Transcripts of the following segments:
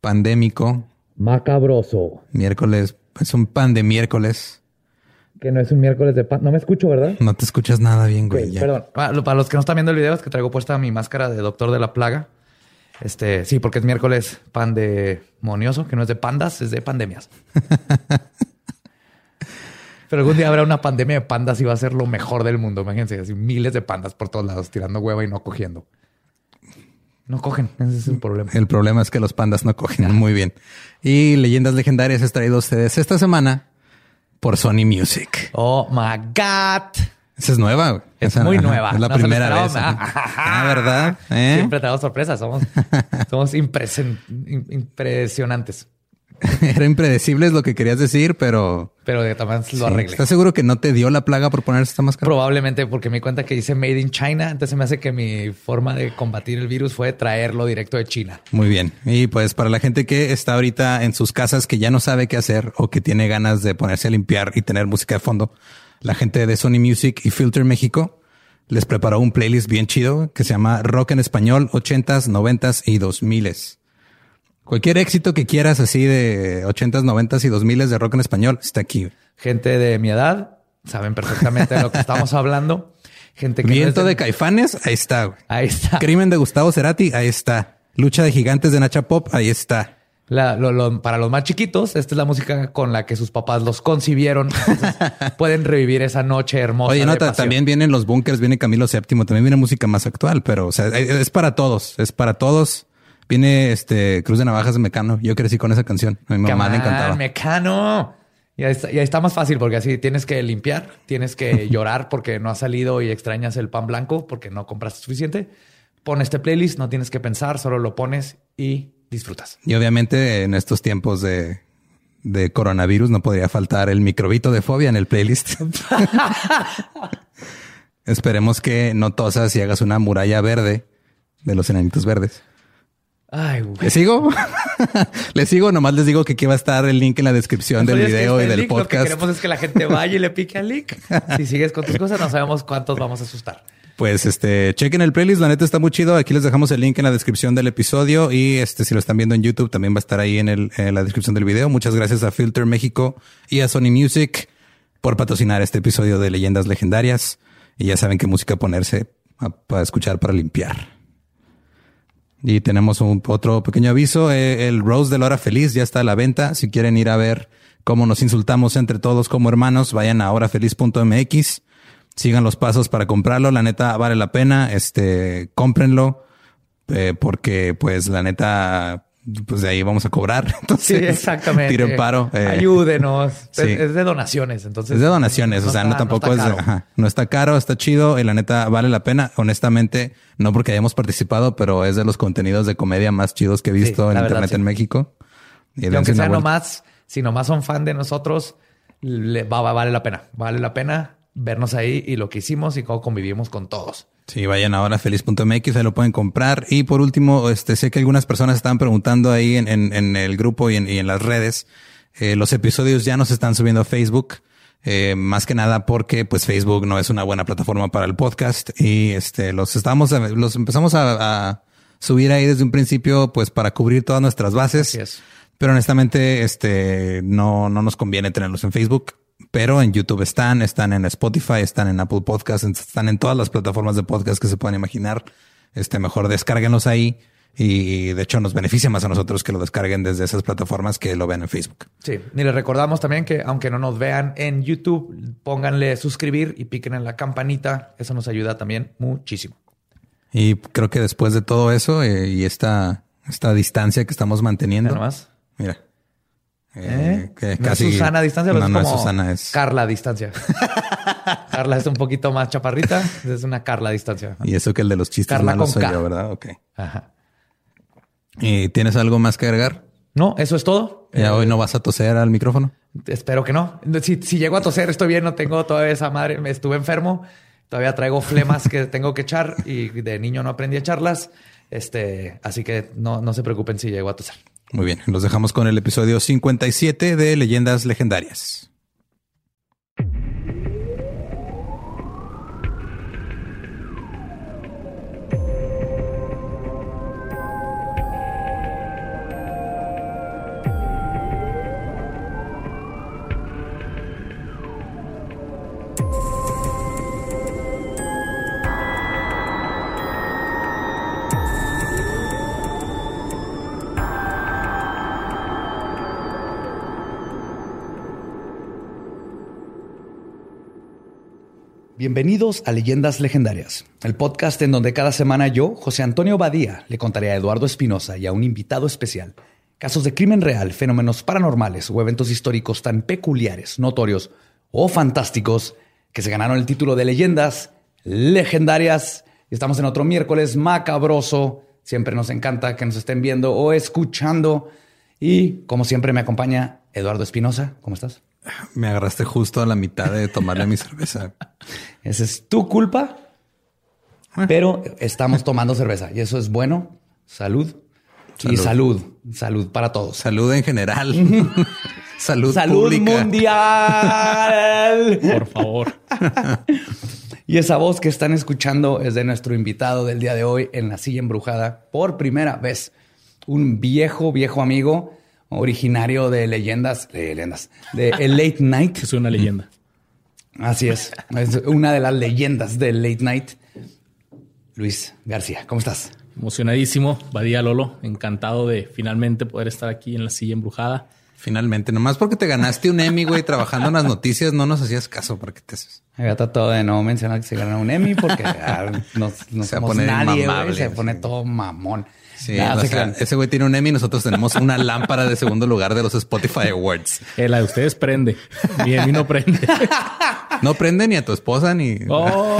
pandémico. Macabroso. Miércoles, es un pan de miércoles. Que no es un miércoles de pan. No me escucho, ¿verdad? No te escuchas nada bien, güey. Ok, ya. Perdón. Para, para los que no están viendo el video, es que traigo puesta mi máscara de doctor de la plaga. Este, sí, porque es miércoles pandemonioso, que no es de pandas, es de pandemias. Pero algún día habrá una pandemia de pandas y va a ser lo mejor del mundo. Imagínense, así miles de pandas por todos lados tirando hueva y no cogiendo. No cogen, ese es el problema. El problema es que los pandas no cogen muy bien. Y Leyendas Legendarias es traído a ustedes esta semana por Sony Music. Oh my God. Esa es nueva. güey. Es Esa- muy ajá, nueva. Es la No primera vez. ajá. Ah, ¿verdad? ¿Eh? Siempre tenemos sorpresas. Somos, somos impresen- impresionantes. Era impredecible es lo que querías decir, pero Pero de sí. lo arreglé. ¿estás seguro que no te dio la plaga por ponerse esta máscara? Probablemente porque me di cuenta que dice Made in China. Entonces me hace que mi forma de combatir el virus fue traerlo directo de China. Muy bien. Y pues para la gente que está ahorita en sus casas que ya no sabe qué hacer o que tiene ganas de ponerse a limpiar y tener música de fondo, la gente de Sony Music y Filter México les preparó un playlist bien chido que se llama Rock en Español 80s, 90s y 2000s. Cualquier éxito que quieras así de 80s, 90s y 2000s de rock en español está aquí. Gente de mi edad saben perfectamente de lo que estamos hablando. Gente que Viento de Caifanes, ahí está. güey. Ahí está. Crimen de Gustavo Cerati, ahí está. Lucha de gigantes de Nacha Pop, ahí está. La- lo- lo- para los más chiquitos, esta es la música con la que sus papás los concibieron. Entonces, pueden revivir esa noche hermosa. Oye, de no, pasión. también vienen los bunkers, viene Camilo VII, también viene música más actual, pero o sea, es para todos, es para todos. Viene este Cruz de Navajas de Mecano. Yo crecí con esa canción. A mi mamá le encantaba. Mecano. Y ahí, está, y ahí está más fácil porque así tienes que limpiar, tienes que llorar porque no has salido y extrañas el pan blanco porque no compraste suficiente. Pon este playlist, no tienes que pensar, solo lo pones y disfrutas. Y obviamente en estos tiempos de, de coronavirus no podría faltar el microbito de fobia en el playlist. Esperemos que no tosas y hagas una muralla verde de los enanitos verdes. Ay, güey. ¿Le sigo? ¿Le sigo? Nomás les digo que aquí va a estar el link en la descripción del video y el del link, Lo que podcast. queremos es que la gente vaya y le pique al link. Si sigues con tus cosas, no sabemos cuántos vamos a asustar. Pues este, chequen el playlist, la neta está muy chido. Aquí les dejamos el link en la descripción del episodio y este, si lo están viendo en YouTube, también va a estar ahí en, el, en la descripción del video. Muchas gracias a Filter México y a Sony Music por patrocinar este episodio de Leyendas Legendarias. Y ya saben qué música ponerse a- para escuchar para limpiar. Y tenemos un, otro pequeño aviso. eh, el Rose de la Hora Feliz ya está a la venta. Si quieren ir a ver cómo nos insultamos entre todos como hermanos, vayan a horafeliz.mx. Sigan los pasos para comprarlo. La neta vale la pena. Este, cómprenlo. eh, porque pues la neta, pues de ahí vamos a cobrar. Sí, Entonces, exactamente. Tiren paro. eh, Ayúdenos. sí. Es, es de donaciones. Entonces, es de donaciones, o sea, no tampoco es, ajá, no está caro, está chido y la neta vale la pena. Honestamente, no porque hayamos participado, pero es de los contenidos de comedia más chidos que he visto Sí, en verdad, internet sí. en México. Y Y aunque sea nomás, si nomás son fan de nosotros, le, va, va- vale la pena. Vale la pena vernos ahí y lo que hicimos y cómo convivimos con todos. Sí, vayan ahora a feliz.mx, ahí lo pueden comprar. Y por último, este, sé que algunas personas estaban preguntando ahí en, en- en el grupo y en, y en las redes. eh, los episodios ya no se están subiendo a Facebook. Eh, más que nada porque pues Facebook no es una buena plataforma para el podcast y este los estamos los empezamos a, a subir ahí desde un principio pues para cubrir todas nuestras bases. Pero honestamente, este no, no nos conviene tenerlos en Facebook. Pero en YouTube están, están en Spotify, están en Apple Podcasts, están en todas las plataformas de podcast que se puedan imaginar. Este mejor descárguenlos ahí. Y de hecho nos beneficia más a nosotros que lo descarguen desde esas plataformas que lo vean en Facebook. Sí, y les recordamos también que aunque no nos vean en YouTube, pónganle suscribir y piquen en la campanita. Eso nos ayuda también muchísimo. Y creo que después de todo eso eh, y esta, esta distancia que estamos manteniendo. Más. Mira. ¿Eh? que No es Susana a distancia, no, es no como es Susana, es. Carla a distancia. Carla es un poquito más chaparrita, es una Carla a distancia. Y eso que el de los chistes Carla malos soy yo, ¿verdad? Ok. Ajá. ¿Y tienes algo más que agregar? No, eso es todo. ¿Ya Eh, hoy no vas a toser al micrófono? Espero que no. Si, si llego a toser, estoy bien, no tengo todavía esa madre. Me estuve enfermo. Todavía traigo flemas que tengo que echar y de niño no aprendí a echarlas. Este, así que no, no se preocupen si llego a toser. Muy bien, los dejamos con el episodio 57 de Leyendas Legendarias. Bienvenidos a Leyendas Legendarias, el podcast en donde cada semana yo, José Antonio Badía, le contaré a Eduardo Espinosa y a un invitado especial casos de crimen real, fenómenos paranormales o eventos históricos tan peculiares, notorios o fantásticos que se ganaron el título de Leyendas Legendarias. Estamos en otro miércoles macabroso. Siempre nos encanta que nos estén viendo o escuchando. Y como siempre me acompaña Eduardo Espinosa. ¿Cómo estás? Me agarraste justo a la mitad de tomarle mi cerveza. Esa es tu culpa, pero estamos tomando cerveza y eso es bueno. Salud. Y salud. Salud para todos. Salud en general. Salud, Salud pública. mundial. Por favor. Y esa voz que están escuchando es de nuestro invitado del día de hoy en la silla embrujada por primera vez. Un viejo, viejo amigo originario de leyendas, de leyendas, de El Late Night. Es una leyenda. Así es. Es una de las leyendas del Late Night. Luis García, ¿cómo estás? Emocionadísimo. Badía Lolo. Encantado de finalmente poder estar aquí en la silla embrujada. Finalmente, nomás porque te ganaste un Emmy, güey, trabajando en las noticias, no nos hacías caso para que te haces. Había tratado de no mencionar que se gana un Emmy porque ah, no, no Se somos nadie, güey. Se pone todo mamón. Sí, o se sea, ese güey tiene un Emmy y nosotros tenemos una lámpara de segundo lugar de los Spotify Awards. Eh, la de ustedes prende. Mi mí no prende. No prende ni a tu esposa ni... Oh,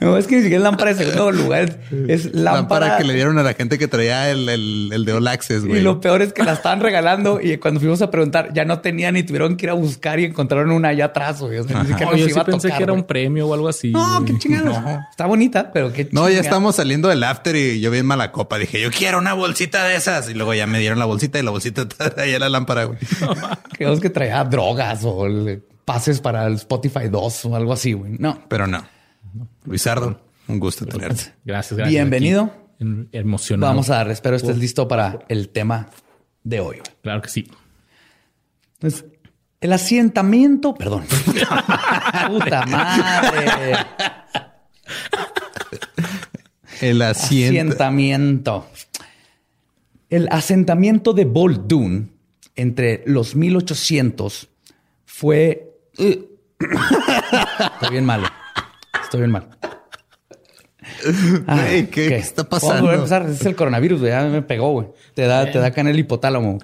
No, es que ni siquiera es lámpara de segundo lugar. Es, lámpara, lámpara que le dieron a la gente que traía el, el, el de All Access, Y güey. lo peor es que la estaban regalando y cuando fuimos a preguntar ya no tenían y tuvieron que ir a buscar y encontraron una allá atrás, güey. O sea, ni siquiera no, yo iba sí a pensé tocar, que era un premio o algo así. No, güey. qué chingada. Está bonita, pero qué No, ya chingada. estamos saliendo del after y yo bien mala copa. Dije, yo quiero una bolsita de esas. Y luego ya me dieron la bolsita y la bolsita traía la lámpara, güey. Creo que traía drogas o el- pases para el Spotify 2 o algo así, güey. No. Pero no. Luisardo, un gusto tenerte. Gracias, gracias. Bienvenido. Aquí, en- Emocionado. Vamos a dar, espero estés listo para el tema de hoy. güey. Claro que sí. Entonces, el asentamiento, perdón. Puta madre. El. Asentamiento. El asentamiento de Boldoon entre los 1800 fue. Estoy bien malo. Estoy bien mal. Güey, ¿qué está pasando? Vamos a empezar. Es el coronavirus, güey. Ya me pegó, güey. Te da, te da acá en el hipotálamo.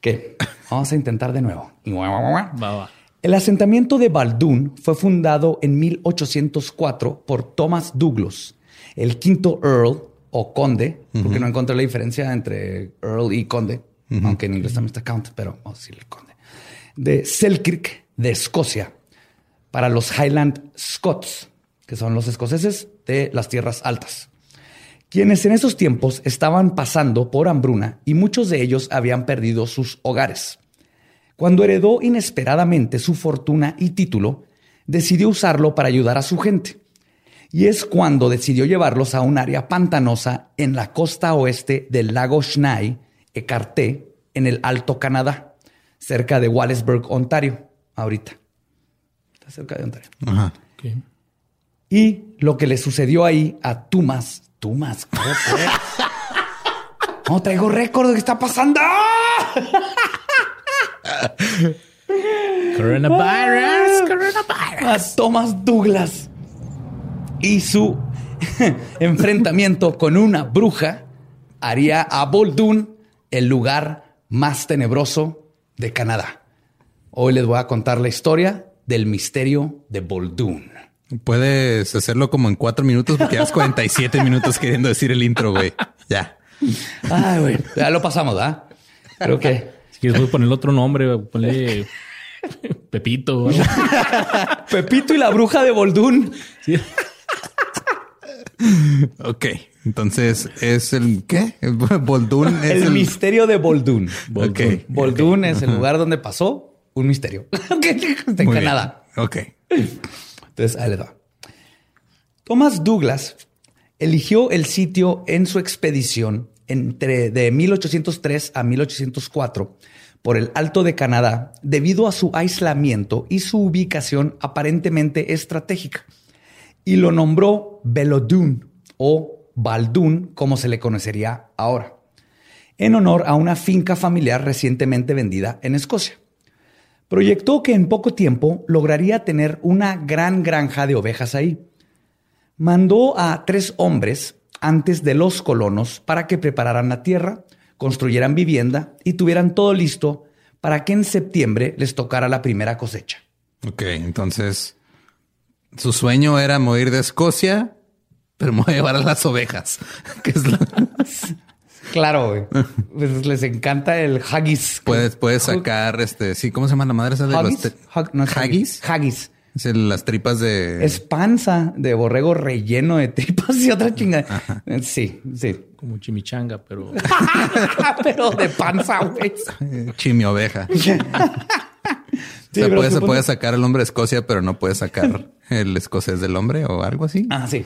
Que vamos a intentar de nuevo. Va, va. El asentamiento de Baldoon fue fundado en 1804 por Thomas Douglas, el quinto Earl o conde, porque no encontré la diferencia entre Earl y conde, aunque en inglés también está count, pero vamos a decir el conde, de Selkirk, de Escocia, para los Highland Scots, que son los escoceses de las tierras altas quienes en esos tiempos estaban pasando por hambruna y muchos de ellos habían perdido sus hogares. Cuando heredó inesperadamente su fortuna y título, decidió usarlo para ayudar a su gente. Y es cuando decidió llevarlos a un área pantanosa en la costa oeste del lago Schnai, Ecarté, en el Alto Canadá, cerca de Wallsburg, Ontario, ahorita. Está cerca de Ontario. Ajá. Ok. Y lo que le sucedió ahí a Tumas, Tumas, ¿cómo fue? No traigo récord de qué está pasando. Coronavirus, coronavirus. A Thomas Douglas y su enfrentamiento con una bruja haría a Boldún el lugar más tenebroso de Canadá. Hoy les voy a contar la historia del misterio de Boldún. Puedes hacerlo como en cuatro minutos porque llevas 47 minutos queriendo decir el intro, güey. Ya. Ay, güey, ya lo pasamos, ¿verdad? Creo que Si quieres ponerle otro nombre, ponle Pepito. Pepito y la bruja de Boldún. Sí. Ok. Entonces es el qué? Boldún es El, el, misterio de Boldún. Ok. Boldún es el lugar donde pasó un misterio. Muy bien. Canadá. Ok. Entonces, ahí les va. Thomas Douglas eligió el sitio en su expedición entre de 1803 a 1804 por el Alto de Canadá debido a su aislamiento y su ubicación aparentemente estratégica. Y lo nombró Belodun o Baldún, como se le conocería ahora, en honor a una finca familiar recientemente vendida en Escocia. Proyectó que en poco tiempo lograría tener una gran granja de ovejas ahí. Mandó a tres hombres antes de los colonos para que prepararan la tierra, construyeran vivienda y tuvieran todo listo para que en septiembre les tocara la primera cosecha. Ok. Entonces su sueño era morir de Escocia, pero me voy a llevar a las ovejas. Que es la- Claro, güey. Pues les encanta el haggis. puedes, puedes sacar este. Sí, ¿cómo se llama la madre esa de los ¿Haggis? te- Hag- no es haggis? Haggis. Es el- las tripas de. Es panza de borrego relleno de tripas y otra chingada. Sí, sí. Como chimichanga, pero Pero de panza, güey. Chimi oveja. Sí, puede sacar el hombre de Escocia, pero no puede sacar el escocés del hombre o algo así. Ah, sí.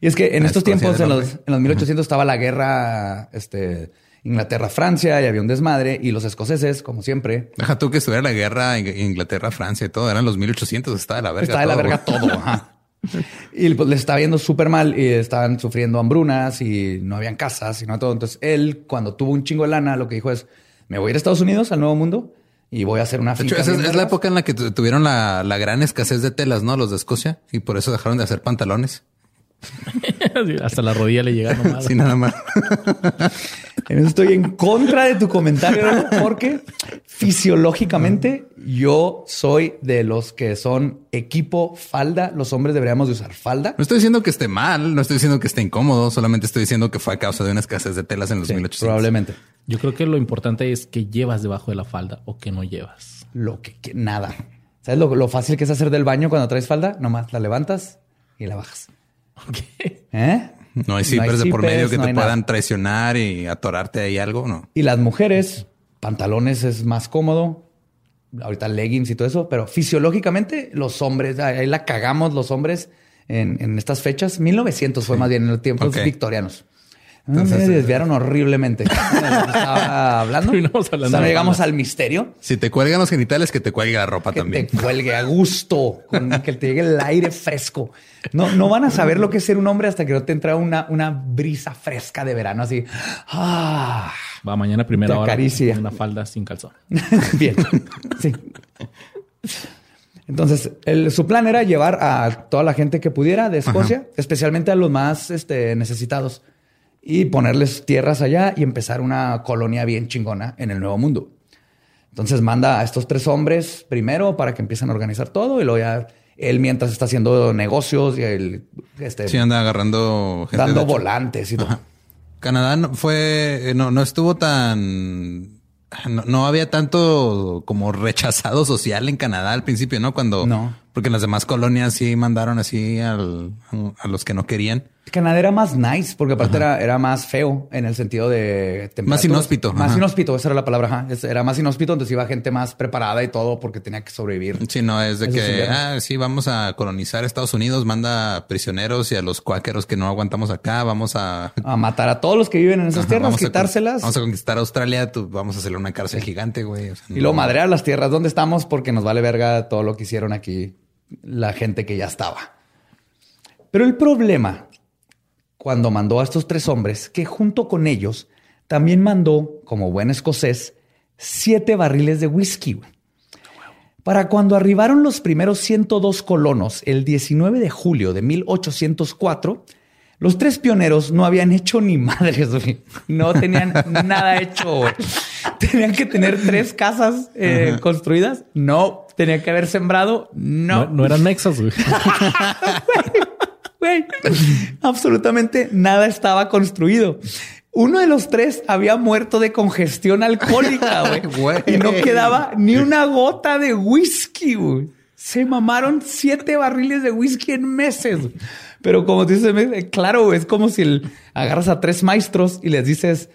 Y es que en La estos Escocia tiempos, en los, en los 1800, estaba la guerra este, Inglaterra-Francia y había un desmadre. Y los escoceses, como siempre, Deja tú que estuviera la guerra en Inglaterra, Francia y todo. Eran los 1800. Está de la verga. está de la verga todo. ajá. Y pues les estaba yendo súper mal y estaban sufriendo hambrunas y no habían casas y no todo. Entonces él, cuando tuvo un chingo de lana, lo que dijo es: Me voy a ir a Estados Unidos, al Nuevo Mundo, y voy a hacer una De hecho, finca. esa es, es la vergas". época en la que tu- tuvieron la, la gran escasez de telas, ¿no? Los de Escocia. Y por eso dejaron de hacer pantalones. hasta la rodilla le llega nomás. Sí, nada más. Estoy en contra de tu comentario porque fisiológicamente yo soy de los que son equipo falda. Los hombres deberíamos de usar falda. No estoy diciendo que esté mal, no estoy diciendo que esté incómodo, solamente estoy diciendo que fue a causa de una escasez de telas en los Sí, 1800. probablemente. Yo creo que lo importante es que llevas debajo de la falda o que no llevas. Lo que, que- nada. ¿Sabes lo, lo fácil que es hacer del baño cuando traes falda? Nomás la levantas y la bajas. Ok. ¿Eh? No hay zippers de por medio que no te puedan nada. traicionar y atorarte ahí algo, no. Y las mujeres, pantalones es más cómodo. Ahorita leggings y todo eso, pero fisiológicamente los hombres, ahí la cagamos los hombres en, en estas fechas. 1900 fue más bien en los tiempos victorianos. Entonces, me eh, desviaron horriblemente. Estaba hablando. Terminamos hablando O sea, no llegamos al misterio. Si te cuelgan los genitales, que te cuelgue la ropa Que también. te cuelgue a gusto, con que te llegue el aire fresco. No, no van a saber lo que es ser un hombre hasta que no te entra una, una brisa fresca de verano, así. Ah, Va mañana a primera Te hora. acaricia. Una falda sin calzón. bien. Sí. Entonces, el- su plan era llevar a toda la gente que pudiera de Escocia, especialmente a los más este, necesitados, y ponerles tierras allá y empezar una colonia bien chingona en el Nuevo Mundo. Entonces manda a estos tres hombres primero para que empiecen a organizar todo y luego ya él mientras está haciendo negocios y él este, Sí, anda agarrando gente. dando volantes y todo. Ajá. Canadá no fue, no, no estuvo tan, no, no había tanto como rechazado social en Canadá al principio, ¿no? Cuando, No. porque las demás colonias sí mandaron así al, a los que no querían. Canadá era más nice, porque aparte era, era más feo en el sentido de Más inhóspito, Más ajá. inhóspito, esa era la palabra. ajá. Era más inhóspito, entonces iba gente más preparada y todo porque tenía que sobrevivir. Sí, no, es de que, ah, sí, vamos a colonizar Estados Unidos, manda prisioneros y a los cuáqueros que no aguantamos acá, vamos a... A matar a todos los que viven en esas Ajá, tierras, vamos a con- quitárselas. vamos a conquistar tú, vamos a hacerle una cárcel gigante, güey. O sea, Y no- luego madrear las tierras donde estamos porque nos vale verga todo lo que hicieron aquí la gente que ya estaba. Pero el problema, cuando mandó a estos tres hombres, que junto con ellos también mandó, como buen escocés, siete barriles de whisky. Para cuando arribaron los primeros 102 colonos el 19 de julio de 1804, los tres pioneros no habían hecho ni madres, güey. No tenían nada hecho, güey. Tenían que tener tres casas eh, construidas. No. Tenían que haber sembrado. No. No, no eran mexas, güey. Güey, absolutamente nada estaba construido. Uno de los tres había muerto de congestión alcohólica, güey. Y no quedaba ni una gota de whisky, güey. Se mamaron siete barriles de whisky en meses. Pero como dices, claro, es como si el- agarras a tres maestros y les dices,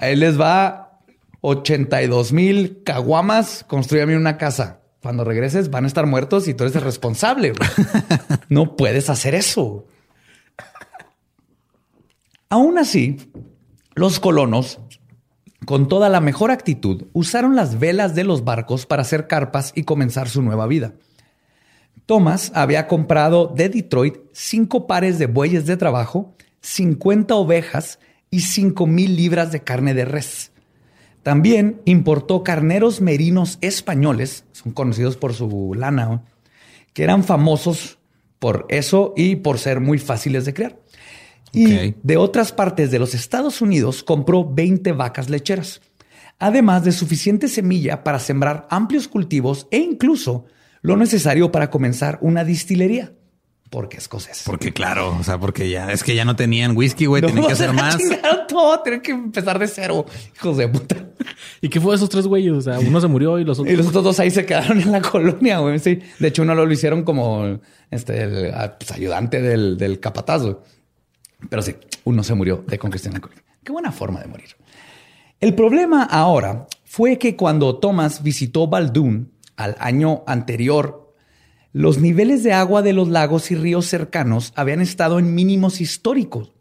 a él les va 82 mil caguamas, construyame una casa. Cuando regreses van a estar muertos y tú eres el responsable. No puedes hacer eso. Aún así, los colonos, con toda la mejor actitud, usaron las velas de los barcos para hacer carpas y comenzar su nueva vida. Thomas había comprado de Detroit cinco pares de bueyes de trabajo, 50 ovejas y 5 mil libras de carne de res. También importó carneros merinos españoles, son conocidos por su lana, que eran famosos por eso y por ser muy fáciles de criar. Y de otras partes de los Estados Unidos compró 20 vacas lecheras, además de suficiente semilla para sembrar amplios cultivos e incluso lo necesario para comenzar una distillería, porque escocés. Porque claro, o sea, porque ya es que ya no tenían whisky, güey, No, tenían que hacer más. todo, tienen que empezar de cero, hijos de puta. ¿Y qué fue de esos tres güeyes? O sea, uno se murió y los otros. Y los otros dos ahí se quedaron en la colonia, güey. Sí. De hecho, uno lo, hicieron como este, el pues, ayudante del, del capataz, güey. Pero sí, uno se murió de congestión alcohólica. Qué buena forma de morir. El problema ahora fue que cuando Thomas visitó Baldoon al año anterior, los niveles de agua de los lagos y ríos cercanos habían estado en mínimos históricos.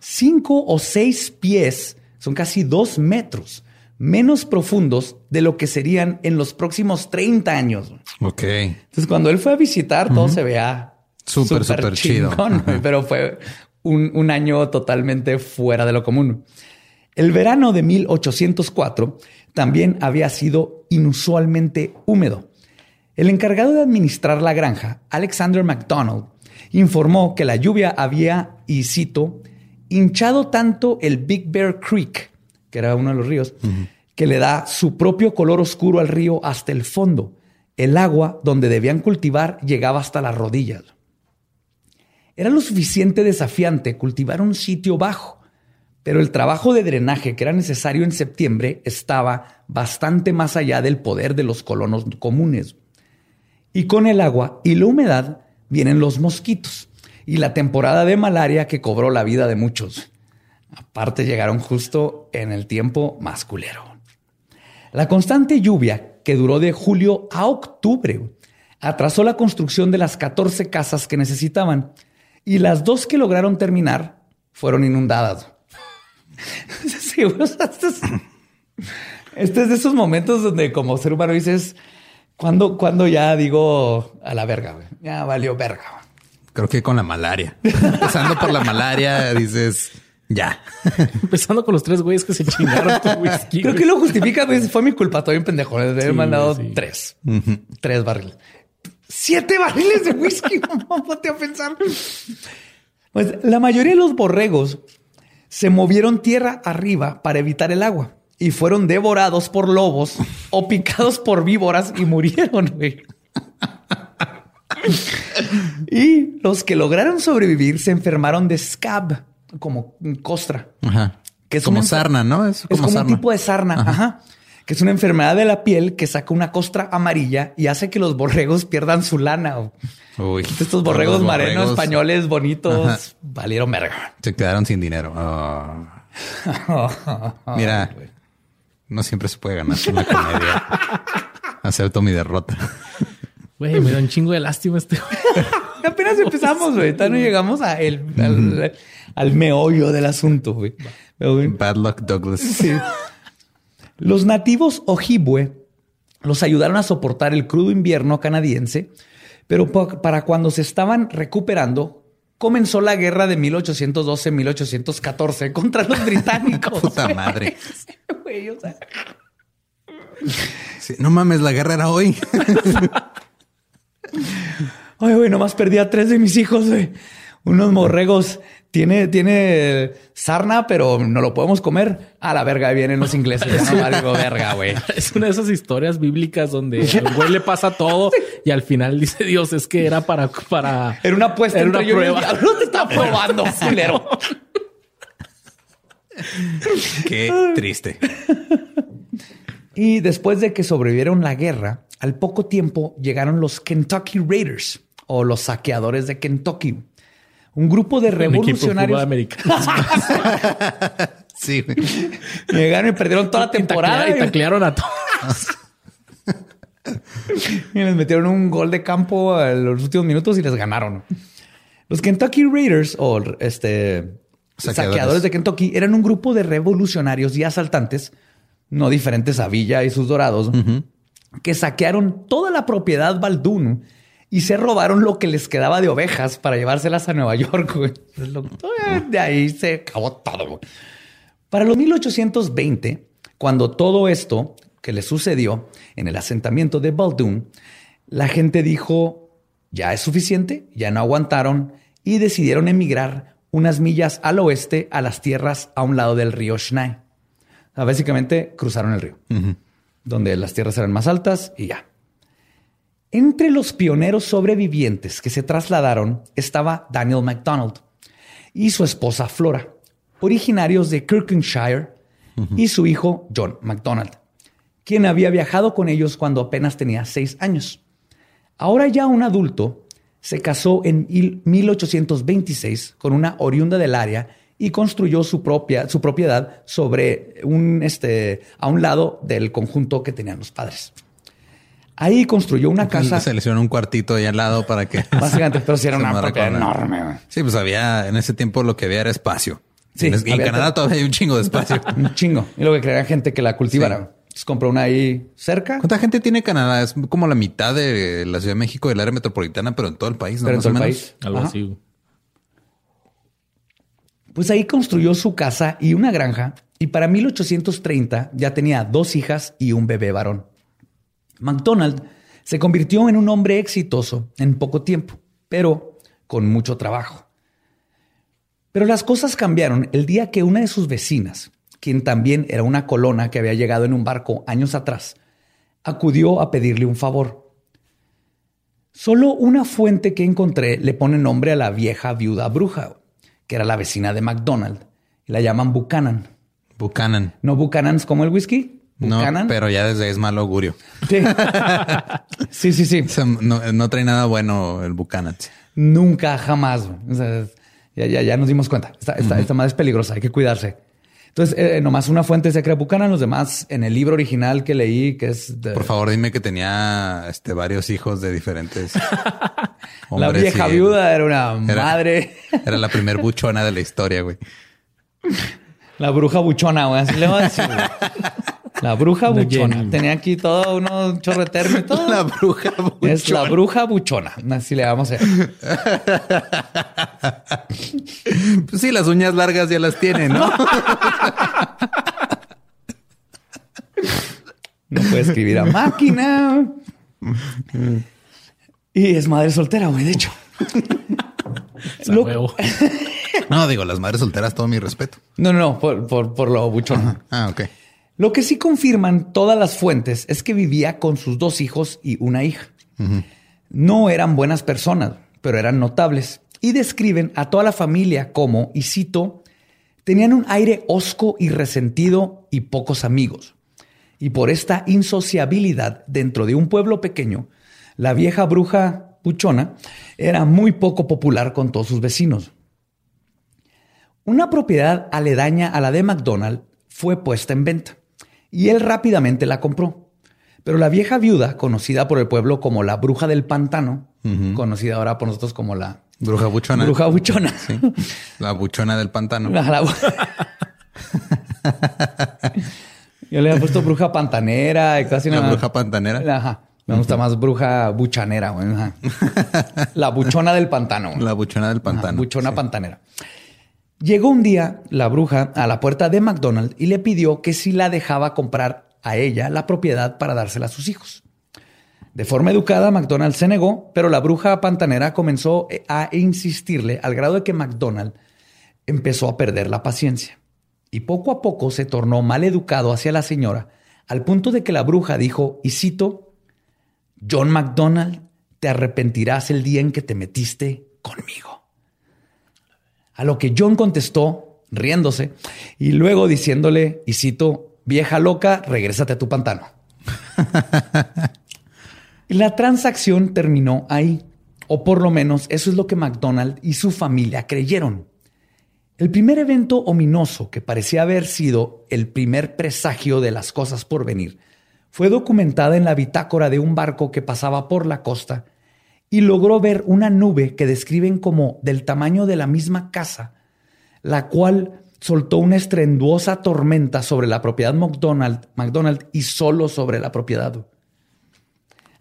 Cinco o seis pies, son casi dos metros, menos profundos de lo que serían en los próximos 30 años. Ok. Entonces, cuando él fue a visitar, todo se veía Súper, súper chido. pero fue un, un año totalmente fuera de lo común. El verano de 1804 también había sido inusualmente húmedo. El encargado de administrar la granja, Alexander MacDonald, informó que la lluvia había, y cito, hinchado tanto el Big Bear Creek, que era uno de los ríos, que le da su propio color oscuro al río hasta el fondo. El agua donde debían cultivar llegaba hasta las rodillas. Era lo suficiente desafiante cultivar un sitio bajo, pero el trabajo de drenaje que era necesario en septiembre estaba bastante más allá del poder de los colonos comunes. Y con el agua y la humedad vienen los mosquitos y la temporada de malaria que cobró la vida de muchos. Aparte llegaron justo en el tiempo más culero. La constante lluvia que duró de julio a octubre atrasó la construcción de las 14 casas que necesitaban y las dos que lograron terminar fueron inundadas. Este es de esos momentos donde como ser humano dices, ¿cuándo, cuándo ya digo a la verga? güey? Ya valió verga. güey. Creo que con la malaria. Empezando por la malaria, dices, ya. Empezando con los tres güeyes que se chingaron tu whisky. Creo güey. que lo justifica, güey. Fue mi culpa, estoy bien pendejo. De haber Sí, mandado sí. tres. Tres barriles. Siete barriles de whisky. No ponte a pensar. Pues la mayoría de los borregos se movieron tierra arriba para evitar el agua y fueron devorados por lobos o picados por víboras y murieron, güey. y los que lograron sobrevivir se enfermaron de scab, como costra Ajá. que es como sarna, ¿no? Es es como, sarna. un tipo de sarna, ajá. que es una enfermedad de la piel que saca una costra amarilla y hace que los borregos pierdan su lana. Uy, Estos borregos marenos borregos españoles bonitos Ajá. valieron verga. Se quedaron sin dinero. Oh. Mira, no siempre se puede ganar en la comedia. Acepto mi derrota. Güey, me da un chingo de lástima este. güey. Apenas empezamos, güey. Todavía no llegamos a el- al, al meollo del asunto, güey. Bad luck, Douglas. Sí. Los nativos Ojibwe los ayudaron a soportar el crudo invierno canadiense, pero pa- para cuando se estaban recuperando, comenzó la guerra de 1812-1814 contra los británicos. Puta madre. Güey, o sea, Sí, no mames, la guerra era hoy. Ay, güey, nomás perdí a tres de mis hijos, güey. Unos morregos. Tiene, tiene sarna, pero no lo podemos comer. A la verga vienen los ingleses. Ya no valgo verga, güey. Es una de esas historias bíblicas donde al güey le pasa todo y al final dice Dios, es que era para, para... Era una apuesta Era una yo prueba. diablo. Te está probando, culero. Qué triste. Y después de que sobrevivieron la guerra, al poco tiempo llegaron los Kentucky Raiders o los saqueadores de Kentucky. Un grupo de Un equipo de fútbol revolucionarios americano. Sí, güey. llegaron y perdieron toda la temporada. Y taclearon a todos. Y les metieron un gol de campo en los últimos minutos y les ganaron. Los Kentucky Raiders o este Saqueadores. saqueadores. de Kentucky eran un grupo de revolucionarios y asaltantes, no diferentes a Villa y sus dorados, que saquearon toda la propiedad Baldún y se robaron lo que les quedaba de ovejas para llevárselas a Nueva York. güey. Eh, De ahí se acabó todo. Para los 1820, cuando todo esto que les sucedió en el asentamiento de Baldoon, la gente dijo, ya es suficiente, ya no aguantaron y decidieron emigrar unas millas al oeste a las tierras a un lado del río Schnee. O sea, básicamente cruzaron el río, donde las tierras eran más altas y ya. Entre los pioneros sobrevivientes que se trasladaron estaba Daniel MacDonald y su esposa Flora, originarios de Kirklandshire, y su hijo John MacDonald, quien había viajado con ellos cuando apenas tenía seis años. Ahora ya un adulto, se casó en mil- 1826 con una oriunda del área y construyó su, propia, su propiedad sobre un, este, a un lado del conjunto que tenían los padres. Ahí construyó una casa. Se le hicieron un cuartito ahí al lado para que. Básicamente, pero sí era una propiedad enorme. Sí, pues había en ese tiempo lo que había era espacio. Sí, en, Canadá todavía hay un chingo de espacio. Un chingo. Y lo que creía gente que la cultivara. Compró una ahí cerca. ¿Cuánta gente tiene Canadá? Es como la mitad de la Ciudad de México del área metropolitana, pero en todo el país, ¿no? Pero en todo el menos. país. Algo Ajá. así. Pues ahí construyó su casa y una granja. Y para 1830 ya tenía dos hijas y un bebé varón. McDonald se convirtió en un hombre exitoso en poco tiempo, pero con mucho trabajo. Pero las cosas cambiaron el día que una de sus vecinas, quien también era una colona que había llegado en un barco años atrás, acudió a pedirle un favor. Solo una fuente que encontré le pone nombre a la vieja viuda bruja, que era la vecina de McDonald, y la llaman Buchanan. Buchanan. ¿No Buchanan's como el whisky? No, Buchanan. pero ya desde es mal augurio. Sí. sí, sí, sí. O sea, no, no trae nada bueno el Buchanan. Nunca, jamás. güey. O sea, ya, ya, ya nos dimos cuenta. Esta, esta, esta madre es peligrosa, hay que cuidarse. Entonces, eh, nomás una fuente se crea Buchanan, los demás en el libro original que leí, que es de Por favor, dime que tenía este, varios hijos de diferentes. la vieja y- viuda, era una Era- madre, Era la primer buchona de la historia, güey. la bruja buchona, güey, así le voy a decir. güey. La bruja buchona. Tenía aquí todo uno término y todo. La bruja buchona. Es la bruja buchona. Así le vamos a decir. Pues sí, las uñas largas ya las tiene, ¿no? No puede escribir a máquina. Y es madre soltera, güey, de hecho. Lo-. No, digo, las madres solteras, todo mi respeto. No, no, no, por, por, por lo buchona. Ah, ok. Lo que sí confirman todas las fuentes es que vivía con sus dos hijos y una hija. No eran buenas personas, pero eran notables. Y describen a toda la familia como, y cito, tenían un aire hosco y resentido y pocos amigos. Y por esta insociabilidad dentro de un pueblo pequeño, la vieja bruja buchona era muy poco popular con todos sus vecinos. Una propiedad aledaña a la de McDonald fue puesta en venta y él rápidamente la compró. Pero la vieja viuda, conocida por el pueblo como la bruja del pantano, conocida ahora por nosotros como la Bruja buchona. bruja buchona, Sí. La buchona del pantano. La- la- Yo le había puesto bruja pantanera y casi La nada. bruja pantanera. Ajá. Me gusta más bruja buchanera, güey. Ajá. La buchona del pantano. güey. La buchona del Ajá, pantano. buchona Sí. pantanera. Llegó un día la bruja a la puerta de McDonald's y le pidió que si la dejaba comprar a ella la propiedad para dársela a sus hijos. De forma educada, McDonald se negó, pero la bruja pantanera comenzó eh, a insistirle al grado de que McDonald empezó a perder la paciencia. Y poco a poco se tornó mal educado hacia la señora, al punto de que la bruja dijo, y cito, John McDonald, te arrepentirás el día en que te metiste conmigo. A lo que John contestó, riéndose, y luego diciéndole, y cito, vieja loca, regrésate a tu pantano. La transacción terminó ahí, o por lo menos eso es lo que McDonald y su familia creyeron. El primer evento ominoso que parecía haber sido el primer presagio de las cosas por venir fue documentada en la bitácora de un barco que pasaba por la costa y logró ver una nube que describen como del tamaño de la misma casa, la cual soltó una estrenduosa tormenta sobre la propiedad McDonald, McDonald y solo sobre la propiedad.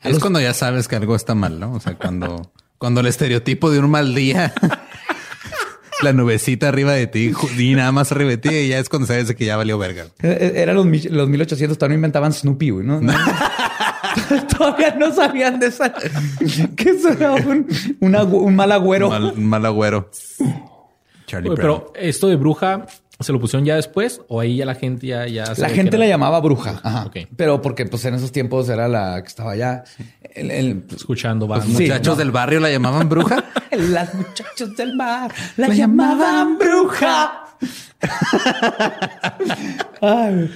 Es cuando ya sabes que algo está mal, ¿no? O sea, cuando, cuando el estereotipo de un mal día, la nubecita arriba de ti y nada más arriba de ti, y ya es cuando sabes que ya valió verga. Eh, Eran los, los 1800, todavía no inventaban Snoopy, ¿no? No. todavía no sabían de esa. que eso era un, un agü- un mal agüero. Mal, un mal agüero. Charlie Oye, pero esto de bruja, ¿se lo pusieron ya después? ¿O ahí ya la gente ya... ya La gente la era- llamaba bruja. Ajá. Pero porque pues en esos tiempos era la que estaba allá. El, el- Escuchando Los banda. Sí, muchachos no. del barrio la llamaban bruja. Las muchachos del mar la llamaban bruja. Ay,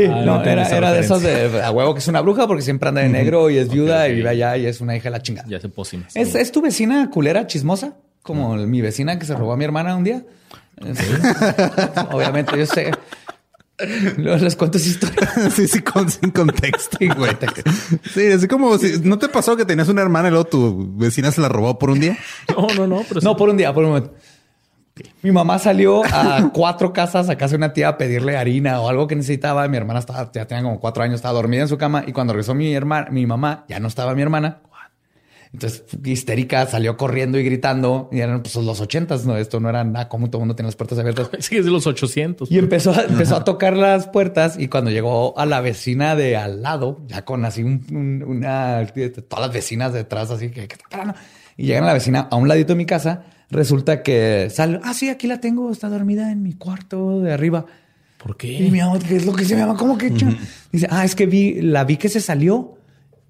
sí, Ah, no, era, de esos de a huevo que es una bruja porque siempre anda de negro y es viuda y vive allá y es una hija de la chingada. Ya se. ¿Es, es tu vecina culera chismosa? Como mi vecina que se robó a mi hermana un día. Obviamente, yo sé. Luego les cuento esa historia. sí, sí, con, sin contexto, güey. Sí, así como si no te pasó que tenías una hermana y luego tu vecina se la robó por un día. No, no, no. Pero No, sí. por un día, por un momento. Mi mamá salió a cuatro casas a casa de una tía a pedirle harina o algo que necesitaba. Mi hermana estaba, ya tenía como cuatro años, estaba dormida en su cama y cuando regresó mi hermana, mi mamá, ya no estaba mi hermana. Entonces, histérica, salió corriendo y gritando. Y eran pues, los ochentas, ¿no? Esto no era nada común, todo el mundo tenía las puertas abiertas. Sí, es de los 800. Y empezó, a- empezó a tocar las puertas y cuando llegó a la vecina de al lado, ya con así un- un- una, todas las vecinas detrás, así que, que y llegan a la vecina a un ladito de mi casa, resulta que sale, ah, sí, aquí la tengo, está dormida en mi cuarto de arriba. ¿Por qué? Y mi mamá, ¿qué es lo que mi mamá? ¿Cómo que? cha-?" Dice, ah, es que vi, la vi que se salió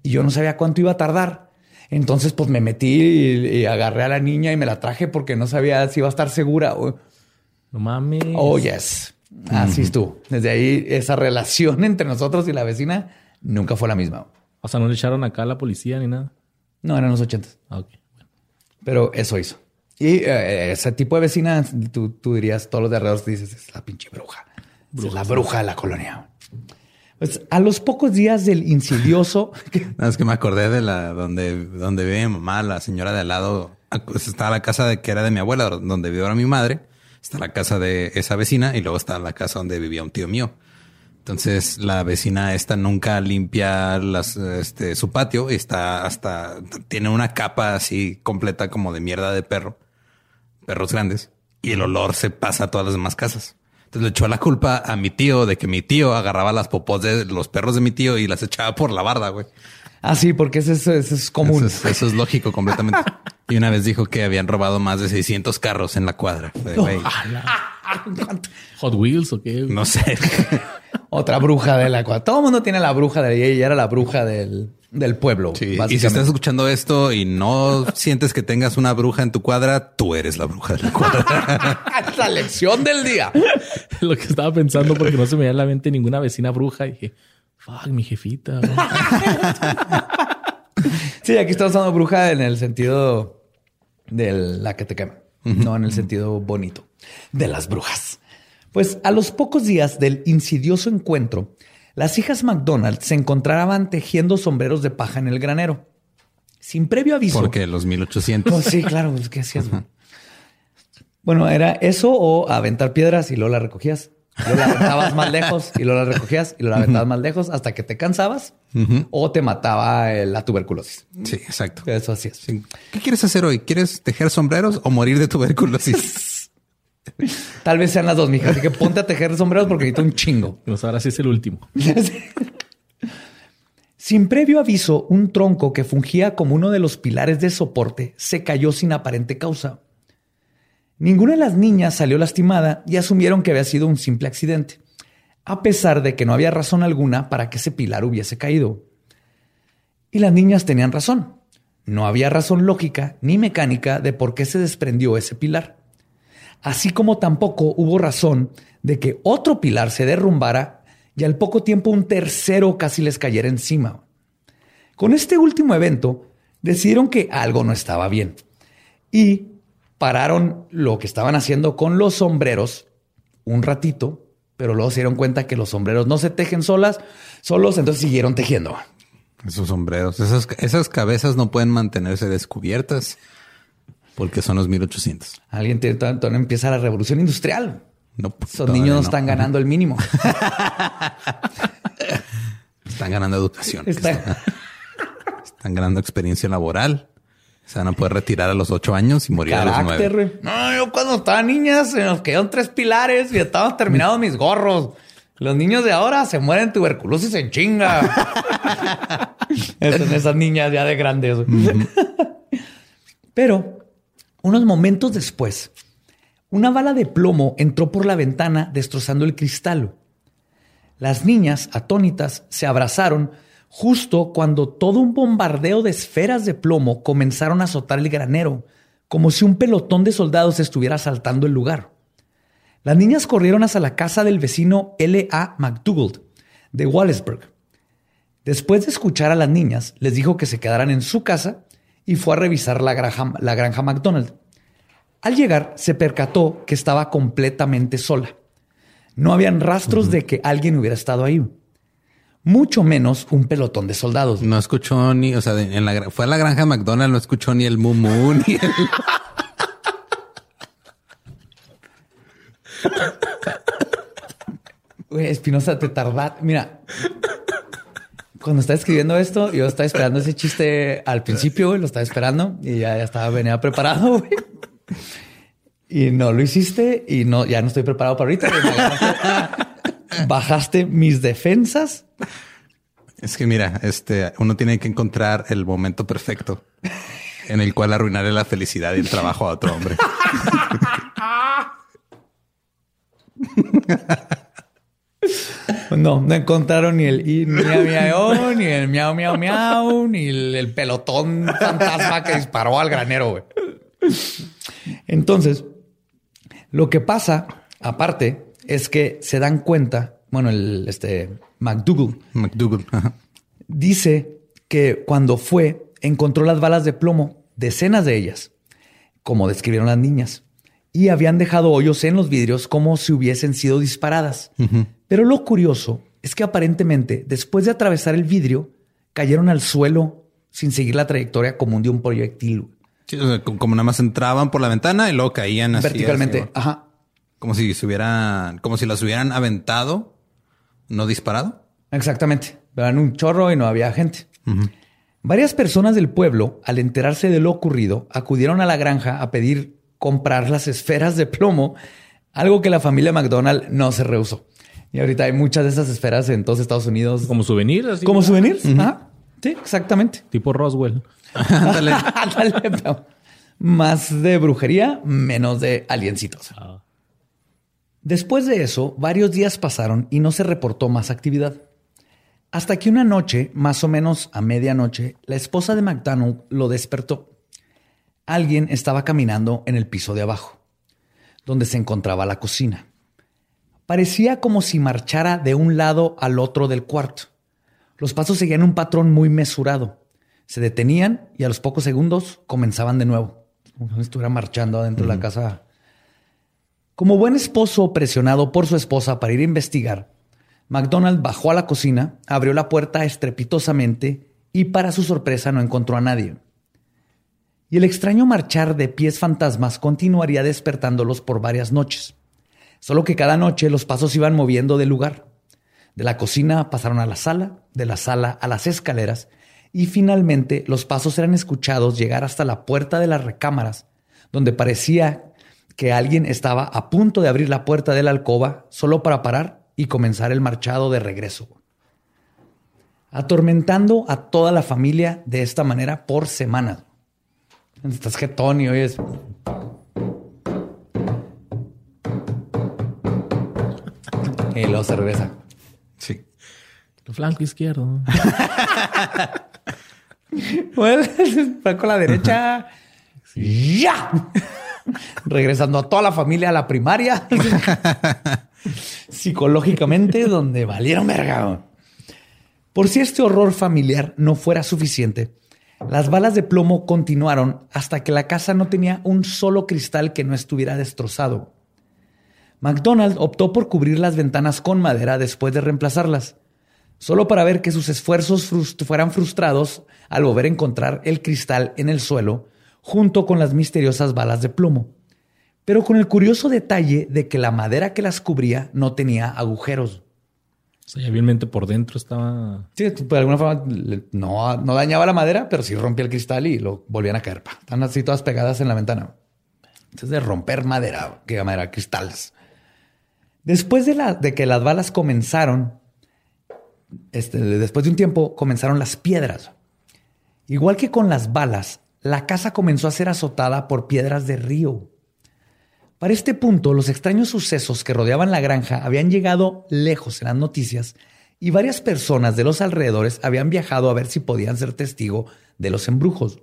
y yo no sabía cuánto iba a tardar. Entonces, pues me metí y, y agarré a la niña y me la traje porque no sabía si iba a estar segura. No mames. Oh, yes. Así estuvo. Desde ahí, esa relación entre nosotros y la vecina nunca fue la misma. O sea, no le echaron acá a la policía ni nada. No, eran los ochentas. Ah, ok. Pero eso hizo. Y eh, ese tipo de vecina, tú, tú dirías, todos los de alrededor dices, es la pinche bruja. es la bruja de la colonia. Pues a los pocos días del insidioso... No, es que me acordé de la donde, donde vive mi mamá, la señora de al lado. Está la casa de que era de mi abuela, donde vive ahora mi madre. Está la casa de esa vecina y luego está la casa donde vivía un tío mío. Entonces la vecina esta nunca limpia las, este, su patio y está hasta tiene una capa así completa como de mierda de perro, perros grandes y el olor se pasa a todas las demás casas. Entonces le echó la culpa a mi tío de que mi tío agarraba las popós de los perros de mi tío y las echaba por la barda, güey. Ah, sí, porque eso es, eso es común. Eso es, eso es lógico completamente. Y una vez dijo que habían robado más de 600 carros en la cuadra. Fue, güey, Hot Wheels o qué? no sé. Otra bruja de la cual todo el mundo tiene la bruja de ella. Ella era la bruja del, del pueblo. Sí, Y si estás escuchando esto y no sientes que tengas una bruja en tu cuadra, tú eres la bruja de la cuadra. la lección del día. Lo que estaba pensando porque no se me veía en la mente ninguna vecina bruja. Y dije, Fuck, mi jefita. Sí, aquí estamos hablando bruja en el sentido de la que te quema, no en el sentido bonito de las brujas. Pues a los pocos días del insidioso encuentro, las hijas McDonald se encontraban tejiendo sombreros de paja en el granero. Sin previo aviso. Porque los 1800. Oh, sí, claro, pues, ¿qué hacías? güey? Bueno, era eso o aventar piedras y luego las recogías. La aventabas más lejos y luego la recogías y la aventabas más lejos hasta que te cansabas o te mataba la tuberculosis. Sí, exacto. Eso hacías. Sí. ¿Qué quieres hacer hoy? ¿Quieres tejer sombreros o morir de tuberculosis? Tal vez sean las dos, mija. Así que ponte a tejer sombreros porque necesito un chingo. Pues ahora sí es el último. Sin previo aviso, un tronco que fungía como uno de los pilares de soporte se cayó sin aparente causa. Ninguna de las niñas salió lastimada y asumieron que había sido un simple accidente, a pesar de que no había razón alguna para que ese pilar hubiese caído. Y las niñas tenían razón. No había razón lógica ni mecánica de por qué se desprendió ese pilar. Así como tampoco hubo razón de que otro pilar se derrumbara y al poco tiempo un tercero casi les cayera encima. Con este último evento, decidieron que algo no estaba bien y pararon lo que estaban haciendo con los sombreros un ratito, pero luego se dieron cuenta que los sombreros no se tejen solas, solos, entonces siguieron tejiendo. Esos sombreros, esas, esas cabezas no pueden mantenerse descubiertas porque son los 1800. Alguien tiene, todavía todavía empieza la revolución industrial. No, pues, Esos niños no no. están ganando el mínimo. Están ganando educación. Están- Están ganando experiencia laboral. Se van a poder retirar a los ocho años y morir a los nueve. No, yo cuando estaba niña se nos quedaron tres pilares y estaban terminados mis gorros. Los niños de ahora se mueren tuberculosis en chinga. Son esas niñas ya de grandes. Pero unos momentos después, una bala de plomo entró por la ventana destrozando el cristal. Las niñas, atónitas, se abrazaron justo cuando todo un bombardeo de esferas de plomo comenzaron a azotar el granero, como si un pelotón de soldados estuviera asaltando el lugar. Las niñas corrieron hacia la casa del vecino L.A. McDougald de Wallesburg. Después de escuchar a las niñas, les dijo que se quedaran en su casa y fue a revisar la granja, la granja McDonald. Al llegar, se percató que estaba completamente sola. No habían rastros de que alguien hubiera estado ahí. Mucho menos un pelotón de soldados. No escuchó ni, o sea, de- en la, fue a la granja McDonald's, no escuchó ni el mumu ni el. Espinosa, te tarda. Mira, cuando estaba escribiendo esto, yo estaba esperando ese chiste al principio, güey, lo estaba esperando y ya, ya estaba venía preparado, güey. Y no lo hiciste y no, ya no estoy preparado para ahorita. agarraste- Bajaste mis defensas. Es que mira, este, uno tiene que encontrar el momento perfecto en el cual arruinarle la felicidad y el trabajo a otro hombre. No, no encontraron ni el i- miau miau, ni el miau miau miau, ni el, el pelotón fantasma que disparó al granero, güey. Entonces, lo que pasa, aparte, es que se dan cuenta, bueno, el este McDougall McDougal. ajá. dice que cuando fue, encontró las balas de plomo, decenas de ellas, como describieron las niñas, y habían dejado hoyos en los vidrios como si hubiesen sido disparadas. Pero lo curioso es que aparentemente, después de atravesar el vidrio, cayeron al suelo sin seguir la trayectoria común de un proyectil. Sí, o sea, co- como nada más entraban por la ventana y luego caían así. verticalmente. así, Ajá. como si se hubieran, como si las hubieran aventado, no disparado. Exactamente. Eran un chorro y no había gente. Varias personas del pueblo, al enterarse de lo ocurrido, acudieron a la granja a pedir comprar las esferas de plomo, algo que la familia McDonald no se rehusó. Y ahorita hay muchas de esas esferas en todos Estados Unidos. Como souvenir, así. ¿Como souvenirs? Ajá. Sí, exactamente. Tipo Roswell. Ándale. Más de brujería, menos de aliencitos. Después de eso, varios días pasaron y no se reportó más actividad. Hasta que una noche, más o menos a medianoche, la esposa de McDonald lo despertó. Alguien estaba caminando en el piso de abajo, donde se encontraba la cocina. Parecía como si marchara de un lado al otro del cuarto, Los pasos seguían un patrón muy mesurado. Se detenían y a los pocos segundos comenzaban de nuevo. Como si estuviera marchando adentro de la casa. Como buen esposo presionado por su esposa para ir a investigar, McDonald bajó a la cocina, abrió la puerta estrepitosamente y para su sorpresa no encontró a nadie. Y el extraño marchar de pies fantasmas continuaría despertándolos por varias noches. Solo que cada noche los pasos iban moviendo de lugar. De la cocina pasaron a la sala, de la sala a las escaleras, y finalmente los pasos eran escuchados llegar hasta la puerta de las recámaras, donde parecía que alguien estaba a punto de abrir la puerta de la alcoba solo para parar y comenzar el marchado de regreso. Atormentando a toda la familia de esta manera por semanas. Estás jetón y oyes. Y luego se regresa. Sí. El flanco izquierdo. Bueno, fue con la derecha. ¡Ya! Regresando a toda la familia a la primaria. Psicológicamente, donde valieron verga. Por si este horror familiar no fuera suficiente, las balas de plomo continuaron hasta que la casa no tenía un solo cristal que no estuviera destrozado. McDonald optó por cubrir las ventanas con madera después de reemplazarlas, solo para ver que sus esfuerzos frust- fueran frustrados al volver a encontrar el cristal en el suelo junto con las misteriosas balas de plomo, pero con el curioso detalle de que la madera que las cubría no tenía agujeros. O sea, bien por dentro estaba. Sí, de alguna forma no, no dañaba la madera, pero sí rompía el cristal y lo volvían a caer. Pa. Están así todas pegadas en la ventana. Entonces, de romper madera, que madera, cristales. Después de, que las balas comenzaron, este, después de un tiempo, comenzaron las piedras. Igual que con las balas, la casa comenzó a ser azotada por piedras de río. Para este punto, los extraños sucesos que rodeaban la granja habían llegado lejos en las noticias y varias personas de los alrededores habían viajado a ver si podían ser testigo de los embrujos.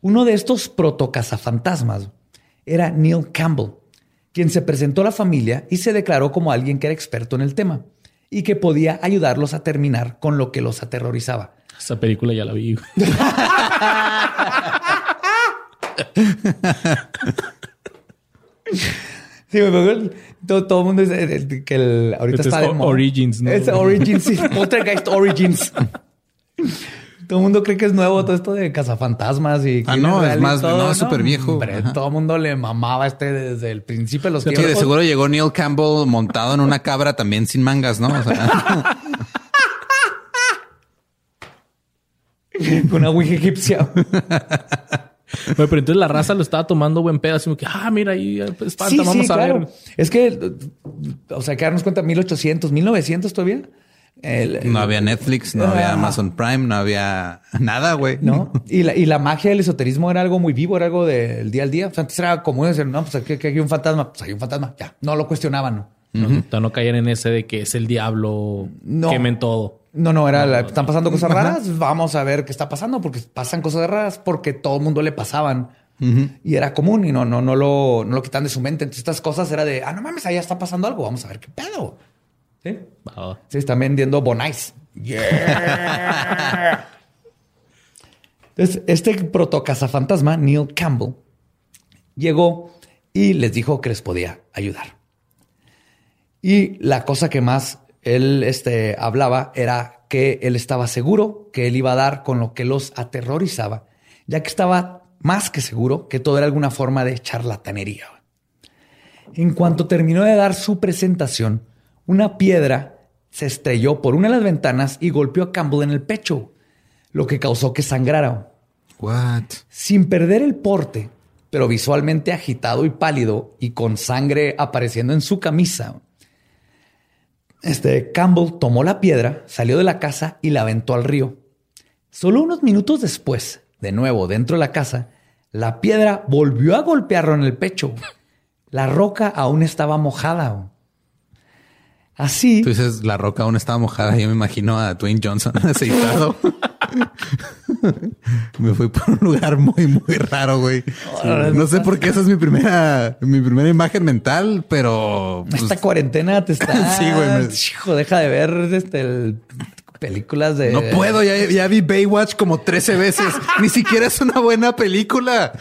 Uno de estos protocazafantasmas era Neil Campbell, quien se presentó a la familia y se declaró como alguien que era experto en el tema y que podía ayudarlos a terminar con lo que los aterrorizaba. Esa película ya la vi. Sí, me todo, todo el mundo dice eh, que el, ahorita está es de moda. Origins, ¿no? Es Origins, sí. Poltergeist Origins. Todo el mundo cree que es nuevo todo esto de cazafantasmas y Ah, no, es más- no, es súper viejo. Hombre, todo el mundo le mamaba este desde el principio de los Sí, de tiempos. seguro llegó Neil Campbell montado en una cabra también sin mangas, ¿no? O sea, Con una ouija egipcia. Pero entonces la raza lo estaba tomando buen pedo, así como que, ah, mira, ahí espanta, Sí, vamos sí, a claro. ver. Es que, o sea, que darnos cuenta, 1800, 1900 todavía. El- no había Netflix, no había. Amazon Prime, no había nada, güey. ¿no? Y la, y la magia del esoterismo era algo muy vivo, era algo del día al día. O sea, antes era común decir, no, pues aquí, aquí hay un fantasma, pues hay un fantasma, ya. No lo cuestionaban, ¿no? No, para no caer en ese de que es el diablo, No. quemen todo. No, no, era, la- están pasando cosas raras, vamos a ver qué está pasando, porque pasan cosas raras porque todo el mundo le pasaban. Y era común y no, no, no lo, no lo quitan de su mente. Entonces estas cosas era de, ah, no mames, allá está pasando algo, vamos a ver qué pedo. ¿Sí? Están vendiendo Bonais. Yeah. Entonces, este protocazafantasma, Neil Campbell, llegó y les dijo que les podía ayudar. Y la cosa que más él este, hablaba era que él estaba seguro que él iba a dar con lo que los aterrorizaba, ya que estaba más que seguro que todo era alguna forma de charlatanería. En cuanto terminó de dar su presentación, una piedra se estrelló por una de las ventanas y golpeó a Campbell en el pecho, lo que causó que sangrara. What? Sin perder el porte, pero visualmente agitado y pálido y con sangre apareciendo en su camisa. Este Campbell tomó la piedra, salió de la casa y la aventó al río. Solo unos minutos después, de nuevo dentro de la casa, la piedra volvió a golpearlo en el pecho. La roca aún estaba mojada. Así, Tú dices, la roca aún estaba mojada. Yo me imagino a Dwayne Johnson aceitado. me fui por un lugar muy, muy raro, güey. No sé por qué esa es mi primera, mi primera imagen mental, pero pues, esta cuarentena te está... Sí, güey, me- Hijo, deja de ver este, el películas de. No puedo, ya, ya vi Baywatch como 13 veces. Ni siquiera es una buena película.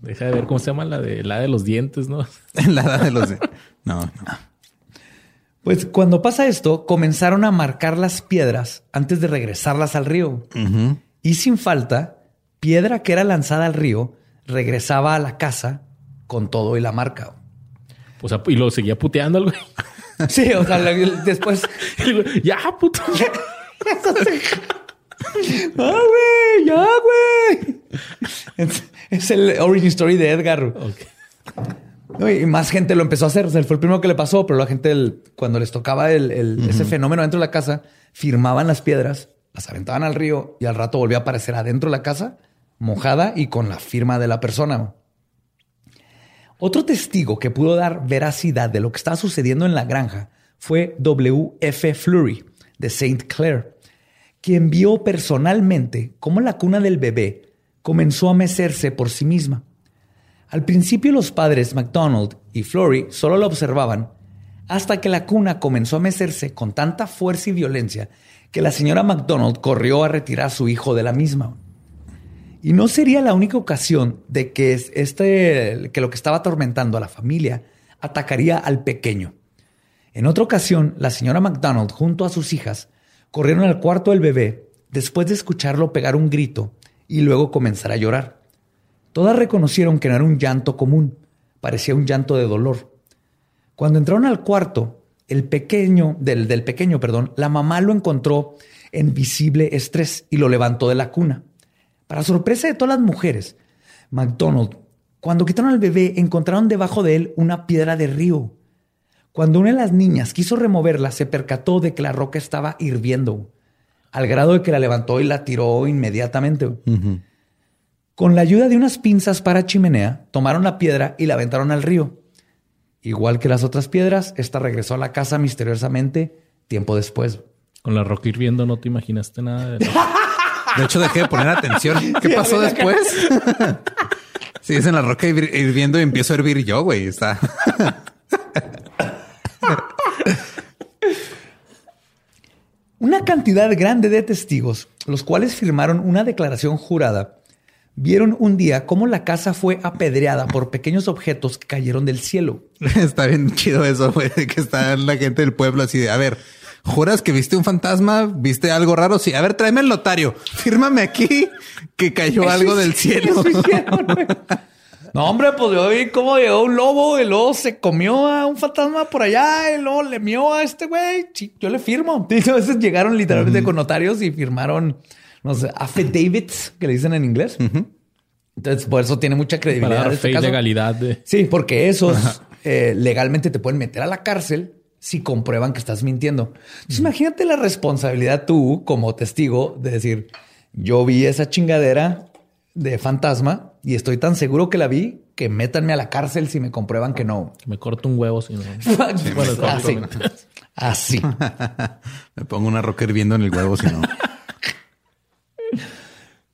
Deja de ver cómo se llama la de la de los dientes, ¿no? La edad de los... No, no. Pues cuando pasa esto, comenzaron a marcar las piedras antes de regresarlas al río. Y sin falta, piedra que era lanzada al río regresaba a la casa con todo y la marca. O sea, y lo seguía puteando al güey. Sí, o sea, después. Ya, puto. ¡Ah, güey! ¡Ya, güey! Es, es el origin story de Edgar. Ok. No, y más gente lo empezó a hacer. O sea, fue el primero que le pasó, pero la gente, el- cuando les tocaba el- el- ese fenómeno dentro de la casa, firmaban las piedras, las aventaban al río y al rato volvía a aparecer adentro de la casa, mojada y con la firma de la persona. Otro testigo que pudo dar veracidad de lo que estaba sucediendo en la granja fue W.F. Fleury de St. Clair, quien vio personalmente cómo la cuna del bebé comenzó a mecerse por sí misma. Al principio los padres McDonald y Florey solo la observaban hasta que la cuna comenzó a mecerse con tanta fuerza y violencia que la señora McDonald corrió a retirar a su hijo de la misma. Y no sería la única ocasión de que, es- este, que lo que estaba atormentando a la familia atacaría al pequeño. En otra ocasión, la señora McDonald junto a sus hijas corrieron al cuarto del bebé después de escucharlo pegar un grito y luego comenzar a llorar. Todas reconocieron que no era un llanto común, parecía un llanto de dolor. Cuando entraron al cuarto, el pequeño, del, del pequeño, perdón, la mamá lo encontró en visible estrés y lo levantó de la cuna. Para sorpresa de todas las mujeres, McDonald, cuando quitaron al bebé, encontraron debajo de él una piedra de río. Cuando una de las niñas quiso removerla, se percató de que la roca estaba hirviendo, al grado de que la levantó y la tiró inmediatamente. Con la ayuda de unas pinzas para chimenea, tomaron la piedra y la aventaron al río. Igual que las otras piedras, esta regresó a la casa misteriosamente tiempo después. Con la roca hirviendo no te imaginaste nada de De hecho, dejé de poner atención. ¿Qué pasó después? Si es en la roca hir- hirviendo y empiezo a hervir yo, güey. Está. Una cantidad grande de testigos, los cuales firmaron una declaración jurada, vieron un día cómo la casa fue apedreada por pequeños objetos que cayeron del cielo. Está bien chido eso, güey, que está la gente del pueblo así de, a ver, ¿juras que viste un fantasma? ¿Viste algo raro? Sí, a ver, tráeme el notario. Fírmame aquí que cayó algo del cielo. Hicieron. No, hombre, pues yo vi cómo llegó un lobo y luego se comió a un fantasma por allá y luego le mió a este güey. Sí, yo le firmo. Veces llegaron literalmente con notarios y firmaron, no sé, affidavits, que le dicen en inglés. Entonces, por eso tiene mucha para credibilidad. dar este fe caso. legalidad de Sí, porque esos eh, legalmente te pueden meter a la cárcel si comprueban que estás mintiendo. Entonces, imagínate la responsabilidad tú como testigo de decir, yo vi esa chingadera de fantasma y estoy tan seguro que la vi que métanme a la cárcel si me comprueban que no. que me corto un huevo si no. Bueno, así. Así. Me pongo una roca hirviendo en el huevo, si no.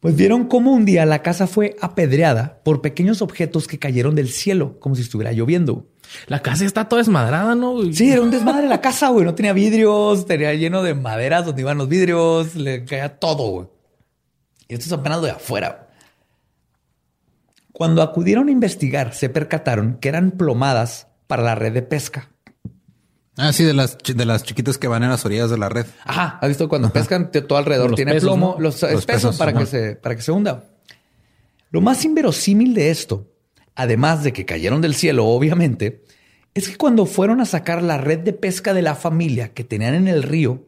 Pues vieron cómo un día la casa fue apedreada por pequeños objetos que cayeron del cielo, como si estuviera lloviendo. La casa está toda desmadrada, ¿no? Sí, era un desmadre la casa, güey. No tenía vidrios, tenía lleno de maderas donde iban los vidrios, le caía todo, güey. Y esto es apenas lo de afuera. Cuando acudieron a investigar, se percataron que eran plomadas para la red de pesca. Ah, sí, de las, de las chiquitas que van en las orillas de la red. Ajá, ¿has visto cuando pescan todo alrededor? Los Tiene pesos, plomo, ¿no? los, Los espesos pesos, para, que se, para que se hunda. Lo más inverosímil de esto, además de que cayeron del cielo, obviamente, es que cuando fueron a sacar la red de pesca de la familia que tenían en el río,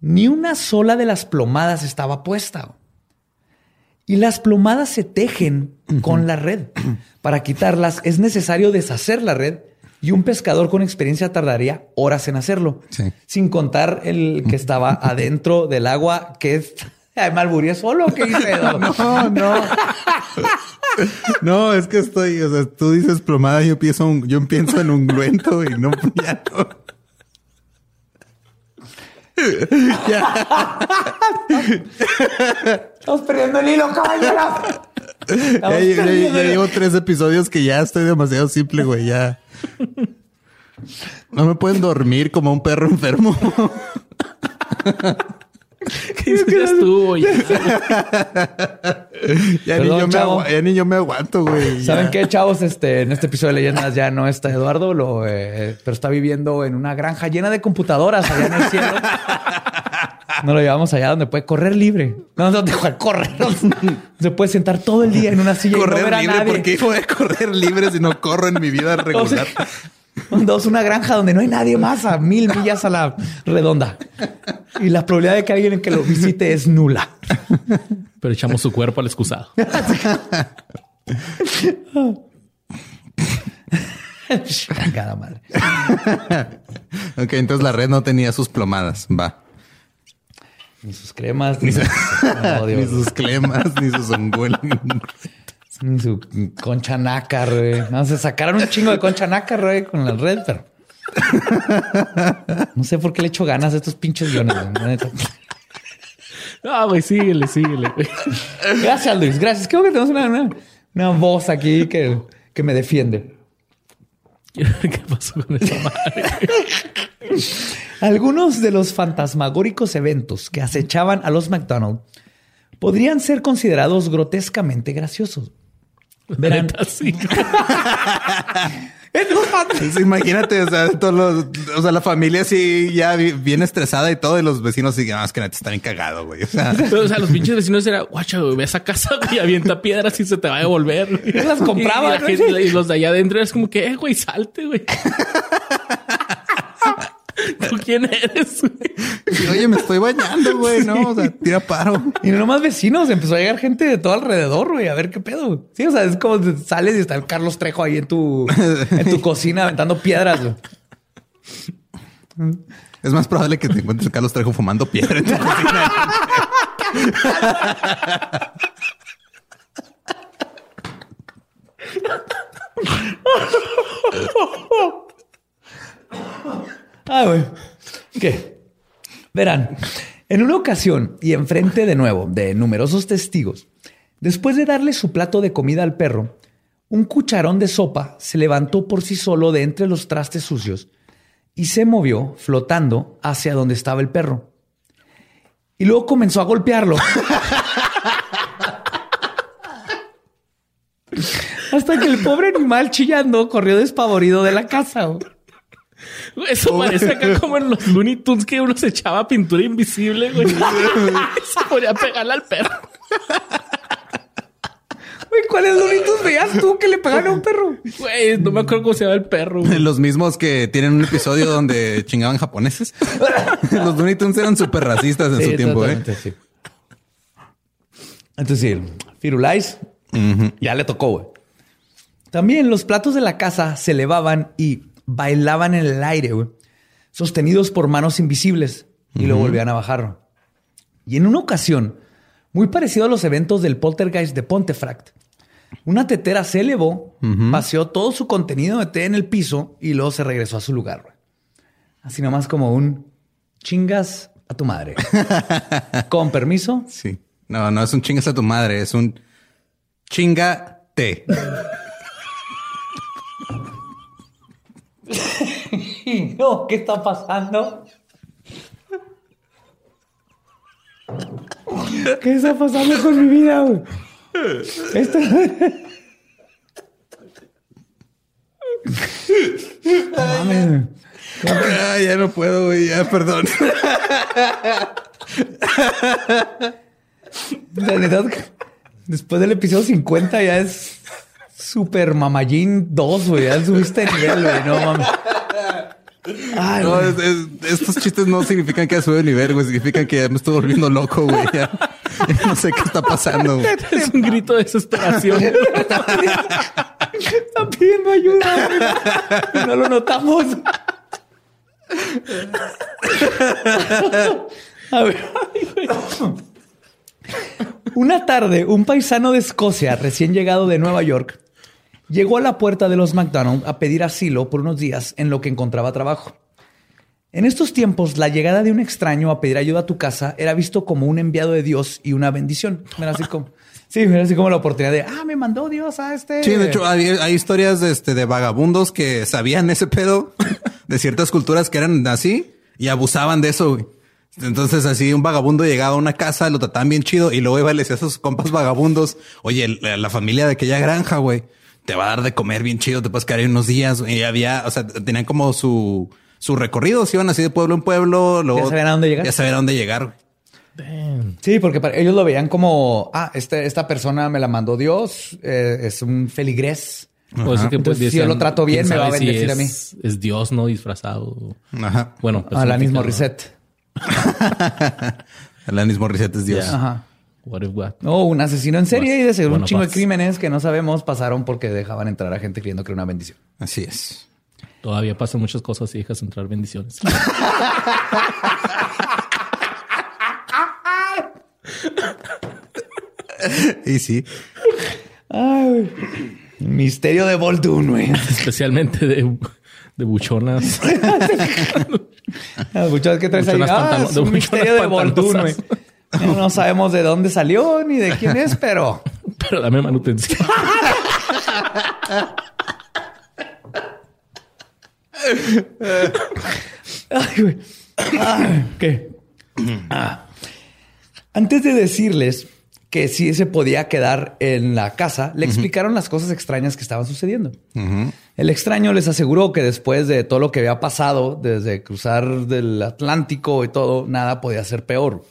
ni una sola de las plomadas estaba puesta. Y las plomadas se tejen con la red. Para quitarlas es necesario deshacer la red y un pescador con experiencia tardaría horas en hacerlo. Sí. Sin contar el que estaba adentro del agua, que es... Ay, Malburí solo, ¿qué hice? No, no. No, es que estoy, o sea, tú dices plomada, yo pienso, un- yo pienso en ungüento y no, ya no. Estamos perdiendo el hilo, caballero. Ya, ya- ya- ya llevo tres episodios que ya estoy demasiado simple, güey, ya. No me pueden dormir como un perro enfermo. ¿Qué? Ya estuvo. ya. Ya, ni Perdón, yo me chavo. agua- ya ni yo me aguanto, güey. ¿Saben Ya. qué, chavos? Este, en este episodio de Leyendas ya no está Eduardo, lo, eh, pero está viviendo en una granja llena de computadoras allá en el cielo. No lo llevamos allá donde puede correr libre. No, no correr. Se puede sentar todo el día en una silla y no correr ver a libre. nadie. ¿Por qué voy a correr libre si no corro en mi vida regular? Dos, una granja donde no hay nadie más a mil millas a la redonda. Y la probabilidad de que alguien que lo visite es nula. Pero echamos su cuerpo al excusado. Cada madre. ok, entonces la red no tenía sus plomadas. Va. Ni sus cremas, ni, sus, no, Ni sus clemas, ni sus ongüel. Ni su concha nácar, güey. No, se sacaron un chingo de concha nácar, güey, con la red, pero... No sé por qué le echo ganas a estos pinches guiones, güey. No, güey, síguele, síguele. Gracias, Luis. Gracias. Creo que tenemos una, una, una voz aquí que, que me defiende. ¿Qué pasó con esa madre? Algunos de los fantasmagóricos eventos que acechaban a los McDonald podrían ser considerados grotescamente graciosos. Verán, sí. Imagínate, o sea, todos los, o sea, la familia sí ya bien estresada y todo, y los vecinos siguen, ah, es que neta están bien cagados, güey. O sea, Pero, o sea, los pinches vecinos era, guacha, güey, ve a esa casa, güey, avienta piedras y se te va a devolver. güey". Yo las compraba, Y, gente- y los de allá adentro es como que, eh, güey, salte, güey. ¿Tú quién eres? güey? oye, me estoy bañando, güey, no, o sea, tira paro. Y no nomás vecinos, empezó a llegar gente de todo alrededor, güey, a ver qué pedo. Sí, o sea, es como sales y está el Carlos Trejo ahí en tu, en tu cocina aventando piedras. güey. Es más probable que te encuentres a Carlos Trejo fumando piedra en tu cocina. Ah, güey. ¿Qué? Verán, en una ocasión y enfrente de nuevo de numerosos testigos, después de darle su plato de comida al perro, un cucharón de sopa se levantó por sí solo de entre los trastes sucios y se movió flotando hacia donde estaba el perro. Y luego comenzó a golpearlo. Hasta que el pobre animal chillando corrió despavorido de la casa. Eso parece acá como en los Looney Tunes que uno se echaba pintura invisible, güey. se ponía a pegarle al perro. Güey, ¿cuáles lunitos veías tú que le pegaron a un perro? Güey, no me acuerdo cómo se llama el perro. güey. Los mismos que tienen un episodio donde chingaban japoneses. Los Looney Tunes eran súper racistas en su tiempo, ¿eh? sí. Entonces sí, Firulais ya le tocó, güey. También los platos de la casa se elevaban y bailaban en el aire, güey, sostenidos por manos invisibles y lo volvían a bajar. Y en una ocasión, muy parecido a los eventos del poltergeist de Pontefract, una tetera se elevó, vació todo su contenido de té en el piso y luego se regresó a su lugar. güey. Así nomás como un chingas a tu madre. Con permiso. Sí. No, no es un chingas a tu madre, es un chingate. No, ¿qué está pasando? ¿Qué está pasando con mi vida? güey? Esto... No mames. Ah, ya no puedo, güey, ya, perdón. La neta, después del episodio 50 ya es Super Mamallín 2, güey. Ya subiste de nivel, güey. No mames. Ay, No, güey. es- es- estos chistes no significan que ya sube de nivel, güey. Significan que ya me estoy volviendo loco, güey. Ya, ya no sé qué está pasando, güey. Es un grito de desesperación. Está pidiendo ayuda. güey. Y no lo notamos. A ver. Una tarde, un paisano de Escocia, recién llegado de Nueva York, llegó a la puerta de los McDonald's a pedir asilo por unos días en lo que encontraba trabajo. En estos tiempos, la llegada de un extraño a pedir ayuda a tu casa era visto como un enviado de Dios y una bendición. Era así como, sí, así como la oportunidad de, ah, me mandó Dios a este. Sí, de hecho, hay, hay historias de, este, de vagabundos que sabían ese pedo de ciertas culturas que eran así y abusaban de eso. Entonces, así un vagabundo llegaba a una casa, lo trataban bien chido y luego iba y le decía a sus compas vagabundos, oye, la, la familia de aquella granja, güey, te va a dar de comer bien chido, te puedes quedar ahí unos días. güey". Y había, o sea, tenían como su, su recorrido, se iban así de pueblo en pueblo. Luego, Ya sabían a dónde llegar. Ya sabían a dónde llegar. Sí, porque para- ellos lo veían como, ah, este, esta persona me la mandó Dios, eh, es un feligrés. Pues es que, pues, Entonces, si yo lo trato bien, me va a si bendecir a mí. es- Dios, no disfrazado. Ajá. Bueno, Alanis personificado. Morissette. Alanis Morissette es Dios. Ajá. What if what? No, un asesino en serie y de seguro un chingo de crímenes que no sabemos pasaron porque dejaban entrar a gente creyendo que era una bendición. Así es. Todavía pasan muchas cosas y dejas entrar bendiciones. Y sí. Misterio de Voldun, güey. Especialmente de, de buchonas. Las buchonas que traes ahí. Buchonas Ah, es de un misterio de Voldun, güey. No sabemos de dónde salió ni de quién es, pero Pero dame manutención. Ay, güey. ¿Qué? Ah. Antes de decirles que sí se podía quedar en la casa, le explicaron las cosas extrañas que estaban sucediendo. El extraño les aseguró que después de todo lo que había pasado, desde cruzar del Atlántico y todo, nada podía ser peor.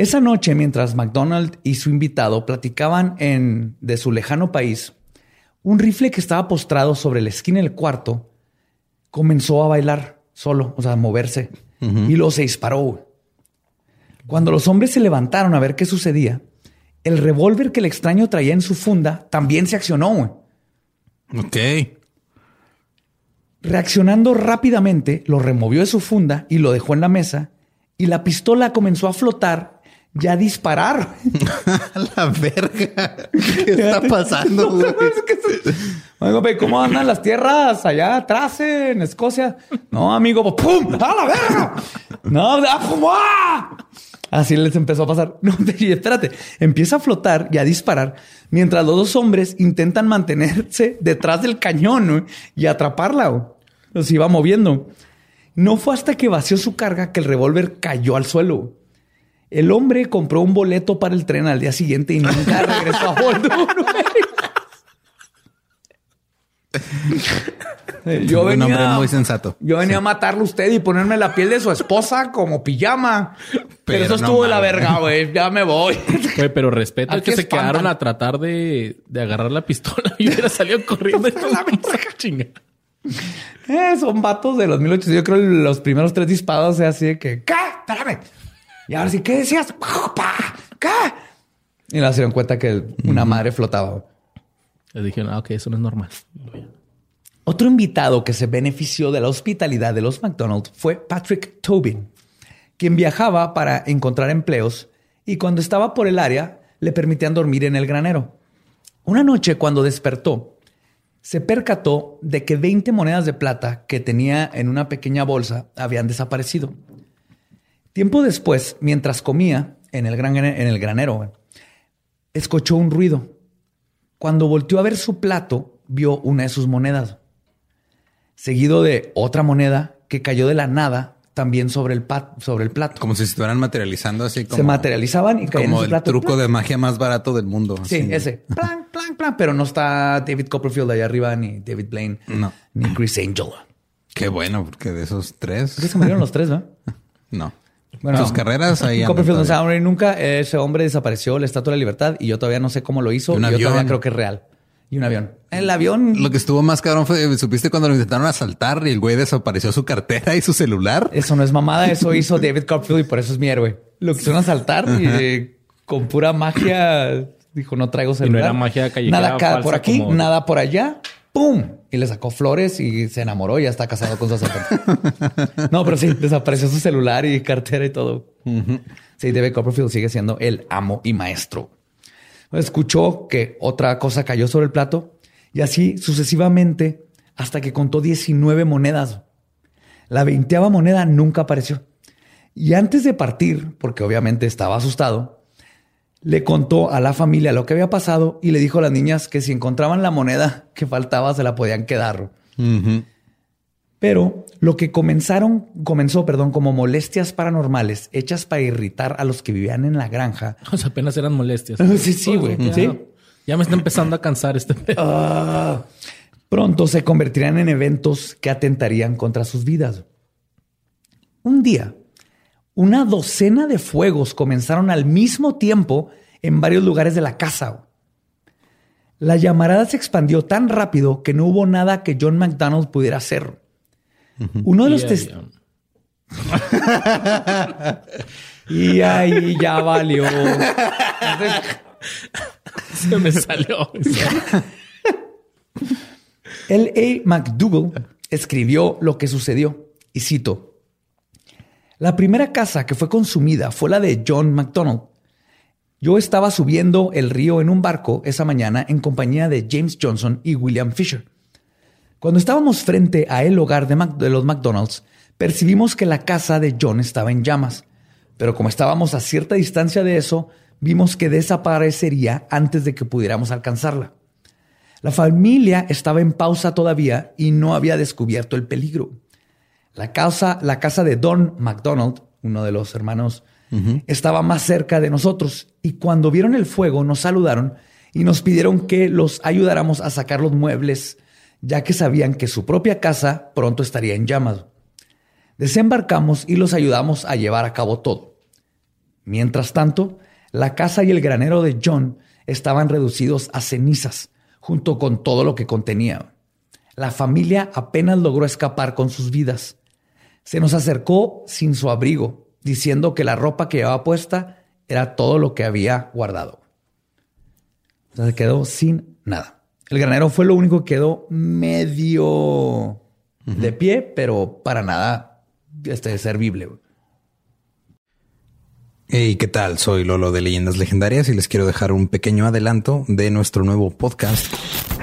Esa noche, mientras McDonald y su invitado platicaban en, de su lejano país, un rifle que estaba postrado sobre la esquina del cuarto comenzó a bailar solo, o sea, a moverse. Y luego se disparó. Cuando los hombres se levantaron a ver qué sucedía, el revólver que el extraño traía en su funda también se accionó. Ok. Reaccionando rápidamente, lo removió de su funda y lo dejó en la mesa. Y la pistola comenzó a flotar y a disparar. A la verga. ¿Qué está pasando, güey? Güey, ¿cómo andan las tierras allá atrás en Escocia? No, amigo, pues, ¡pum! ¡A la verga! No, ¡ah! ¡ah! Así les empezó a pasar. No, y espérate, empieza a flotar y a disparar mientras los dos hombres intentan mantenerse detrás del cañón y atraparla. güey. Los iba moviendo. No fue hasta que vació su carga que el revólver cayó al suelo. El hombre compró un boleto para el tren al día siguiente y nunca regresó a güey. Yo Un venía, hombre muy sensato. Yo venía a matarlo a usted y ponerme la piel de su esposa como pijama. Pero, Pero eso no estuvo de la verga, güey. Ya me voy. Güey, pero respeto al Aquí que se espantan. quedaron a tratar de, de agarrar la pistola y hubiera salido corriendo. chinga. Eh, son vatos de los 1800. Yo creo que los primeros tres disparos es así de que, ¿qué? Espérame. Y ahora sí, ¿qué decías? ¿Qué? Y se dieron cuenta que una madre flotaba. Les dijeron, ah, ok, eso no es normal. Otro invitado que se benefició de la hospitalidad de los McDonald's fue Patrick Tobin, quien viajaba para encontrar empleos y cuando estaba por el área le permitían dormir en el granero. Una noche cuando despertó, se percató de que 20 monedas de plata que tenía en una pequeña bolsa habían desaparecido. Tiempo después, mientras comía en el, gran, en el granero, escuchó un ruido. Cuando volteó a ver su plato, vio una de sus monedas, seguido de otra moneda que cayó de la nada también sobre el, pat- sobre el plato. Como si se estuvieran materializando así como... Se materializaban y caían en Como su el plato. truco de magia más barato del mundo. Sí, así. ese. Plan, plan, plan. Pero no está David Copperfield allá arriba, ni David Blaine, No. ni Chris Angel. Qué bueno, porque de esos tres... Creo que se murieron los tres, ¿no? No. Bueno, Sus carreras ahí... Copperfield no se va a todavía. morir nunca. Ese hombre desapareció la Estatua de la Libertad y yo todavía no sé cómo lo hizo. Y un y yo todavía avión. creo que es real. Y un avión. El avión. Lo que estuvo más cabrón fue, supiste cuando lo intentaron asaltar y el güey desapareció su cartera y su celular. Eso no es mamada. Eso hizo David Copperfield y por eso es mi héroe. Lo quisieron asaltar y eh, con pura magia dijo no traigo celular. era magia callejera Nada acá por aquí, como- nada por allá. ¡Pum! Y le sacó flores y se enamoró y ya está casado con su asaltante. no, pero sí, desapareció su celular y cartera y todo. Sí, David Copperfield sigue siendo el amo y maestro. Escuchó que otra cosa cayó sobre el plato y así sucesivamente hasta que contó 19 monedas. La veinteava moneda nunca apareció. Y antes de partir, porque obviamente estaba asustado, le contó a la familia lo que había pasado y le dijo a las niñas que si encontraban la moneda que faltaba se la podían quedar. Pero lo que comenzaron, comenzó, perdón, como molestias paranormales hechas para irritar a los que vivían en la granja. O sea, apenas eran molestias. Sí, sí, güey. Sí. ya me está empezando a cansar este pedo. Ah, pronto se convertirían en eventos que atentarían contra sus vidas. Un día, una docena de fuegos comenzaron al mismo tiempo en varios lugares de la casa. La llamarada se expandió tan rápido que no hubo nada que John McDonald pudiera hacer. Uno de los Y, tes- eh, Y ahí ya valió. Se me salió. L. A. McDougall escribió lo que sucedió y cito: La primera casa que fue consumida fue la de John McDonald. Yo estaba subiendo el río en un barco esa mañana en compañía de James Johnson y William Fisher. Cuando estábamos frente a el hogar de, de los McDonald's, percibimos que la casa de John estaba en llamas, pero como estábamos a cierta distancia de eso, vimos que desaparecería antes de que pudiéramos alcanzarla. La familia estaba en pausa todavía y no había descubierto el peligro. La casa, la casa de Don McDonald, uno de los hermanos, estaba más cerca de nosotros y cuando vieron el fuego nos saludaron y nos pidieron que los ayudáramos a sacar los muebles, ya que sabían que su propia casa pronto estaría en llamas. Desembarcamos y los ayudamos a llevar a cabo todo. Mientras tanto, la casa y el granero de John estaban reducidos a cenizas, junto con todo lo que contenía. La familia apenas logró escapar con sus vidas. Se nos acercó sin su abrigo, diciendo que la ropa que llevaba puesta era todo lo que había guardado. O sea, se quedó sin nada. El granero fue lo único que quedó medio de pie, pero para nada este, servible. Hey, ¿qué tal? Soy Lolo de Leyendas Legendarias y les quiero dejar un pequeño adelanto de nuestro nuevo podcast.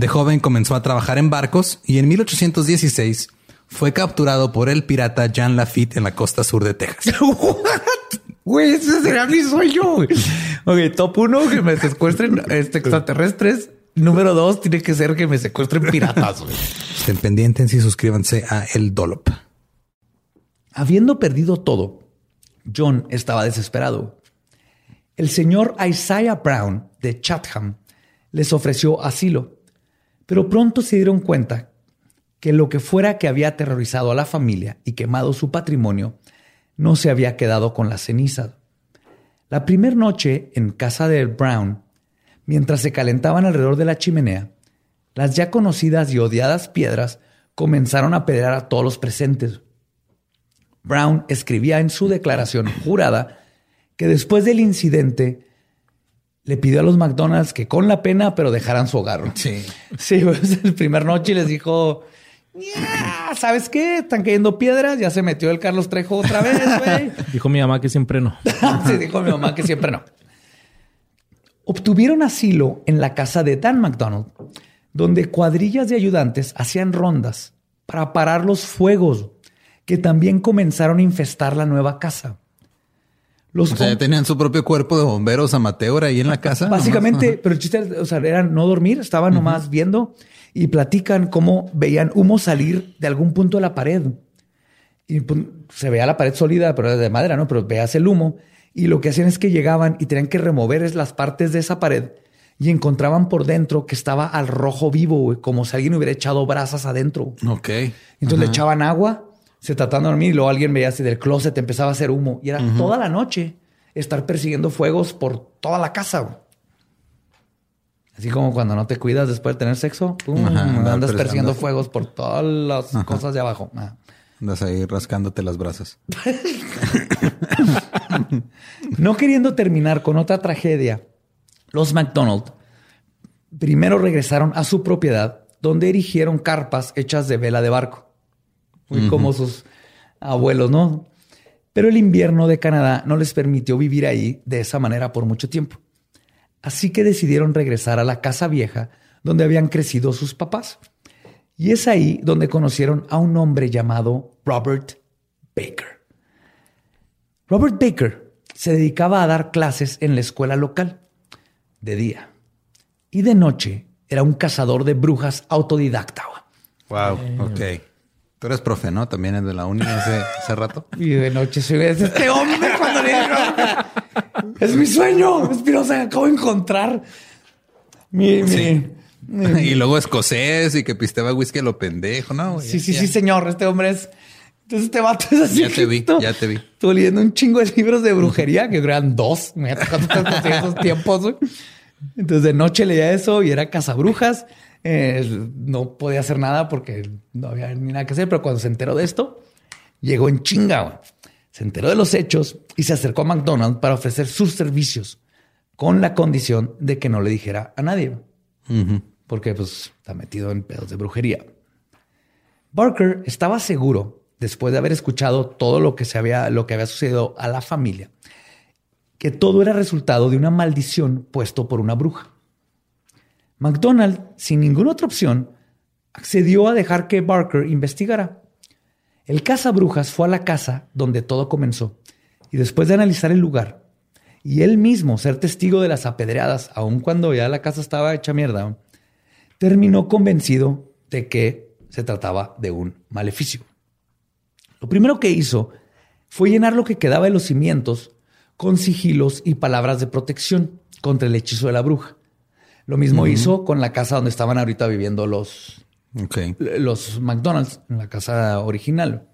De joven comenzó a trabajar en barcos y en 1816 fue capturado por el pirata Jean Lafitte en la costa sur de Texas. Güey, ese será mi sueño. Ok, top uno, que me secuestren este, extraterrestres. Número dos, tiene que ser que me secuestren piratas. Estén pendientes y suscríbanse a El Dolop. Habiendo perdido todo, John estaba desesperado. El señor Isaiah Brown de Chatham les ofreció asilo, pero pronto se dieron cuenta que lo que fuera que había aterrorizado a la familia y quemado su patrimonio no se había quedado con las cenizas. La primera noche en casa de Brown, mientras se calentaban alrededor de la chimenea, las ya conocidas y odiadas piedras comenzaron a pedrear a todos los presentes. Brown escribía en su declaración jurada que después del incidente le pidió a los McDonald's que con la pena, pero dejaran su hogar. Sí. Sí, pues, el primer noche y les dijo, "Ya, ¿sabes qué? Están cayendo piedras, ya se metió el Carlos Trejo otra vez, güey. Dijo mi mamá que siempre no. Sí, dijo mi mamá que siempre no. Obtuvieron asilo en la casa de Dan McDonald, donde cuadrillas de ayudantes hacían rondas para parar los fuegos que también comenzaron a infestar la nueva casa. Los O sea, ya tenían su propio cuerpo de bomberos amateur ahí en la casa. Básicamente, Nomás, pero el chiste o sea, era no dormir, estaban nomás viendo y platican cómo veían humo salir de algún punto de la pared. Y pues, se veía la pared sólida, pero de madera, ¿no? Pero veías el humo. Y lo que hacían es que llegaban y tenían que remover las partes de esa pared y encontraban por dentro que estaba al rojo vivo, güey, como si alguien hubiera echado brasas adentro. Ok. Entonces le echaban agua, se trataban de dormir y luego alguien veía así del closet, empezaba a hacer humo. Y era toda la noche estar persiguiendo fuegos por toda la casa. Así como cuando no te cuidas después de tener sexo, pum, Ajá, andas persiguiendo fuegos por todas las cosas de abajo. Andas ahí rascándote las brasas. No queriendo terminar con otra tragedia, los McDonald primero regresaron a su propiedad donde erigieron carpas hechas de vela de barco. Muy como sus abuelos, ¿no? Pero el invierno de Canadá no les permitió vivir ahí de esa manera por mucho tiempo. Así que decidieron regresar a la casa vieja donde habían crecido sus papás. Y es ahí donde conocieron a un hombre llamado Robert Baker. Robert Baker se dedicaba a dar clases en la escuela local de día y de noche era un cazador de brujas autodidacta. Wow, ok. Tú eres profe, ¿no? También es de la uni hace, hace rato. Y de noche se ve este hombre cuando le digo, es mi sueño, Espinosa, acabo de encontrar mi, mi- y luego escocés y que pisteaba whisky a lo pendejo, ¿no? güey? Sí, sí, sí, señor. Este hombre es. Entonces, este vato es así. Ya te vi, ya te vi. Estuve leyendo un chingo de libros de brujería que eran dos. Me ha tocado esos tiempos. güey. Entonces, de noche leía eso y era cazabrujas. Eh, no podía hacer nada porque no había ni nada que hacer. Pero cuando se enteró de esto, llegó en chinga. Se enteró de los hechos y se acercó a McDonald's para ofrecer sus servicios con la condición de que no le dijera a nadie. Porque pues está metido en pedos de brujería. Barker estaba seguro, después de haber escuchado todo lo que, se había, lo que había sucedido a la familia, que todo era resultado de una maldición puesto por una bruja. McDonald, sin ninguna otra opción, accedió a dejar que Barker investigara. El cazabrujas fue a la casa donde todo comenzó y después de analizar el lugar y él mismo ser testigo de las apedreadas, aun cuando ya la casa estaba hecha mierda, terminó convencido de que se trataba de un maleficio. Lo primero que hizo fue llenar lo que quedaba de los cimientos con sigilos y palabras de protección contra el hechizo de la bruja. Lo mismo hizo con la casa donde estaban ahorita viviendo los, McDonald's, en la casa original.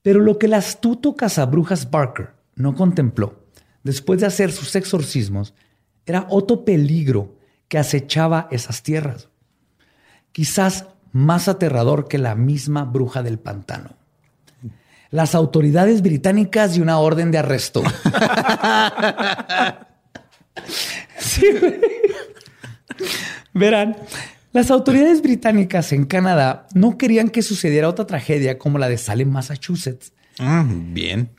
Pero lo que el astuto cazabrujas Barker no contempló después de hacer sus exorcismos era otro peligro que acechaba esas tierras. Quizás más aterrador que la misma bruja del pantano. Las autoridades británicas y una orden de arresto. Sí, güey. Verán, las autoridades británicas en Canadá no querían que sucediera otra tragedia como la de Salem, Massachusetts. Ah, bien.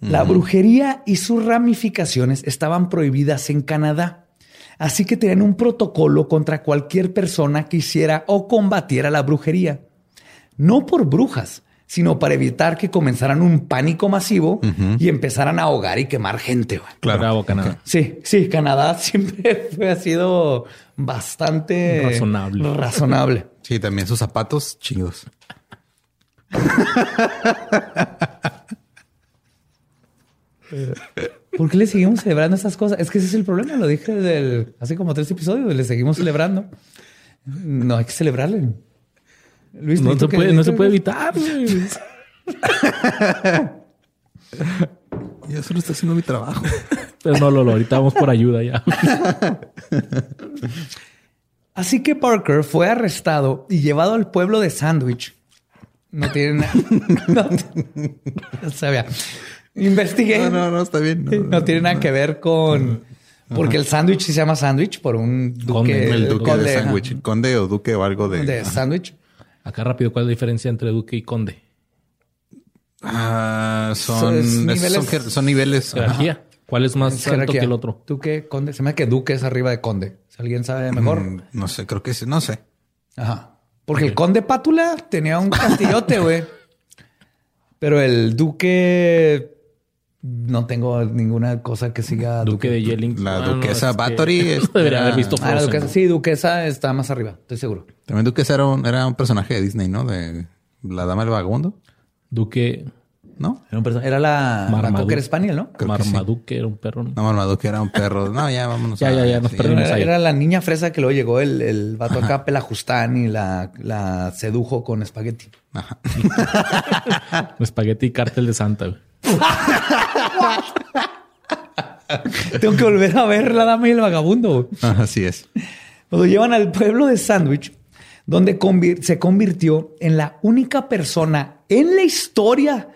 La brujería y sus ramificaciones estaban prohibidas en Canadá. Así que tenían un protocolo contra cualquier persona que hiciera o combatiera la brujería. No por brujas, sino para evitar que comenzaran un pánico masivo y empezaran a ahogar y quemar gente. güey. Claro. Bravo, Canadá. Sí, sí, Canadá siempre fue, ha sido bastante Razonable. razonable. Sí, también sus zapatos chingos. ¿Por qué le seguimos celebrando estas cosas? Es que ese es el problema. Lo dije desde el- hace como tres episodios. Le seguimos celebrando. No hay que celebrarle. Luis, No se puede, no se puede evitar. Yo solo estoy haciendo mi trabajo. Pero no, Lolo, ahorita vamos por ayuda ya. Así que Parker fue arrestado y llevado al pueblo de Sandwich. No tiene nada. No, no sabía. Investigué. No, no, no, está bien. No, No, tiene nada que ver con. Porque el sándwich sí se llama sándwich por un Conde, duque. El duque conde, de sándwich. Conde o duque o algo de... De sándwich. Acá rápido, ¿cuál es la diferencia entre duque y conde? Ah, son, es niveles- son, jer- son niveles. Ajá. Jerarquía. ¿Cuál es más Es alto que el otro? Duque, conde. Se me hace que duque es arriba de conde. Si alguien sabe mejor. Mm, No sé, creo que sí. No sé. Ajá. Porque el conde Pátula tenía un castillote, güey. Pero el duque. No tengo ninguna cosa que siga. Duque de Yelling. La Ah, no, duquesa que- este, Debería haber visto Ah, la Frozen. duquesa. Sí, duquesa está más arriba, estoy seguro. También duquesa era un, era un personaje de Disney, ¿no? De la dama del vagabundo. Duque... ¿No? Era, un perso- era la, la Marmaduke. Cocker Spaniel, ¿no? Creo que sí. Marmaduke era un perro. ¿no? No, Marmaduke era un perro. No, ya vámonos. Ya, a- ya, ya, nos sí. perdimos. Era, ahí. era la niña fresa que luego llegó el, el vato acá, Pelajustán, y la, la sedujo con espagueti. Ajá. Espagueti y cártel de Santa. güey. Tengo que volver a ver la dama y el vagabundo. Así es. Lo llevan al pueblo de Sandwich, donde convir- se convirtió en la única persona en la historia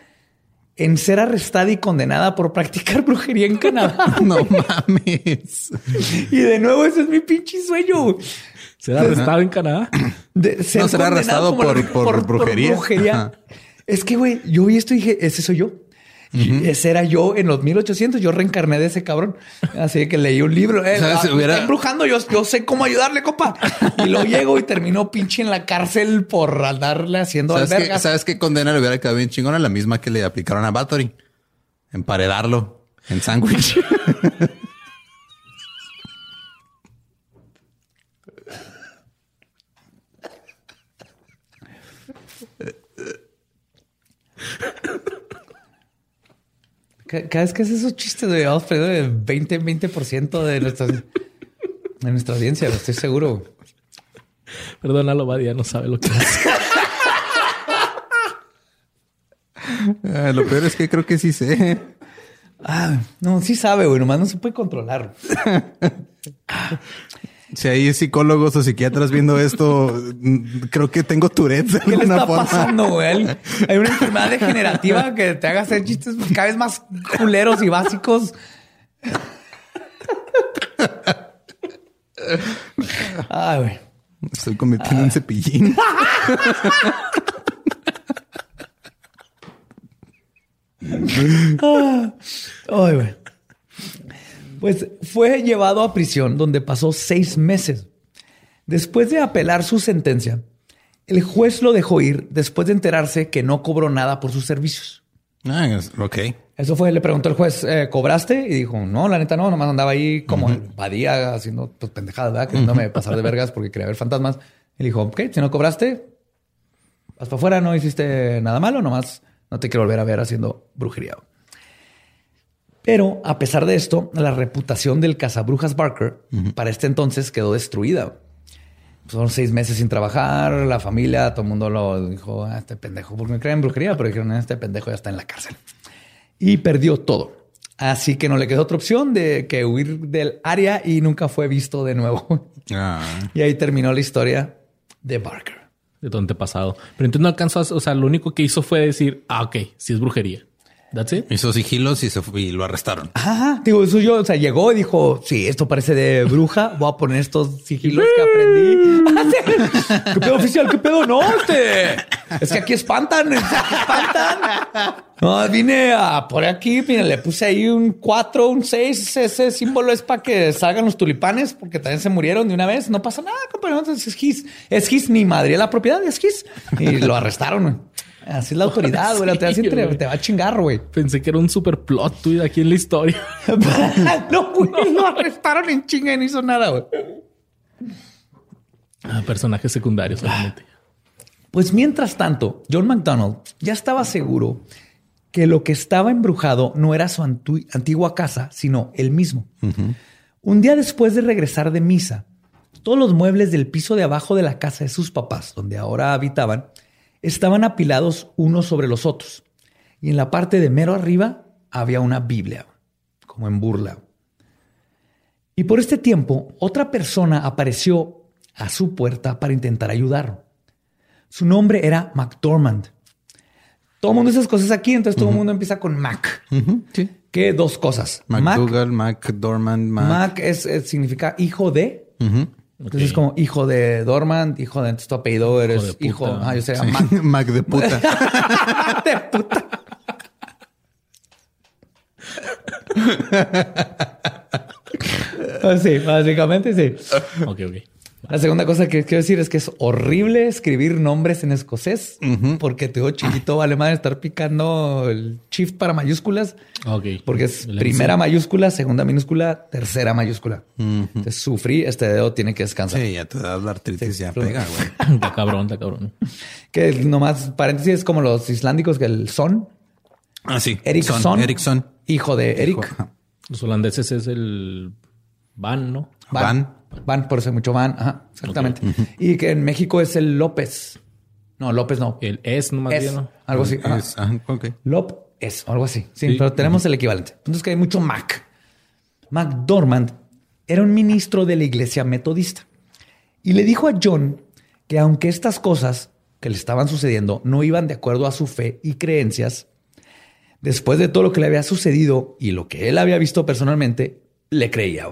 en ser arrestada y condenada por practicar brujería en Canadá. No mames. y de nuevo, ese es mi pinche sueño. ¿Será arrestado en Canadá? de ser No, será condenado arrestado por- por brujería. Ajá. Es que, güey, yo vi esto y dije, ese soy yo. Ese era yo en los 1800. Yo reencarné de ese cabrón. Así que leí un libro. Eh, ah, me Hubiera- está embrujando. Yo, yo sé cómo ayudarle, compa. Y lo llego y terminó pinche en la cárcel por andarle haciendo ¿Sabes albergas. ¿Sabes qué condena le hubiera quedado bien chingona? La misma que le aplicaron a Bathory. Emparedarlo en sándwich. Cada vez que haces esos chistes, vamos perdiendo el 20, 20% de nuestra, de nuestra audiencia, lo estoy seguro. Perdónalo, Badia, no sabe lo que hace. Ah, lo peor es que creo que sí sé. Ah, no, sí sabe, güey, nomás no se puede controlar. Si hay psicólogos o psiquiatras viendo esto, creo que tengo Tourette. de ¿Qué le está forma. pasando, güey? Hay una enfermedad degenerativa que te haga hacer chistes cada vez más culeros y básicos. Ay, güey. Estoy convirtiendo en cepillín. Ay, güey. Pues fue llevado a prisión donde pasó seis meses. Después de apelar su sentencia, el juez lo dejó ir después de enterarse que no cobró nada por sus servicios. Ah, ok. Eso fue, le preguntó el juez, eh, ¿cobraste? Y dijo, no, la neta no, nomás andaba ahí como el Badía haciendo pues, pendejadas, ¿verdad? Queriéndome pasar de vergas porque quería ver fantasmas. Y le dijo, ok, si no cobraste, vas para afuera, no hiciste nada malo, nomás no te quiero volver a ver haciendo brujería. Pero a pesar de esto, la reputación del cazabrujas Barker para este entonces quedó destruida. Fueron seis meses sin trabajar, la familia, todo el mundo lo dijo, "Ah, este pendejo, porque me creen en brujería, pero dijeron, "Ah, este pendejo ya está en la cárcel. Y perdió todo. Así que no le quedó otra opción de que huir del área y nunca fue visto de nuevo. Ah. y ahí terminó la historia de Barker. De tu antepasado. Pero entonces no alcanzó a... O sea, lo único que hizo fue decir, ah, ok, sí es brujería. That's it. Hizo sigilos y, se fue- y lo arrestaron. Ajá, digo, eso yo, o sea, llegó y dijo, sí, esto parece de bruja, voy a poner estos sigilos que aprendí. Ah. ¿Qué pedo oficial? ¿Qué pedo? No, este, es que aquí espantan, es que aquí espantan. No, vine a por aquí, mira, le puse ahí un 4, un 6, ese símbolo es para que salgan los tulipanes, porque también se murieron de una vez, no pasa nada, compañero, entonces es his, es his, mi madre, la propiedad es his. Y lo arrestaron, güey. Así es la autoridad, güey, la autoridad sí te, te va a chingar, güey. Pensé que era un super plot tweet aquí en la historia. no, güey, lo arrestaron en chinga y no hizo nada, güey. Ah, personajes secundarios solamente. Pues mientras tanto, John McDonald ya estaba seguro que lo que estaba embrujado no era su antu- antigua casa, sino él mismo. Un día después de regresar de misa, todos los muebles del piso de abajo de la casa de sus papás, donde ahora habitaban, estaban apilados unos sobre los otros. Y en la parte de mero arriba había una Biblia, como en burla. Y por este tiempo, otra persona apareció a su puerta para intentar ayudarlo. Su nombre era McDormand. Todo el mundo dice esas cosas aquí, entonces todo el mundo empieza con Mac. Sí. Que dos cosas. Mac, McDormand, Mac. Mac es, es- significa hijo de. Entonces es como hijo de Dormand, hijo de entonces tu apellido eres de puta. hijo. Ah, yo Sí. Mac Mac de puta. de puta. Ah, sí, básicamente sí. Ok, ok. La segunda cosa que quiero decir es que es horrible escribir nombres en escocés porque te digo chiquito vale madre estar picando el shift para mayúsculas Ok. porque es primera mayúscula, segunda minúscula, tercera mayúscula. Entonces sufrí, este dedo tiene que descansar. Sí, ya te da la artritis, ya pero- pega, güey. Está cabrón, está cabrón. Que nomás paréntesis es como los islándicos que el son, Ah, sí. Ericsson, Son, Ericsson. hijo de Eric. Los holandeses es el Van, ¿no? Van. Van, por eso mucho van. Ajá, exactamente. Y que en México es el López. No, López no. El es nomás Es, bien, ¿no? algo así. Ajá. Es- ajá, ok. Lop es algo así. Sí, Sí. pero tenemos el equivalente. Entonces que hay mucho Mac. McDormand era un ministro de la iglesia metodista y le dijo a John que aunque estas cosas que le estaban sucediendo no iban de acuerdo a su fe y creencias, después de todo lo que le había sucedido y lo que él había visto personalmente, le creía.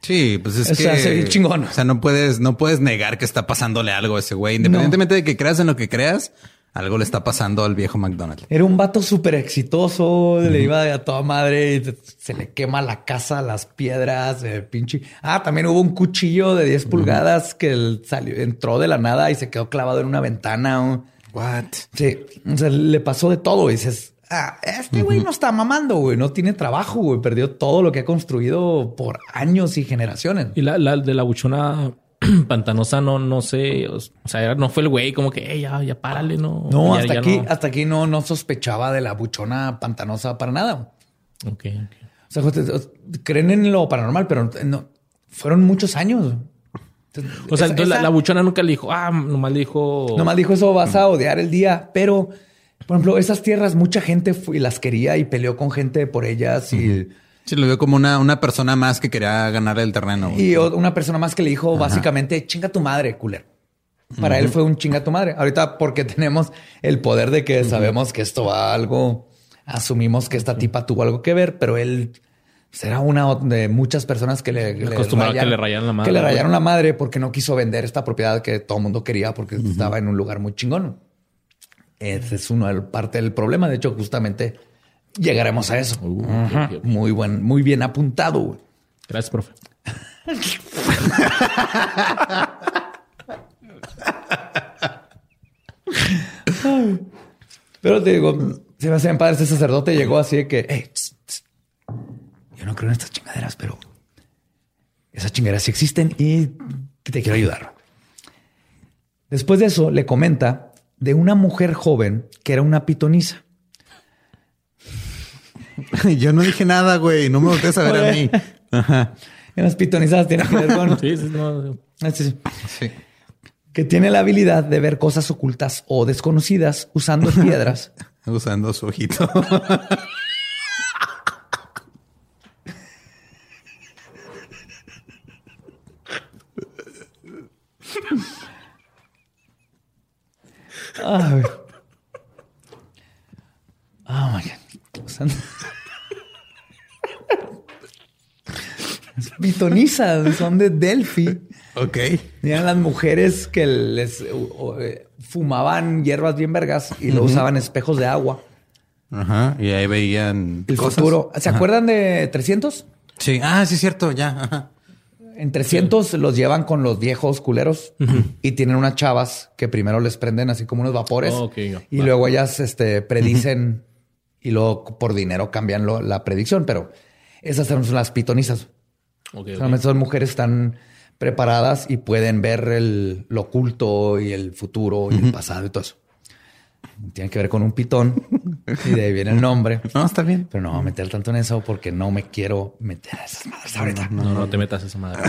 Sí, pues es O que sea, chingón. O sea, no puedes, no puedes negar que está pasándole algo a ese güey. Independientemente de que creas en lo que creas, algo le está pasando al viejo McDonald. Era un vato súper exitoso, le iba a toda madre, y se le quema la casa, las piedras, el pinche. Ah, también hubo un cuchillo de 10 pulgadas que él salió, entró de la nada y se quedó clavado en una ventana. What? Sí, o sea, le pasó de todo. Y dices, ah, este güey no está mamando, güey, no tiene trabajo, güey, perdió todo lo que ha construido por años y generaciones. Y la, la de la buchona pantanosa no, no sé. O sea, no fue el güey como que "Ey, ya, ya párale, no. No, Ya- hasta ya aquí, no. hasta aquí no, no sospechaba de la buchona pantanosa para nada. Ok, ok. O sea, ustedes creen en lo paranormal, pero no fueron muchos años. Entonces, O sea, esa- entonces la, buchona nunca le dijo, ah, nomás le dijo. nomás dijo eso, vas a odiar el día, pero por ejemplo, esas tierras, mucha gente fue las quería y peleó con gente por ellas y, Sí, lo veo como una, una persona más que quería ganar el terreno. y una persona más que le dijo básicamente chinga tu madre, culero. Para él fue un chinga tu madre. Ahorita porque tenemos el poder de que sabemos que esto va a algo, asumimos que esta tipa tuvo algo que ver, pero él será una de muchas personas que le, le que le rayaran la madre, Que le rayaron la madre porque no quiso vender esta propiedad que todo el mundo quería porque estaba en un lugar muy chingón. Ese es una parte del problema. De hecho, justamente llegaremos a eso. Uh. Muy buen, muy bien apuntado. güey. Gracias, profe. Pero te digo, se me hacen padres. Ese sacerdote llegó así de que, "Ey, tss, tss, yo no creo en estas chingaderas, pero esas chingaderas sí existen y te quiero ayudar. Después de eso, le comenta de una mujer joven que era una pitonisa. Yo no dije nada, güey. No me voltees a ver a mí. Ajá. Y las pitonizadas tienen que ver con... Sí, sí, no. Ah, sí. Sí. que tiene la habilidad de ver cosas ocultas o desconocidas usando piedras Usando su ojito. Ay. Oh my God. Pitonizas son de Delphi. ok. Eran las mujeres que les eh, fumaban hierbas bien vergas y lo usaban espejos de agua. Ajá. Y ahí veían El cosas. futuro. ¿Se Ajá. acuerdan de 300? Sí. Ah, sí, es cierto. Ya. Ajá. En 300 los llevan con los viejos culeros y tienen unas chavas que primero les prenden así como unos vapores Oh, y luego ellas este, predicen y luego por dinero cambian lo- la predicción, pero esas son las pitonizas. Ok, ok. Solamente son mujeres están preparadas y pueden ver el, lo oculto y el futuro y el pasado y todo eso. Tiene que ver con un pitón y de ahí viene el nombre. No, está bien. Pero no voy a meter tanto en eso porque no me quiero meter a esas madres ahorita. No, no te metas esa madre.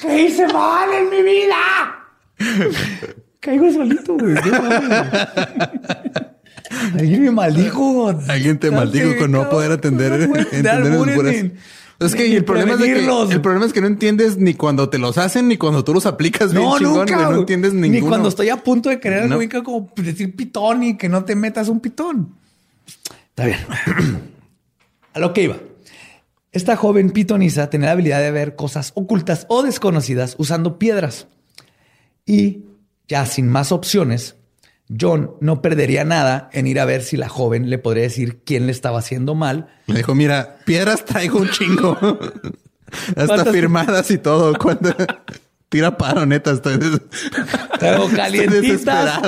¿Qué hice mal en mi vida? Caigo solito, güey. Alguien me maldijo. Alguien te maldijo con no poder atender, entender ni- Es que ni el problema es, de que, prevenirlos. el problema es que no entiendes ni cuando te los hacen ni cuando tú los aplicas bien No, chingón, nunca. No entiendes Ni ninguno. cuando estoy a punto de querer No. como decir pitón y que no te metas un pitón. Está bien. a lo que iba. Esta joven pitonisa tenía la habilidad de ver cosas ocultas o desconocidas usando piedras. Y ya sin más opciones, John no perdería nada en ir a ver si la joven le podría decir quién le estaba haciendo mal Le dijo, mira, piedras traigo un chingo. Hasta ¿Cuántas- firmadas y todo. Cuando tira paro, neta. Estoy des- Traigo calientitas.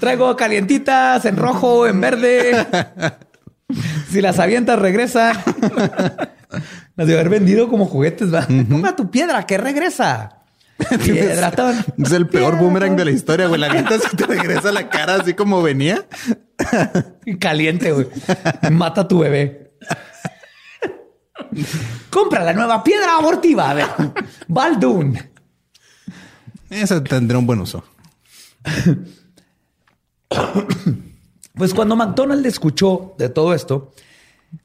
Traigo calientitas en rojo, en verde. Si las avientas, regresan. Las de haber vendido como juguetes. ¿va? Compra tu piedra que regresa. Piedratón. Es el peor boomerang de la historia, güey. La neta se te regresa la cara así como venía. Caliente, güey. Mata a tu bebé. Compra la nueva piedra abortiva. A ver. Baldun. Esa tendrá un buen uso. Pues cuando McDonald escuchó de todo esto,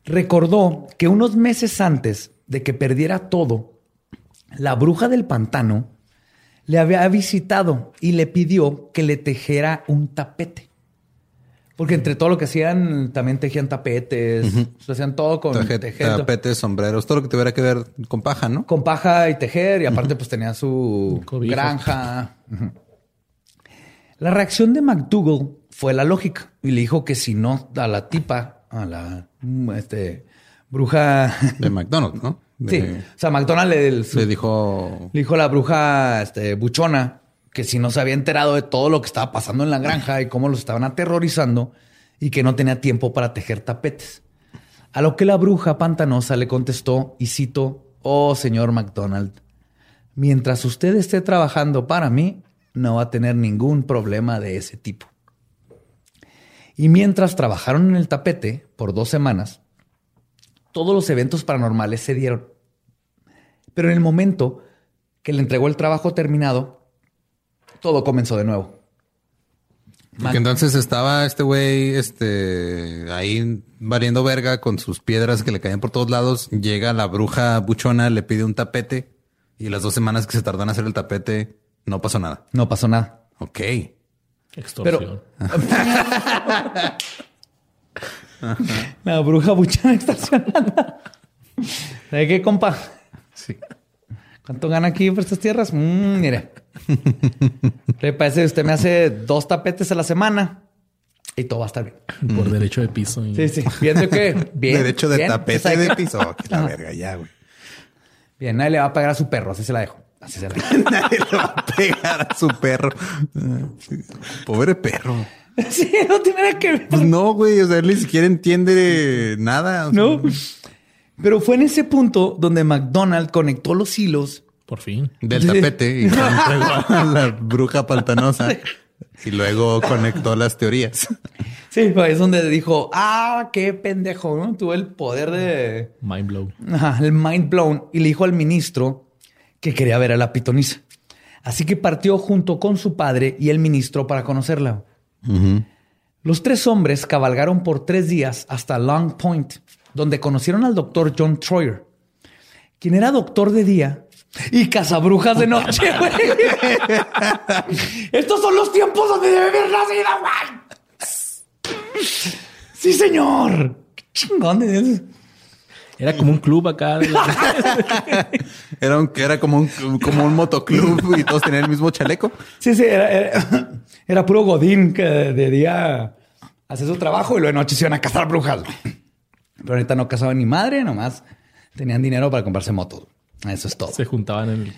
recordó que unos meses antes de que perdiera todo, la bruja del pantano le había visitado y le pidió que le tejera un tapete. Porque entre todo lo que hacían, también tejían tapetes, hacían todo con Taje- tejer, tapetes, sombreros, todo lo que tuviera que ver con paja, ¿no? con paja y tejer, y aparte pues tenía su granja. La reacción de McDougall fue la lógica y le dijo que si no a la tipa, a la este, bruja... De McDonald's, ¿no? Sí, o sea, McDonald le, Le dijo. le dijo a la bruja este, buchona que si no se había enterado de todo lo que estaba pasando en la granja y cómo los estaban aterrorizando y que no tenía tiempo para tejer tapetes. A lo que la bruja pantanosa le contestó y cito, oh señor McDonald, mientras usted esté trabajando para mí, no va a tener ningún problema de ese tipo. Y mientras trabajaron en el tapete por dos semanas, todos los eventos paranormales se dieron. Pero en el momento que le entregó el trabajo terminado, todo comenzó de nuevo. Porque entonces estaba este güey, este, ahí valiendo verga con sus piedras que le caían por todos lados. Llega la bruja buchona, le pide un tapete y las dos semanas que se tardó en hacer el tapete, no pasó nada. No pasó nada. Ok. Extorsión. La bruja buchona extorsionada. ¿Sabe qué, compa? Sí. ¿Cuánto gana aquí por estas tierras? Mm, mire. Le parece que usted me hace dos tapetes a la semana y todo va a estar bien. Por derecho de piso. y- Sí, sí. Viendo que bien. Derecho de bien, tapete ¿sabe de piso. Que la verga ya, güey. Bien, nadie le va a pagar a su perro. Así se la dejo. Así se la dejo. Nadie le va a pegar a su perro. Pobre perro. sí, no tiene nada que ver. Pues no, güey. O sea, él ni siquiera entiende nada. o sea, No. Pero fue en ese punto donde McDonald conectó los hilos Por fin. Del tapete y entregó a la bruja pantanosa. Y luego conectó las teorías. Sí, pues es donde dijo, ah, qué pendejo, ¿no? Tuvo el poder de... Mind blow. Ajá, el mind blown. Y le dijo al ministro que quería ver a la pitonisa. Así que partió junto con su padre y el ministro para conocerla. Los tres hombres cabalgaron por tres días hasta Long Point, donde conocieron al doctor John Troyer, quien era doctor de día y cazabrujas de noche. Estos son los tiempos donde debe haber nacido, güey. Sí, señor. Qué chingón. Era como un club acá. la- Era, un, era como, un, como un motoclub y todos tenían el mismo chaleco. Sí, sí, era, era- era puro Godín que de día hacía su trabajo y luego de noche se iban a cazar brujas. Pero ahorita no cazaban ni madre, nomás tenían dinero para comprarse motos. Eso es todo. Se juntaban en, el-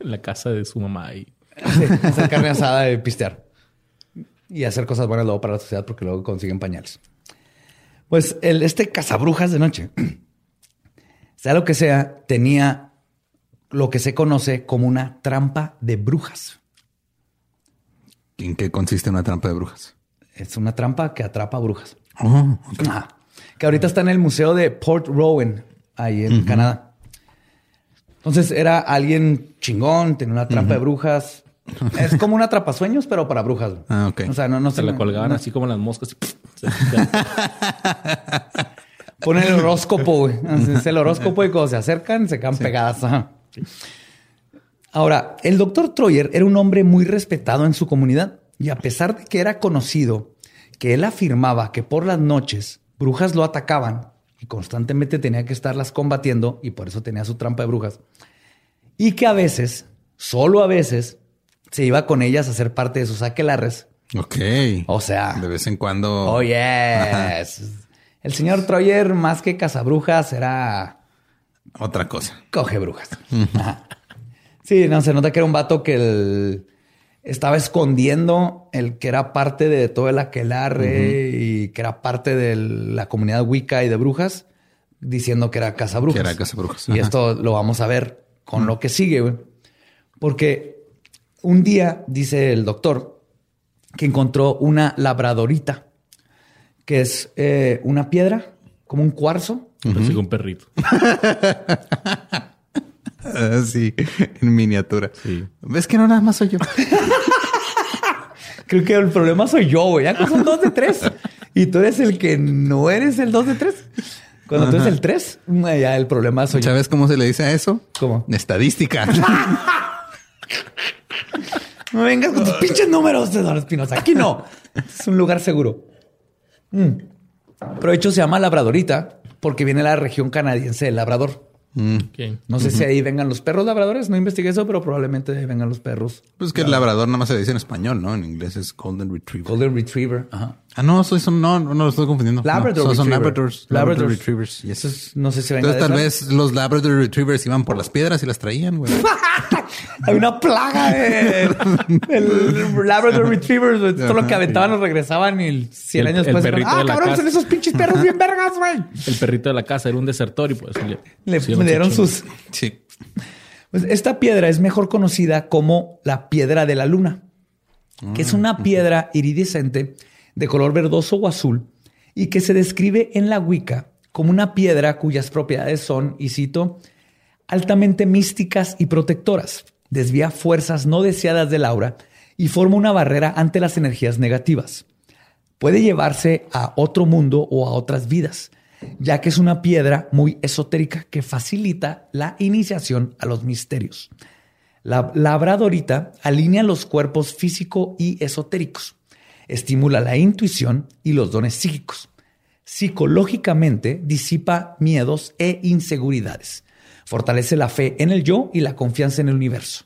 en la casa de su mamá y Sí, hacer carne asada y pistear. Y hacer cosas buenas luego para la sociedad porque luego consiguen pañales. Pues el, este cazabrujas de noche, sea lo que sea, tenía lo que se conoce como una trampa de brujas. ¿En qué consiste una trampa de brujas? Es una trampa que atrapa brujas. Oh, Ajá. Que ahorita está en el museo de Port Rowan, ahí en Canadá. Entonces era alguien chingón, tenía una trampa de brujas. Es como una atrapasueños, pero para brujas. Ah, ok. O sea, no, no se la colgaban no- así como las moscas. y se- Pone el horóscopo, güey. Así Es el horóscopo y cuando se acercan se quedan pegadas. Ahora, el doctor Troyer era un hombre muy respetado en su comunidad y a pesar de que era conocido que él afirmaba que por las noches brujas lo atacaban y constantemente tenía que estarlas combatiendo y por eso tenía su trampa de brujas y que a veces, solo a veces, se iba con ellas a ser parte de sus aquelarres. ok. O sea, De vez en cuando. Oh, yes. El señor Troyer, más que cazabrujas, era Otra cosa. coge brujas. Sí, no, se nota que era un vato que el- estaba escondiendo el que era parte de todo el aquelarre y que era parte de la comunidad Wicca y de brujas, diciendo que era cazabrujas. Que era cazabrujas, Y ajá. esto lo vamos a ver con lo que sigue, güey. Porque un día, dice el doctor, que encontró una labradorita, que es eh, una piedra, como un cuarzo, un perrito. Sí, en miniatura. Sí. ¿Ves que no nada más soy yo? Creo que el problema soy yo, güey. Ya que son dos de tres. Y tú eres el que no eres el dos de tres. Cuando tú eres el tres, ya el problema soy yo. ¿Sabes cómo se le dice a eso? ¿Cómo? Estadística. No vengas con tus pinches números, Eduardo Espinosa. Aquí no. Es un lugar seguro. Pero de hecho se llama labradorita porque viene de la región canadiense del Labrador. Ok. No sé si ahí vengan los perros labradores, no investigué eso, pero probablemente vengan los perros. Pues que el labrador nada más se dice en español, ¿no? En inglés es Golden Retriever. Golden Retriever. Ajá. Ah, no, soy son, no, no, no lo estoy confundiendo. Labrador No, son. Labradors. Labrador Labradors. Retrievers. yes. Eso es- no sé si venga Entonces de tal vez los Labrador Retrievers iban por las piedras y las traían, güey. Hay una plaga de el Labrador Retrievers. güey. Todo lo que aventaban los regresaban y 100 El- años el después. perrito ah, de la cabrón, casa. son esos pinches perros bien vergas, güey. El perrito de la casa era un desertor y pues le, Le dieron sus. Sí. Pues esta piedra es mejor conocida como la piedra de la luna, que es una piedra iridescente de color verdoso o azul y que se describe en la Wicca como una piedra cuyas propiedades son, y cito, altamente místicas y protectoras. Desvía fuerzas no deseadas del aura y forma una barrera ante las energías negativas. Puede llevarse a otro mundo o a otras vidas, ya que es una piedra muy esotérica que facilita la iniciación a los misterios. La labradorita alinea los cuerpos físico y esotéricos, estimula la intuición y los dones psíquicos. Psicológicamente disipa miedos e inseguridades, fortalece la fe en el yo y la confianza en el universo,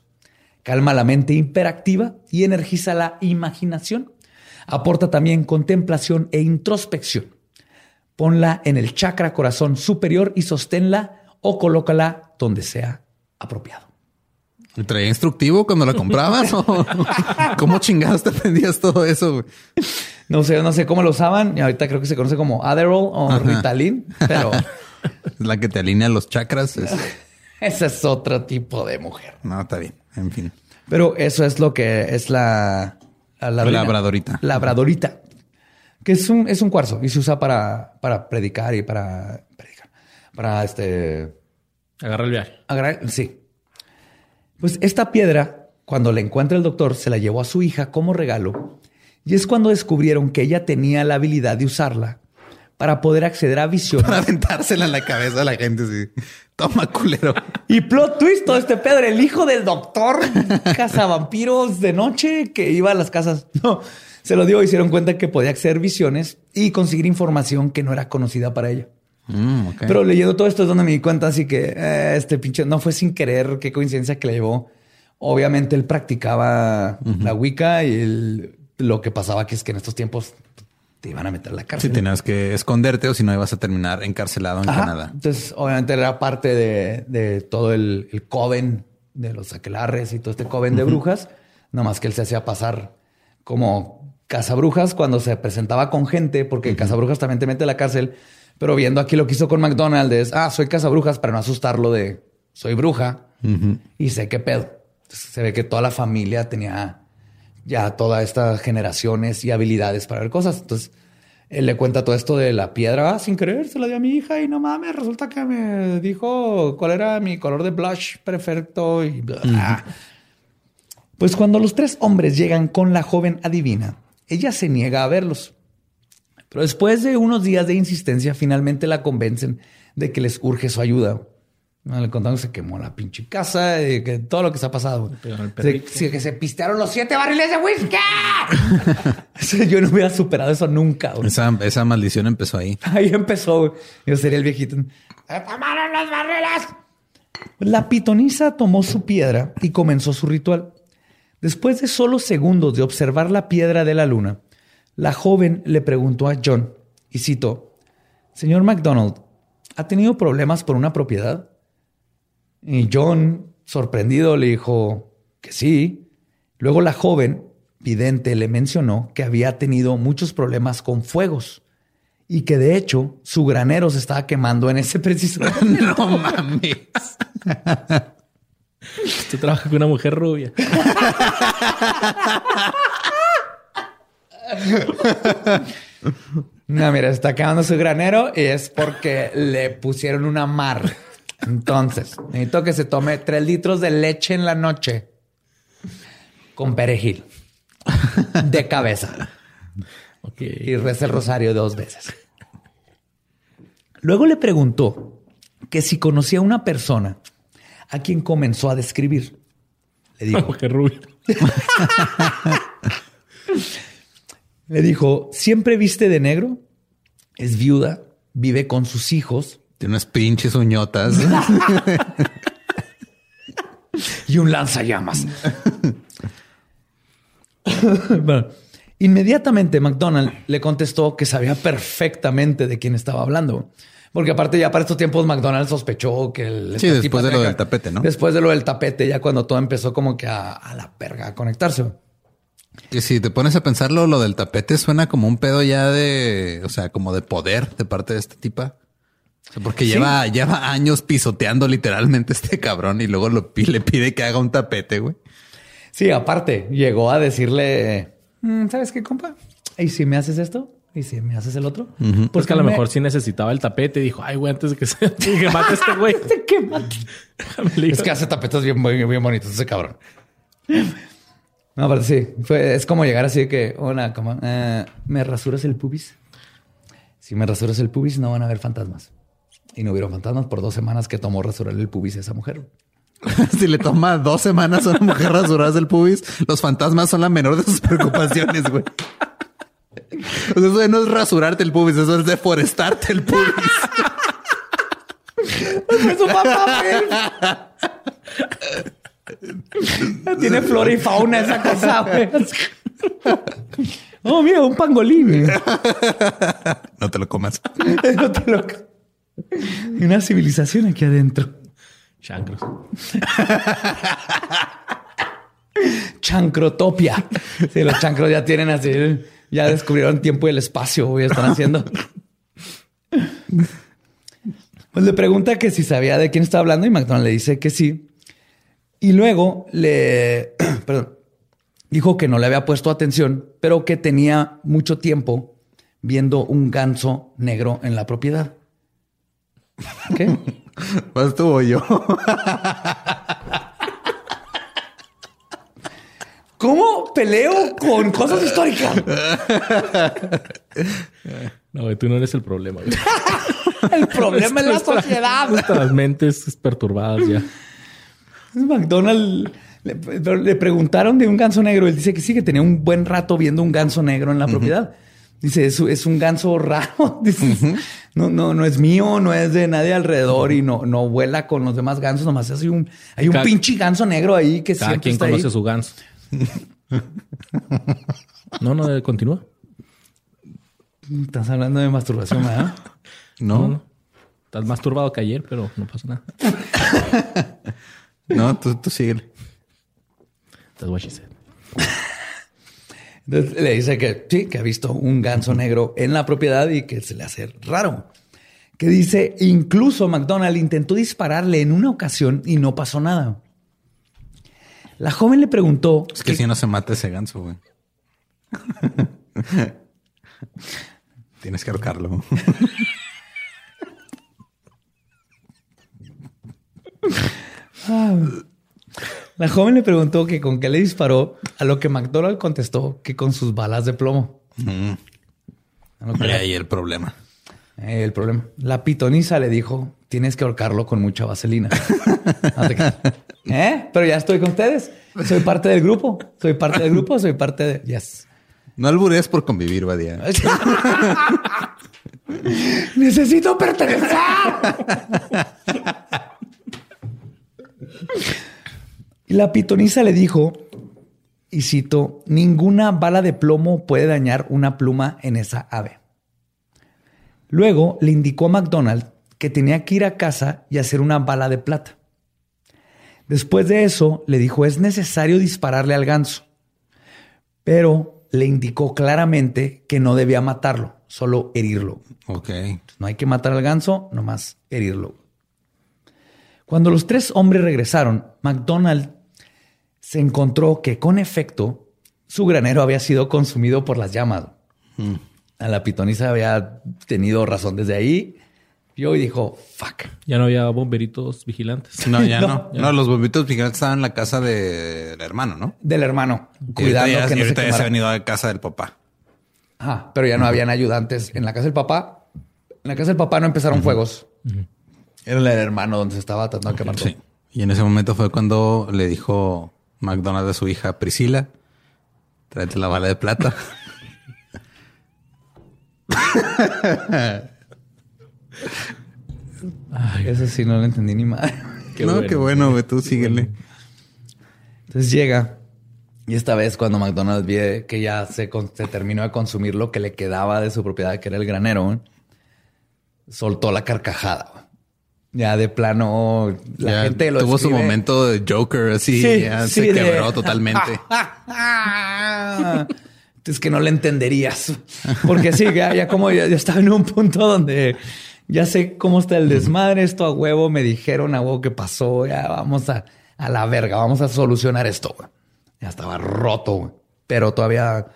calma la mente hiperactiva y energiza la imaginación, aporta también contemplación e introspección. Ponla en el chakra corazón superior y sosténla o colócala donde sea apropiado. ¿Y ¿Traía instructivo cuando la comprabas? ¿O ¿Cómo chingados te aprendías todo eso? güey? No sé, no sé cómo lo usaban y ahorita creo que se conoce como Adderall o Ajá. Ritalin, pero Es la que te alinea los chakras. es- ese es otro tipo de mujer. No, está bien. En fin. Pero eso es lo que es la, la ladrina. Labradorita. Labradorita. Que es un, es un cuarzo y se usa para, para predicar y para predicar. Para este Agarra el viaje. Agra- Sí. Pues esta piedra, cuando la encuentra el doctor, se la llevó a su hija como regalo. Y es cuando descubrieron que ella tenía la habilidad de usarla para poder acceder a visiones. Para aventársela en la cabeza a la gente. Sí. Toma, culero. Y plot twist, todo este Pedro, el hijo del doctor cazavampiros de noche que iba a las casas. No, se lo dio dieron cuenta que podía acceder visiones y conseguir información que no era conocida para ella. Mm. Pero leyendo todo esto es donde me di cuenta, así que eh, este pinche no fue sin querer, qué coincidencia que le llevó. Obviamente él practicaba la Wicca y él- lo que pasaba que es que en estos tiempos te iban a meter a la Si cárcel. tenías que esconderte o si no ibas a terminar encarcelado en Ajá. Canadá. Entonces, obviamente era parte de, de todo el, el coven de los aquelarres y todo este coven de brujas. Nada más que él se hacía pasar como cazabrujas cuando se presentaba con gente, porque cazabrujas también te mete a la cárcel. Pero viendo aquí lo que hizo con McDonald's es, ah, soy cazabrujas para no asustarlo de soy bruja y sé qué pedo. Entonces, se ve que toda la familia tenía ya todas estas generaciones y habilidades para ver cosas. Entonces, él le cuenta todo esto de la piedra. Ah, sin querer, se la dio a mi hija y no mames, resulta que me dijo cuál era mi color de blush perfecto y bla. Pues cuando los tres hombres llegan con la joven adivina, ella se niega a verlos. Pero después de unos días de insistencia, finalmente la convencen de que les urge su ayuda. No, Le contaron que se quemó la pinche casa, y que todo lo que se ha pasado. Se- que se pistearon los siete barriles de whisky. Yo no hubiera superado eso nunca. Esa, esa maldición empezó ahí. Ahí empezó. Yo sería el viejito. ¡Se tomaron los barriles! La pitonisa tomó su piedra y comenzó su ritual. Después de solo segundos de observar la piedra de la luna, la joven le preguntó a John, y citó, Señor MacDonald, ¿ha tenido problemas por una propiedad? Y John, sorprendido, le dijo que sí. Luego la joven, vidente, le mencionó que había tenido muchos problemas con fuegos y que de hecho su granero se estaba quemando en ese preciso no mames. Tú trabajas con una mujer rubia. No, mira, está quemando su granero y es porque le pusieron una mar. Entonces, necesito que se tome tres litros de leche en la noche con perejil de cabeza Ok. y reza el rosario dos veces. Luego le preguntó que si conocía a una persona a quien comenzó a describir. Le Una dijo, mujer rubia. le dijo, ¿siempre viste de negro? Es viuda, vive con sus hijos Tiene unas pinches uñotas. y un lanzallamas. bueno, inmediatamente McDonald le contestó que sabía perfectamente de quién estaba hablando. Porque aparte ya para estos tiempos McDonald sospechó que el Sí, después de lo del tapete, ¿no? Después de lo del tapete, ya cuando todo empezó como que a, a la perga a conectarse. Que si te pones a pensarlo, lo del tapete suena como un pedo ya de, o sea, como de poder de parte de esta tipa. O sea, porque lleva, lleva años pisoteando literalmente este cabrón y luego lo, le pide que haga un tapete, güey. Sí, aparte, llegó a decirle, "Mm, ¿sabes qué, compa? ¿Y si me haces esto? ¿Y si me haces el otro? Pues que a lo me- mejor sí necesitaba el tapete. Dijo, ay, güey, antes de que se que mate este güey. que mate. Es que hace tapetes bien, bien, bien bonitos ese cabrón. No, pero sí, fue, es como llegar así de que, hola, como, eh, ¿me rasuras el pubis? Si me rasuras el pubis, no van a haber fantasmas. Y no hubieron fantasmas por dos semanas que tomó rasurar el pubis a esa mujer. si le toma dos semanas a una mujer rasurarse el pubis, los fantasmas son la menor de sus preocupaciones, güey. O sea, eso no es rasurarte el pubis, eso es deforestarte el pubis. su papá, Tiene flora y fauna esa cosa, güey. Oh, mira, un pangolín. No te lo comas. No te lo- Hay una civilización aquí adentro. Chancros. Chancrotopia. Sí, los chancros ya tienen así, ya descubrieron tiempo y el espacio, güey, están haciendo. Pues le pregunta que si sabía de quién estaba hablando y McDonald le dice que sí. Y luego le, perdón, dijo que no le había puesto atención, pero que tenía mucho tiempo viendo un ganso negro en la propiedad. ¿Qué? Pues estuvo yo. ¿Cómo peleo con cosas históricas? No, tú no eres el problema. güey. El problema es la sociedad. Nuestras mentes perturbadas ya. McDonald le, le preguntaron de un ganso negro. Él dice que sí, que tenía un buen rato viendo un ganso negro en la propiedad. Dice, es, es un ganso raro. Dice, no, no, no es mío, no es de nadie alrededor y no, no vuela con los demás gansos. Nomás hay un, hay un Cada- pinche ganso negro ahí que Cada siempre quien está ahí. conoce su ganso. No, no, eh, continúa. Estás hablando de masturbación, ¿verdad? No, No, no. Estás más turbado que ayer, pero no pasa nada. No, tú, tú síguele. That's what she said. Entonces le dice que sí, que ha visto un ganso negro en la propiedad y que se le hace raro. Que dice, incluso McDonald intentó dispararle en una ocasión y no pasó nada. La joven le preguntó Es que si no se mata ese ganso, güey. Tienes que ahorcarlo. La joven le preguntó que con qué le disparó, a lo que McDonald contestó que con sus balas de plomo. La- ahí el problema. Eh, el problema. La pitonisa le dijo, tienes que ahorcarlo con mucha vaselina. ¿Eh? Pero ya estoy con ustedes. Soy parte del grupo. Soy parte del grupo. Soy parte de... Yes. No alburees por convivir, Badía. Necesito pertenecer. y la pitonisa le dijo, y cito, ninguna bala de plomo puede dañar una pluma en esa ave. Luego le indicó a McDonald que tenía que ir a casa y hacer una bala de plata. Después de eso, le dijo, es necesario dispararle al ganso. Pero le indicó claramente que no debía matarlo, solo herirlo. Ok. No hay que matar al ganso, nomás herirlo. Cuando los tres hombres regresaron, McDonald se encontró que con efecto su granero había sido consumido por las llamas. A la pitonisa había tenido razón desde ahí. Vio y dijo, fuck. Ya no había bomberitos vigilantes. No, ya No, no. No, los bombitos vigilantes estaban en la casa de- del hermano, ¿no? Del hermano, ya, que y no se ahorita ya se ha venido a casa del papá. Ajá, pero ya no habían ayudantes. En la casa del papá, en la casa del papá no empezaron fuegos. Era el hermano donde se estaba tratando de quemar todo. Sí. Y en ese momento fue cuando le dijo McDonald a su hija Priscila, tráete la bala de plata. Eso sí, no lo entendí ni madre. no, qué bueno, güey. Tú síguele. Entonces llega y esta vez cuando McDonald's ve que ya se, se terminó de consumir lo que le quedaba de su propiedad, que era el granero, soltó la carcajada. Ya de plano, la Ya gente lo tuvo su momento de Joker, así. Sí, ya sí, se de- quebró totalmente. Es que no le entenderías. Porque sí, ya, ya como ya, ya estaba en un punto donde ya sé cómo está el desmadre, esto a huevo, me dijeron a huevo que pasó, ya vamos a, a la verga, vamos a solucionar esto. güey. Ya estaba roto, güey, pero todavía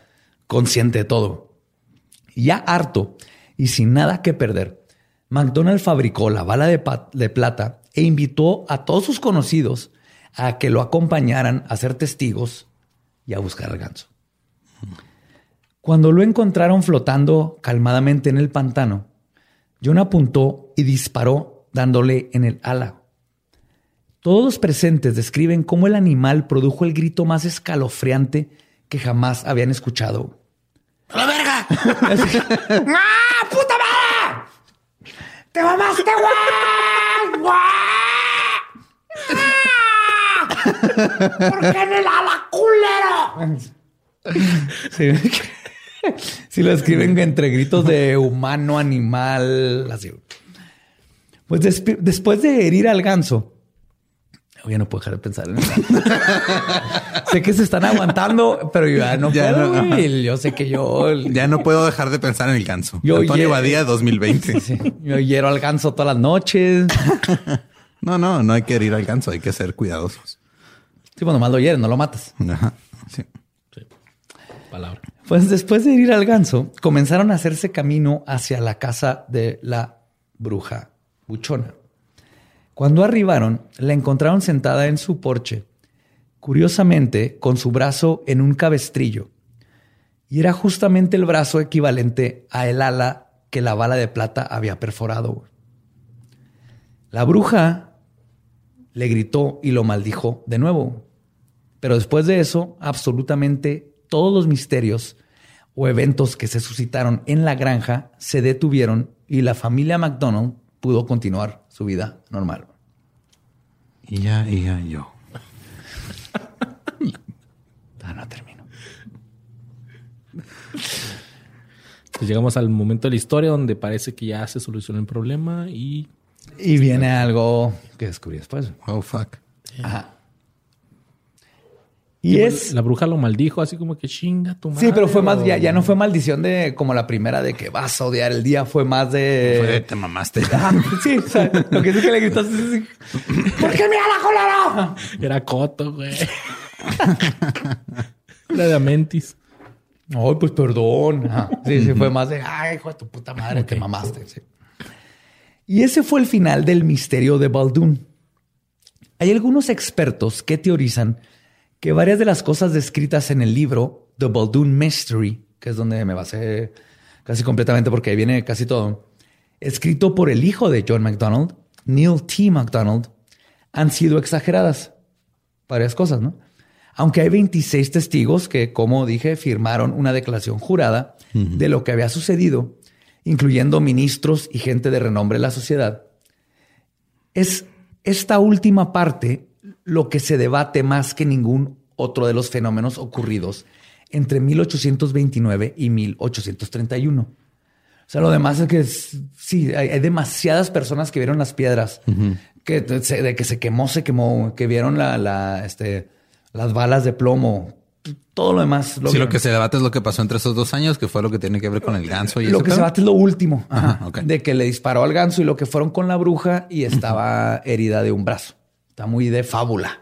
consciente de todo. Ya harto y sin nada que perder, McDonald fabricó la bala de, plata e invitó a todos sus conocidos a que lo acompañaran a ser testigos y a buscar al ganso. Cuando lo encontraron flotando calmadamente en el pantano, John apuntó y disparó dándole en el ala. Todos los presentes describen cómo el animal produjo el grito más escalofriante que jamás habían escuchado. ¡A la verga! ¡Te mamaste, güey! ¡Güey! ¿Por qué en el ala, culero? Sí lo escriben entre gritos de humano, animal, así. Pues después de herir al ganso, ya no puedo dejar de pensar en eso. sé que se están aguantando, pero yo ya no Ya puedo. no. Yo sé que yo, Ya no puedo dejar de pensar en el ganso. Yo Antonio Badía 2020. sí, yo hiero al ganso todas las noches. No, no, no hay que herir al ganso, hay que ser cuidadosos. Sí, bueno, más lo hieres, no lo matas. Ajá. Sí. Palabra. Pues después de herir al ganso, comenzaron a hacerse camino hacia la casa de la bruja buchona. Cuando arribaron, la encontraron sentada en su porche, curiosamente con su brazo en un cabestrillo. Y era justamente el brazo equivalente a el ala que la bala de plata había perforado. La bruja le gritó y lo maldijo de nuevo. Pero después de eso, absolutamente todos los misterios o eventos que se suscitaron en la granja se detuvieron y la familia McDonald pudo continuar su vida normal. Y ya, y ya, yo. Ah, no termino. Pues llegamos al momento de la historia donde parece que ya se solucionó el problema y Y viene algo que descubrí después. Oh, fuck. Ajá. Y es... la bruja lo maldijo así como que chinga tu madre. Sí, pero fue más, ya, ya no fue maldición de como la primera de que vas a odiar el día, fue más de... Fue de, te mamaste. Ah, sí, o sea, lo que es que le gritó así, así, ¿Por qué me la colera? Era Coto, güey. Era de Amentis. Ay, pues perdón. Ajá. Sí, sí, fue más de, ay, hijo de tu puta madre, te mamaste. sí. Y ese fue el final del misterio de Baldoon. Hay algunos expertos que teorizan que varias de las cosas descritas en el libro The Baldoon Mystery, que es donde me basé casi completamente porque ahí viene casi todo, escrito por el hijo de John MacDonald, Neil T. MacDonald, han sido exageradas. Varias cosas, ¿no? Aunque hay 26 testigos que, como dije, firmaron una declaración jurada de lo que había sucedido, incluyendo ministros y gente de renombre de la sociedad, es esta última parte lo que se debate más que ningún otro de los fenómenos ocurridos entre 1829 y 1831. O sea, lo demás es que sí, hay, hay demasiadas personas que vieron las piedras, que de, se- de que se quemó, se quemó, que vieron la, la, este, las balas de plomo, todo lo demás. Sí, vieron. lo que se debate es lo que pasó entre esos dos años, que fue lo que tiene que ver con el ganso y Lo que se pedo. bate es lo último. Ajá, Ajá. ok. De que le disparó al ganso y lo que fueron con la bruja y estaba herida de un brazo. Está muy de fábula.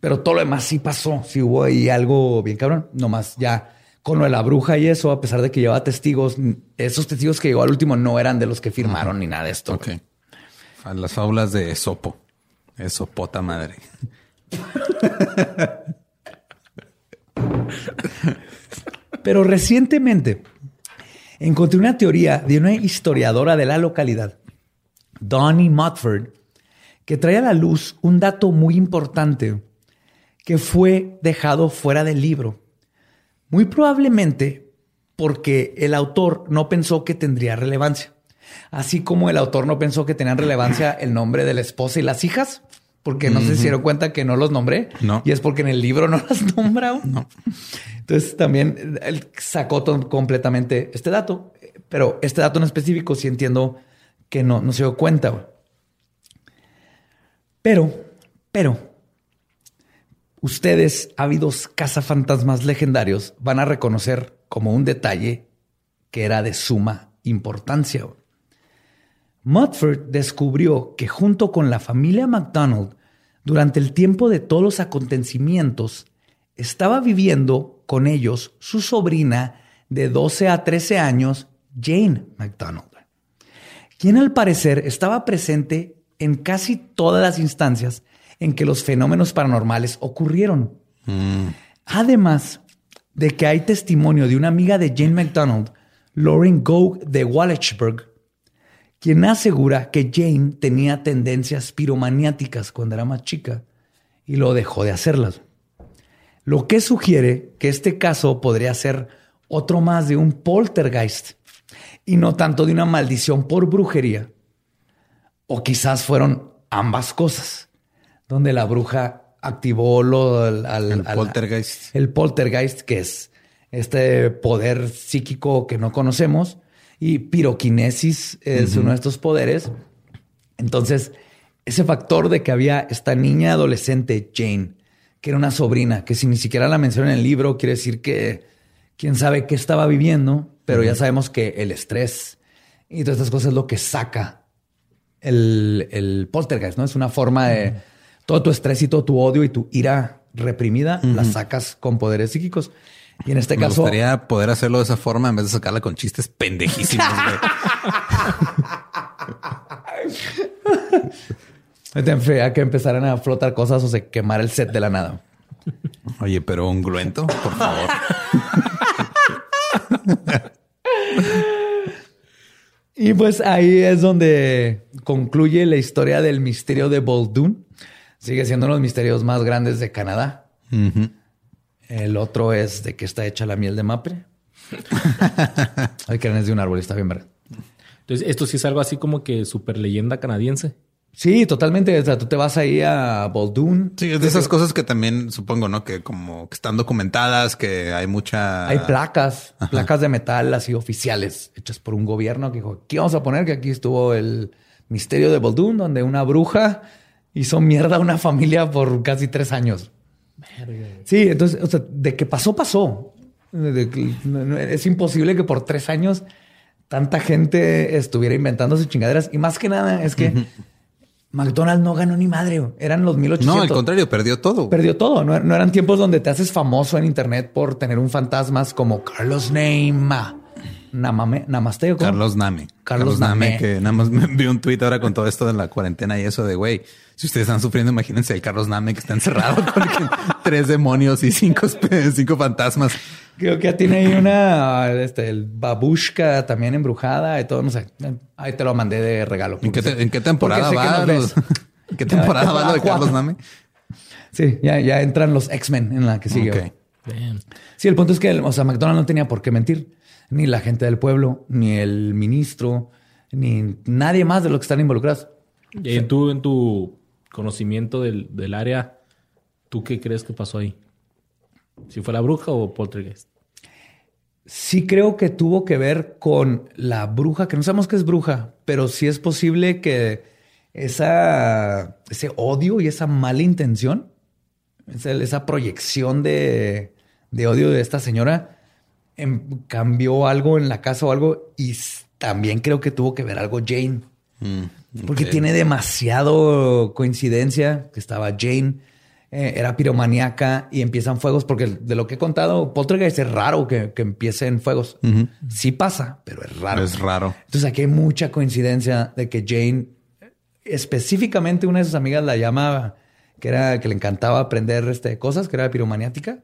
Pero todo lo demás sí pasó. Sí hubo ahí algo bien cabrón. Nomás ya con lo de la bruja y eso, a pesar de que llevaba testigos, esos testigos que llegó al último no eran de los que firmaron ni nada de esto. Ok. A Las fábulas de Esopo. Esopota madre. Pero recientemente encontré una teoría de una historiadora de la localidad, Donnie Motford, que trae a la luz un dato muy importante que fue dejado fuera del libro. Muy probablemente porque el autor no pensó que tendría relevancia. Así como el autor no pensó que tenían relevancia el nombre de la esposa y las hijas, porque no se dieron cuenta que no los nombré. No. Y es porque en el libro no las nombra. No. Entonces también él sacó completamente este dato, pero este dato en específico sí entiendo que no, no se dio cuenta. Pero, pero, ustedes, ávidos cazafantasmas legendarios, van a reconocer como un detalle que era de suma importancia. Mudford descubrió que junto con la familia McDonald, durante el tiempo de todos los acontecimientos, estaba viviendo con ellos su sobrina de 12 a 13 años, Jane McDonald, quien al parecer estaba presente en casi todas las instancias en que los fenómenos paranormales ocurrieron. Además de que hay testimonio de una amiga de Jane McDonald, Lauren Gough de Wallachburg, quien asegura que Jane tenía tendencias piromaniáticas cuando era más chica y lo dejó de hacerlas. Lo que sugiere que este caso podría ser otro más de un poltergeist y no tanto de una maldición por brujería. O quizás fueron ambas cosas, donde la bruja activó lo, al, al- El al- poltergeist. el poltergeist, que es este poder psíquico que no conocemos, y piroquinesis es uno de estos poderes. Entonces, ese factor de que había esta niña adolescente, Jane, que era una sobrina, que si ni siquiera la menciona en el libro, quiere decir que quién sabe qué estaba viviendo, pero ya sabemos que el estrés y todas estas cosas es lo que saca el, el poltergeist, ¿no? Es una forma de todo tu estrés y todo tu odio y tu ira reprimida, la sacas con poderes psíquicos. Y en este Me caso, gustaría poder hacerlo de esa forma en vez de sacarla con chistes pendejísimos. güey. te enfría que empezaran a flotar cosas o se quemara el set de la nada. Oye, pero ungüento, por favor. Y pues ahí es donde concluye la historia del misterio de Boldoon. Sigue siendo uno de los misterios más grandes de Canadá. El otro es de qué está hecha la miel de mapre. Hay que es de un árbol, está bien verdad. Entonces, esto sí es algo así como que super leyenda canadiense. Sí, totalmente. O sea, tú te vas ahí a Boldoon. Sí, es de esas cosas que también supongo, ¿no? Que como que están documentadas, que hay mucha... Hay placas, placas de metal así oficiales, hechas por un gobierno que dijo, aquí vamos a poner que aquí estuvo el misterio de Boldoon, donde una bruja hizo mierda a una familia por casi tres años. Sí, entonces, o sea, de que pasó, pasó. De que- no- no- es imposible que por tres años tanta gente estuviera inventando sus chingaderas. Y más que nada es que McDonald's no ganó ni madre. Eran los 1800. No, al contrario, perdió todo. Perdió todo. No, no eran tiempos donde te haces famoso en internet por tener un fantasmas como Carlos Neymar. Namame, namaste. ¿o? Carlos Name. Carlos Name. que nada más me envió un tuit ahora con todo esto de la cuarentena y eso de güey. Si ustedes están sufriendo, imagínense el Carlos Name que está encerrado con tres demonios y cinco, cinco fantasmas. Creo que ya tiene ahí una, este, el babushka también embrujada y todo. No sé. Ahí te lo mandé de regalo. ¿En qué, te- en qué temporada va? los-. ¿En qué temporada va lo de Carlos Name? Sí, ya, ya entran los X-Men en la que sigue. Ok. güey. Damn. Sí, el punto es que, o sea, McDonald's no tenía por qué mentir. Ni la gente del pueblo, ni el ministro, ni nadie más de los que están involucrados. Y en tu, en tu conocimiento del, del área, ¿tú qué crees que pasó ahí? ¿Si fue la bruja o poltergeist? Sí creo que tuvo que ver con la bruja, que no sabemos qué es bruja, pero sí es posible que esa, ese odio y esa mala intención, esa, esa proyección de, de odio de esta señora, em, cambió algo en la casa o algo y también creo que tuvo que ver algo Jane. Porque ok. tiene demasiado coincidencia que estaba Jane, eh, era piromaníaca y empiezan fuegos, porque de lo que he contado, Poltergeist es raro que, que empiecen fuegos. Sí pasa, pero es raro. Es raro. Entonces aquí hay mucha coincidencia de que Jane, específicamente una de sus amigas la llamaba, que era que le encantaba aprender este, cosas, que era piromaniática,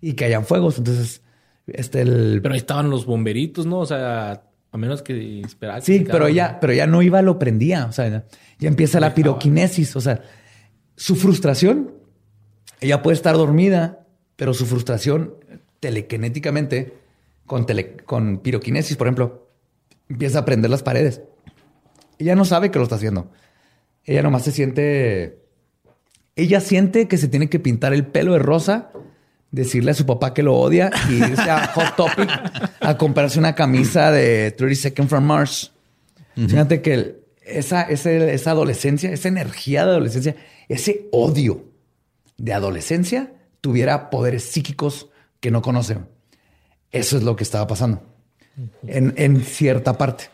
y que hayan fuegos. Entonces, este el... Pero ahí estaban los bomberitos, ¿no? O sea, a menos que esperara. que Sí, pero ella, pero ya no iba, lo prendía. O sea, ya, ya empieza la piroquinesis. O sea, su frustración, ella puede estar dormida, pero su frustración telequinéticamente con, tele- con piroquinesis, por ejemplo, empieza a prender las paredes. Ella no sabe que lo está haciendo. Ella nomás se siente... Ella siente que se tiene que pintar el pelo de rosa, decirle a su papá que lo odia y irse a Hot Topic a comprarse una camisa de 30 Seconds from Mars. Fíjate que el- esa, ese- esa adolescencia, esa energía de adolescencia, ese odio de adolescencia tuviera poderes psíquicos que no conocen. Eso es lo que estaba pasando en, en cierta parte.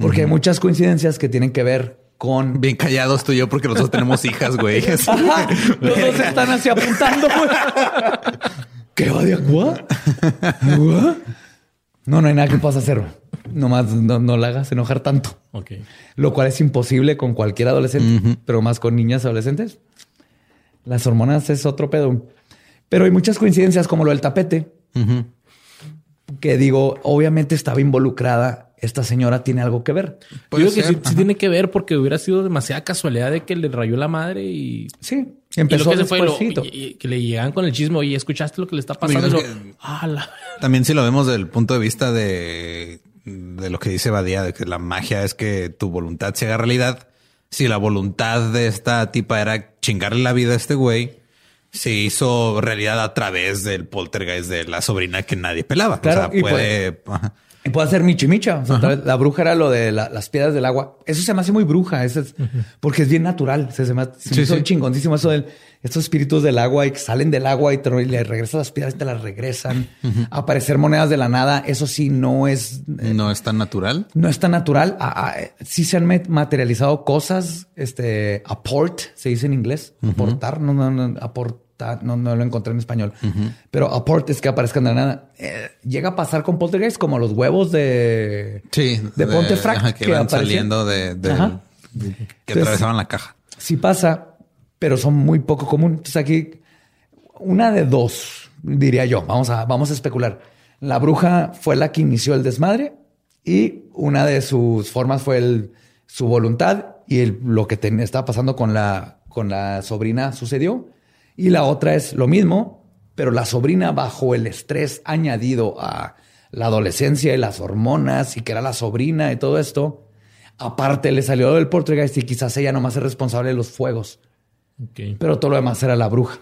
Porque hay muchas coincidencias que tienen que ver con... Bien callados tú y yo porque nosotros tenemos hijas, güey. Ajá, los dos están así apuntando. güey. ¿Qué odio? ¿What? ¿What? No, no hay nada que puedas hacer. Nomás no, no la hagas enojar tanto. Ok. Lo cual es imposible con cualquier adolescente, pero más con niñas adolescentes. Las hormonas es otro pedo. Pero hay muchas coincidencias como lo del tapete, que digo, obviamente estaba involucrada. Esta señora tiene algo que ver. Puede Yo digo que sí, tiene que ver porque hubiera sido demasiada casualidad de que le rayó la madre y... Sí, y empezó lo que se fue, lo- despuésito. y- y que le llegan con el chisme. Oye, ¿escuchaste lo que le está pasando? Oye, Y es lo- que- Ah, la- También si lo vemos desde el punto de vista de, de lo que dice Badía, de que la magia es que tu voluntad se haga realidad. Si la voluntad de esta tipa era chingarle la vida a este güey, se hizo realidad a través del poltergeist de la sobrina que nadie pelaba. Claro, o sea, puede... ajá. Y puede ser Michi Micha. O sea, tal vez la bruja era lo de la- las piedras del agua. Eso se me hace muy bruja. Eso es, Porque es bien natural. Se, se me, se me Sí, hizo sí. chingoncísimo eso de estos espíritus del agua y que salen del agua y, te, y le regresan las piedras y te las regresan. Aparecer monedas de la nada. Eso sí no es... eh, No es tan natural. No es tan natural. Ah, ah, eh, sí se han materializado cosas, este, apport, se dice en inglés, aportar, no, no, no, no, no lo encontré en español, pero apport es que aparezcan de nada. Eh, llega a pasar con poltergeist como los huevos de, Sí. de Pontefract ajá, que, que van aparecían. saliendo de, de- Ajá. que Entonces- atravesaban la caja. Sí pasa, pero son muy poco común. Entonces aquí, una de dos, diría yo. Vamos a, vamos a especular. La bruja fue la que inició el desmadre y una de sus formas fue el, su voluntad y el- lo que ten- estaba pasando con la, con la sobrina sucedió. Y la otra es lo mismo, pero la sobrina bajo el estrés añadido a la adolescencia y las hormonas y que era la sobrina y todo esto, aparte le salió del poltergeist y quizás ella nomás es responsable de los fuegos, pero todo lo demás era la bruja.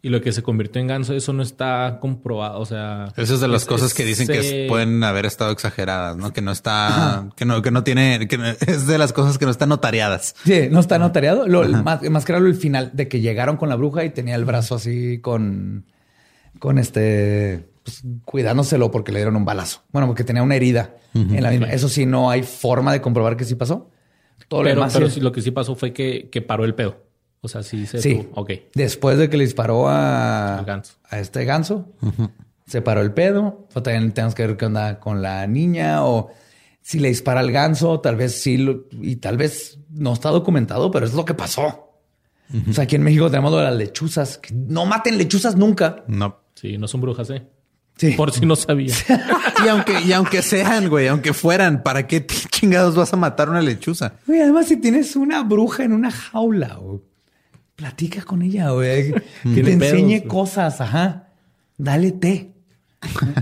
Y lo que se convirtió en ganso, eso no está comprobado. O sea, Eso es de las es- cosas que dicen que se- pueden haber estado exageradas, ¿no? Que no está, que no, que no tiene, que no- es de las cosas que no están notariadas. Sí, no está notariado. Lo, más, más que era lo el final de que llegaron con la bruja y tenía el brazo así con, con este, pues, cuidándoselo porque le dieron un balazo. Bueno, porque tenía una herida en la misma. Eso sí, no hay forma de comprobar que sí pasó. Todo lo Pero, demás pero sí- sí, lo que sí pasó fue que, que paró el pedo. O sea, sí se Sí. tuvo- Ok. Después de que le disparó a, ganso. a este ganso, se paró el pedo. O también tenemos que ver qué onda con la niña o si le dispara al ganso, tal vez sí, lo- y tal vez no está documentado, pero es lo que pasó. O sea, aquí en México tenemos lo de las lechuzas. que no maten lechuzas nunca. No. Sí, no son brujas, ¿eh? Sí. Por si no sabía. Y aunque, y aunque sean, güey, aunque fueran, ¿para qué chingados vas a matar una lechuza? Güey, además, si tienes una bruja en una jaula, güey, platica con ella, güey. Que te pedos, enseñe cosas, ajá. Dale té.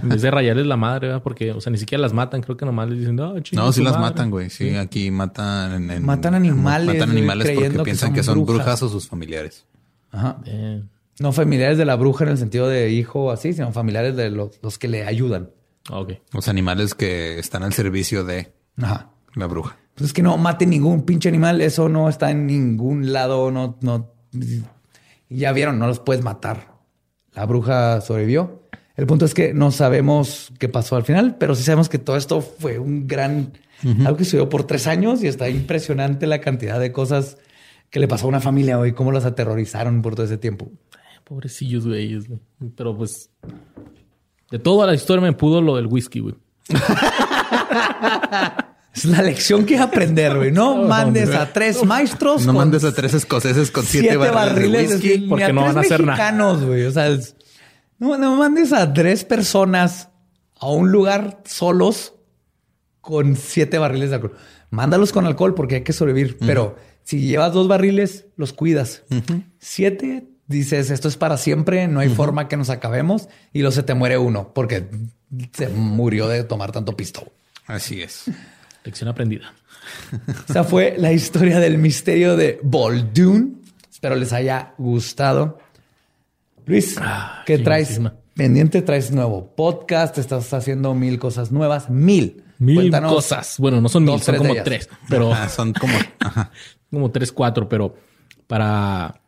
En vez de rayarles la madre, ¿verdad? Porque, o sea, ni siquiera las matan. Creo que nomás les dicen, no, chinga No, sí las madre". matan, güey. Sí, aquí matan. en- en- Matan animales, Matan güey, animales porque que piensan son que son brujas. brujas o sus familiares. Ajá. Eh, No familiares de la bruja en el sentido de hijo o así, sino familiares de los, los que le ayudan. ok. Los animales que están al servicio de Ajá. la bruja. Pues es que no mate ningún pinche animal, eso no está en ningún lado, no, no. Ya vieron, no los puedes matar. La bruja sobrevivió. El punto es que no sabemos qué pasó al final, pero sí sabemos que todo esto fue un gran, algo que sucedió por tres años y está impresionante la cantidad de cosas que le pasó a una familia hoy, cómo las aterrorizaron por todo ese tiempo. Pobrecillos, güey. Pero pues, de toda la historia me pudo lo del whisky, güey. Es la lección que aprender, güey. No mandes a tres maestros. No con mandes a tres escoceses con siete, siete, barriles, de whisky. porque no van a hacer nada. mexicanos, güey. O sea, es- no, no mandes a tres personas a un lugar solos con siete barriles de alcohol. Mándalos con alcohol porque hay que sobrevivir. Pero si llevas dos barriles, los cuidas. Siete, dices esto es para siempre, no hay forma que nos acabemos y luego se te muere uno porque se murió de tomar tanto pisto. Así es. Lección aprendida. Esa fue la historia del misterio de Boldoon. Espero les haya gustado. Luis, ¿qué traes pendiente? ¿Traes nuevo podcast? ¿Estás haciendo mil cosas nuevas? Mil. Mil Cuéntanos. cosas. Bueno, no son mil, son como tres. Pero Ajá, son como. Ajá. como tres, cuatro, pero para,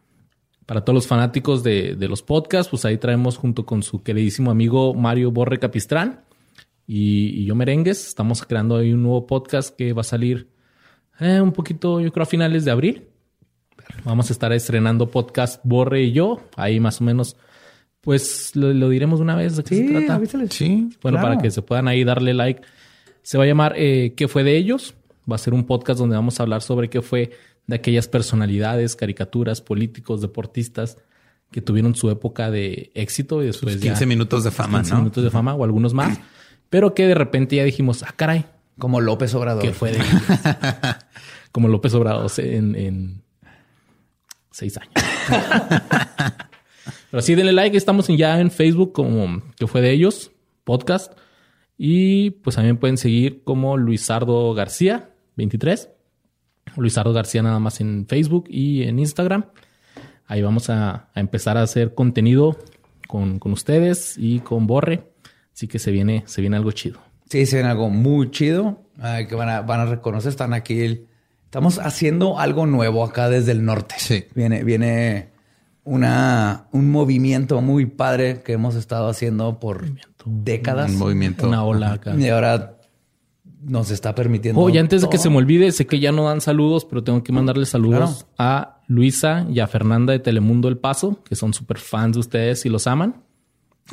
para todos los fanáticos de, de los podcasts, pues ahí traemos junto con su queridísimo amigo Mario Borre Capistrán y, y yo Merengues. Estamos creando ahí un nuevo podcast que va a salir eh, un poquito, yo creo, a finales de abril. Vamos a estar estrenando podcast Borre y yo. Ahí más o menos, pues lo, lo diremos una vez de qué se Sí, trata. avísales. Sí. Bueno, Claro. para que se puedan ahí darle like. Se va a llamar eh, ¿Qué fue de ellos? Va a ser un podcast donde vamos a hablar sobre qué fue de aquellas personalidades, caricaturas, políticos, deportistas que tuvieron su época de éxito y después Sus ya 15 minutos de fama, 15 ¿no? minutos de fama o algunos más, pero que de repente ya dijimos, ah, caray, Como López Obrador. ¿qué fue de? Como López Obrador en, en seis años. Pero sí, denle like. Estamos ya en Facebook como que fue de ellos, podcast. Y pues también pueden seguir como Luisardo García, 23. Luisardo García nada más en Facebook y en Instagram. Ahí vamos a, a empezar a hacer contenido con, con ustedes y con Borre. Así que se viene, se viene algo chido. Sí, se ven algo muy chido ay, que van a, van a reconocer. Están aquí. Estamos haciendo algo nuevo acá desde el norte. Sí. Viene, viene una, un movimiento muy padre que hemos estado haciendo por décadas. Un movimiento. Una ola acá. Y ahora nos está permitiendo. Oye, antes de que se me olvide, sé que ya no dan saludos, pero tengo que mandarle saludos a Luisa y a Fernanda de Telemundo El Paso, que son súper fans de ustedes y los aman.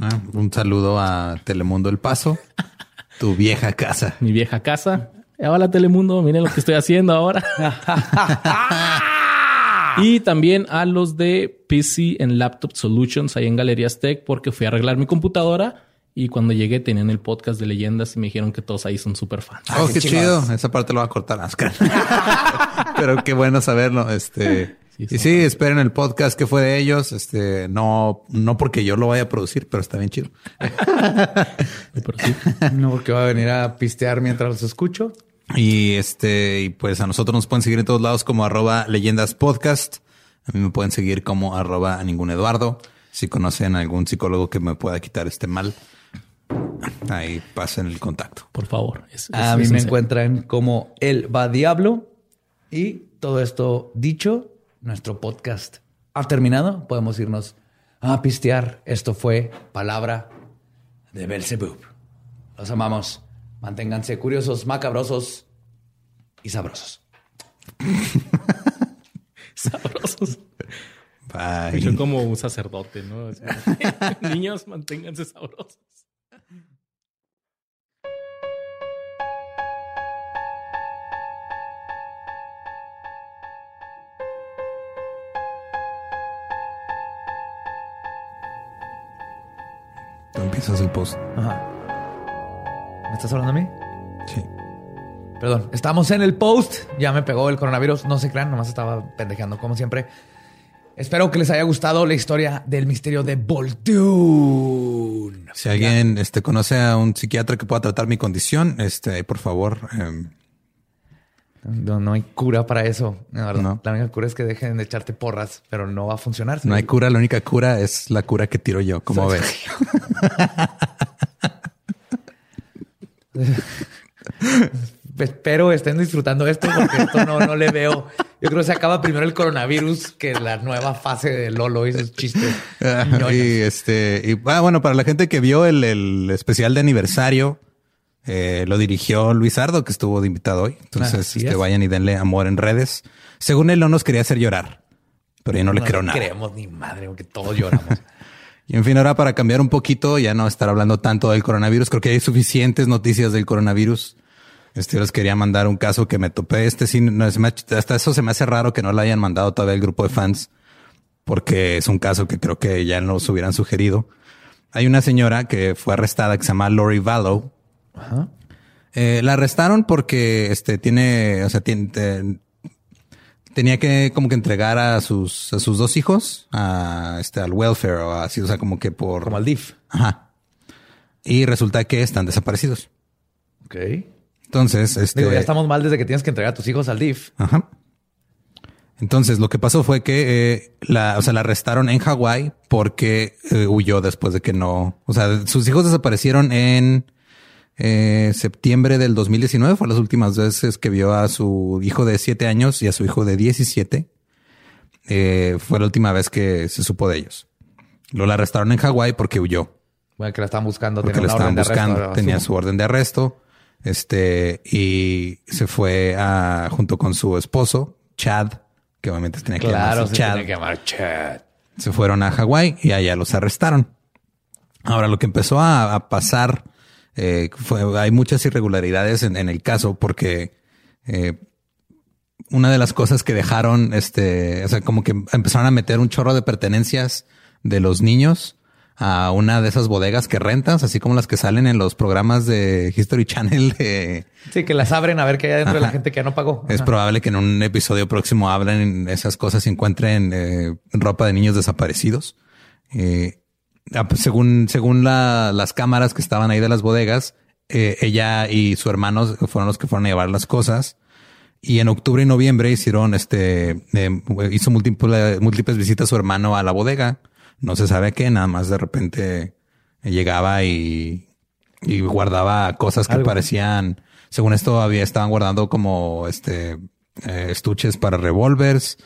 Ah, un saludo a Telemundo El Paso, tu vieja casa. Mi vieja casa. Hola Telemundo, miren lo que estoy haciendo ahora. y también a los de PC and Laptop Solutions ahí en Galerías Tech, porque fui a arreglar mi computadora y cuando llegué tenían el podcast de leyendas y me dijeron que todos ahí son súper fans. oh, qué qué chingados. chido. Esa parte lo va a cortar Oscar. Pero qué bueno saberlo. Este. Sí, y sí, esperen el podcast que fue de ellos. Este, no, no porque yo lo vaya a producir, pero está bien chido. Pero sí. No, porque va a venir a pistear mientras los escucho. Y este, y pues a nosotros nos pueden seguir en todos lados como arroba leyendas podcast. A mí me pueden seguir como arroba a ningún Eduardo. Si conocen a algún psicólogo que me pueda quitar este mal, ahí pasen el contacto. Por favor. Es- A mí es me encuentran como El Va Diablo. Y todo esto dicho, nuestro podcast ha terminado. Podemos irnos a pistear. Esto fue Palabra de Belzebub. Los amamos. Manténganse curiosos, macabrosos y sabrosos. sabrosos. Bye. Yo como un sacerdote, ¿no? Niños, manténganse sabrosos. Empiezas el post. Ajá. ¿Me estás hablando a mí? Sí. Perdón, estamos en el post. Ya me pegó el coronavirus. No se crean, nomás estaba pendejeando como siempre. Espero que les haya gustado la historia del misterio de Boltún. Si alguien este, conoce a un psiquiatra que pueda tratar mi condición, este, por favor, em, No, no hay cura para eso. La, verdad. No. la única cura es que dejen de echarte porras, pero no va a funcionar. no hay cura. La única cura es la cura que tiro yo, como ves. Espero estén disfrutando esto porque esto no, no le veo. Yo creo que se acaba primero el coronavirus que la nueva fase de Lolo y esos chistes. ñoños. y este, y ah, bueno, para la gente que vio el, el especial de aniversario, eh, lo dirigió Luis Ardo, que estuvo de invitado hoy. Entonces, Así este, es. vayan y denle amor en redes. Según él, no nos quería hacer llorar, pero yo no, le creo nada. creemos ni madre, porque todos lloramos. Y en fin, ahora para cambiar un poquito, ya no estar hablando tanto del coronavirus, creo que hay suficientes noticias del coronavirus. Este, yo les quería mandar un caso que me topé. Este sí, no, ha- hasta eso se me hace raro que no lo hayan mandado todavía el grupo de fans, porque es un caso que creo que ya nos hubieran sugerido. Hay una señora que fue arrestada que se llama Lori Vallow. Eh, la arrestaron porque este tiene, o sea, tiene, tenía que como que entregar a sus, a sus dos hijos a este, al welfare o así, o sea, como que por. Como al DIF. Ajá. Y resulta que están desaparecidos. Ok. Entonces, este. Digo, ya estamos mal desde que tienes que entregar a tus hijos al DIF. Ajá. Entonces, lo que pasó fue que eh, la, o sea, la arrestaron en Hawái porque eh, huyó después de que no, o sea, sus hijos desaparecieron en eh, septiembre del 2019. Fue las últimas veces que vio a su hijo de siete años y a su hijo de 17. Eh, fue la última vez que se supo de ellos. Lo la arrestaron en Hawái porque huyó. Bueno, que la estaban buscando. Porque tenía una estaban arresto, buscando. Tenía su orden de arresto. Este, y se fue a, junto con su esposo, Chad, que obviamente tenía que Claro, se Chad. tiene que llamar Chad. Se fueron a Hawái y allá los arrestaron. Ahora, lo que empezó a, a pasar, eh, fue, hay muchas irregularidades en, en el caso porque eh, una de las cosas que dejaron, este, o sea, como que empezaron a meter un chorro de pertenencias de los niños a una de esas bodegas que rentas, así como las que salen en los programas de History Channel de, Sí, que las abren a ver qué hay dentro de la gente que ya no pagó. es probable que en un episodio próximo hablen esas cosas y encuentren eh, ropa de niños desaparecidos. Eh, según según la- las cámaras que estaban ahí de las bodegas, eh, ella y su hermano fueron los que fueron a llevar las cosas. Y en octubre y noviembre hicieron este, eh, hizo múltiples, múltiples visitas a su hermano a la bodega. No se sabe qué, nada más de repente llegaba y, y guardaba cosas que Algo. parecían, según esto había, estaban guardando como este eh, estuches para revólvers.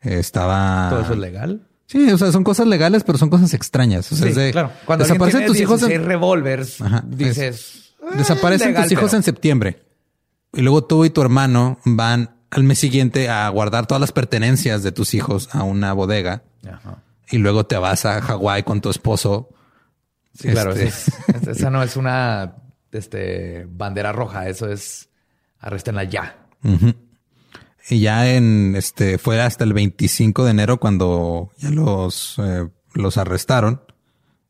Eh, estaba ¿Todo eso es legal? Sí, o sea, son cosas legales, pero son cosas extrañas. O sea, Sí, es de- claro. Cuando desaparecen tus hijos. en- 16 revólveres, dices... "Eh, Desaparecen legal, tus hijos pero". en septiembre. Y luego tú y tu hermano van al mes siguiente a guardar todas las pertenencias de tus hijos a una bodega. Ajá. Y luego te vas a Hawái con tu esposo. Sí, claro. Este, sí. Es- Esa no es una este, bandera roja. Eso es... Arréstenla ya. Y ya en este fue hasta el 25 de enero cuando ya los, eh, los arrestaron.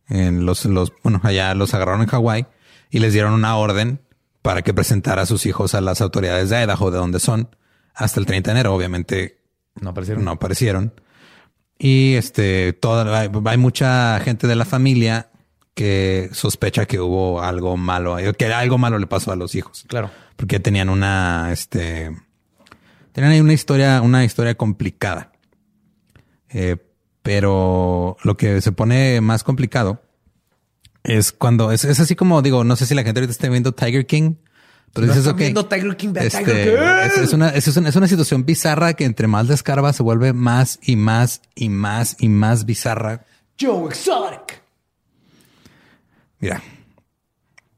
En los, los, bueno, allá los agarraron en Hawái y les dieron una orden para que presentara a sus hijos a las autoridades de Idaho, de donde son, hasta el 30 de enero. Obviamente No aparecieron. no aparecieron. Y este, toda, hay, hay mucha gente de la familia que sospecha que hubo algo malo, que algo malo le pasó a los hijos Claro. porque tenían una, este, tenían ahí una historia, una historia complicada. Eh, pero lo que se pone más complicado es cuando es, es así como digo, no sé si la gente ahorita está viendo Tiger King, pero No dices, ok, viendo Tiger King, este, Tiger King. es, es una, es, una, es una situación bizarra que entre más descarga se vuelve más y más y más y más bizarra. Joe Exotic. Mira,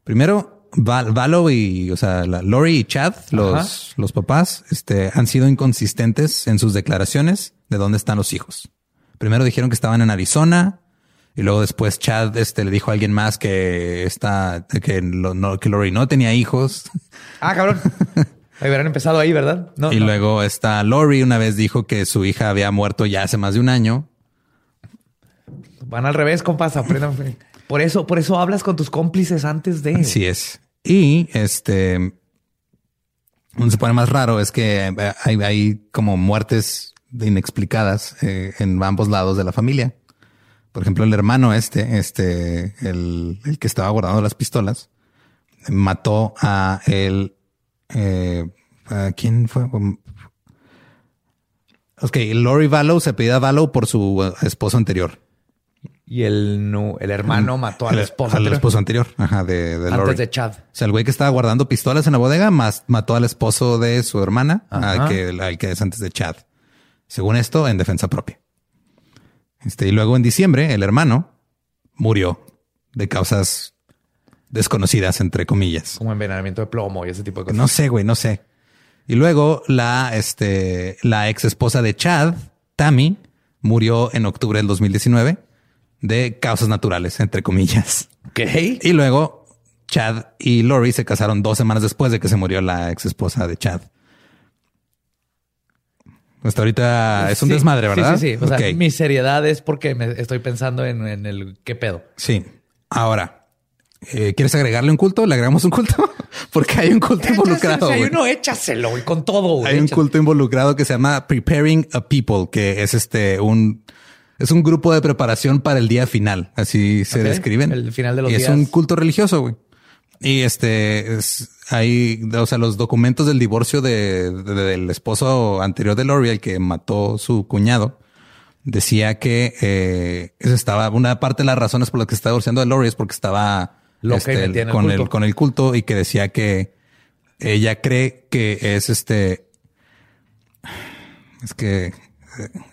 primero Val, Valo y, o sea, Lori y Chad, los, los papás, este, han sido inconsistentes en sus declaraciones de dónde están los hijos. Primero dijeron que estaban en Arizona y luego después Chad, este, le dijo a alguien más que está, que, lo- no, que Lori no tenía hijos. Ah, cabrón. Hubieran empezado ahí, ¿verdad? No, y no. luego está Lori una vez dijo que su hija había muerto ya hace más de un año. Van al revés, compas. Aprendan. Por eso, por eso hablas con tus cómplices antes de. Así es. Y este, se pone más raro es que hay, hay como muertes inexplicadas eh, en ambos lados de la familia. Por ejemplo, el hermano este, este, el, el que estaba guardando las pistolas, mató a el, eh, ¿a quién fue? Ok, Lori Vallow se pedía Vallow por su eh, esposo anterior. Y el, no, el hermano mató al El- esposo. Al anterior. esposo anterior. Ajá, de, de Lori. Antes de Chad. O sea, el güey que estaba guardando pistolas en la bodega más mató al esposo de su hermana, al que, al que es antes de Chad. Según esto, en defensa propia. Este, y luego en diciembre, el hermano murió de causas desconocidas, entre comillas. Como envenenamiento de plomo y ese tipo de cosas. No sé, güey, no sé. Y luego la, este, la ex esposa de Chad, Tammy, murió en octubre del 2019 de causas naturales, entre comillas. Ok. Y luego Chad y Lori se casaron dos semanas después de que se murió la ex esposa de Chad. Hasta ahorita es un Sí, desmadre, ¿verdad? Sí, sí, sí. O sea, mi seriedad es porque me estoy pensando en, en el qué pedo. Sí. Ahora, eh, ¿quieres agregarle un culto? ¿Le agregamos un culto? Porque hay un culto involucrado. Hay güey. uno, échaselo, güey, con todo, güey. Hay un échaselo. culto involucrado que se llama Preparing a People, que es este un es un grupo de preparación para el día final, así se describen. el final de los y días. es un culto religioso, güey. Y este es, hay, o sea, los documentos del divorcio de, de- del esposo anterior de Lori, el que mató su cuñado, decía que eh, eso estaba una parte de las razones por las que se está divorciando de Lori es porque estaba Loca y este, el con culto. el con el culto y que decía que ella cree que es este es que,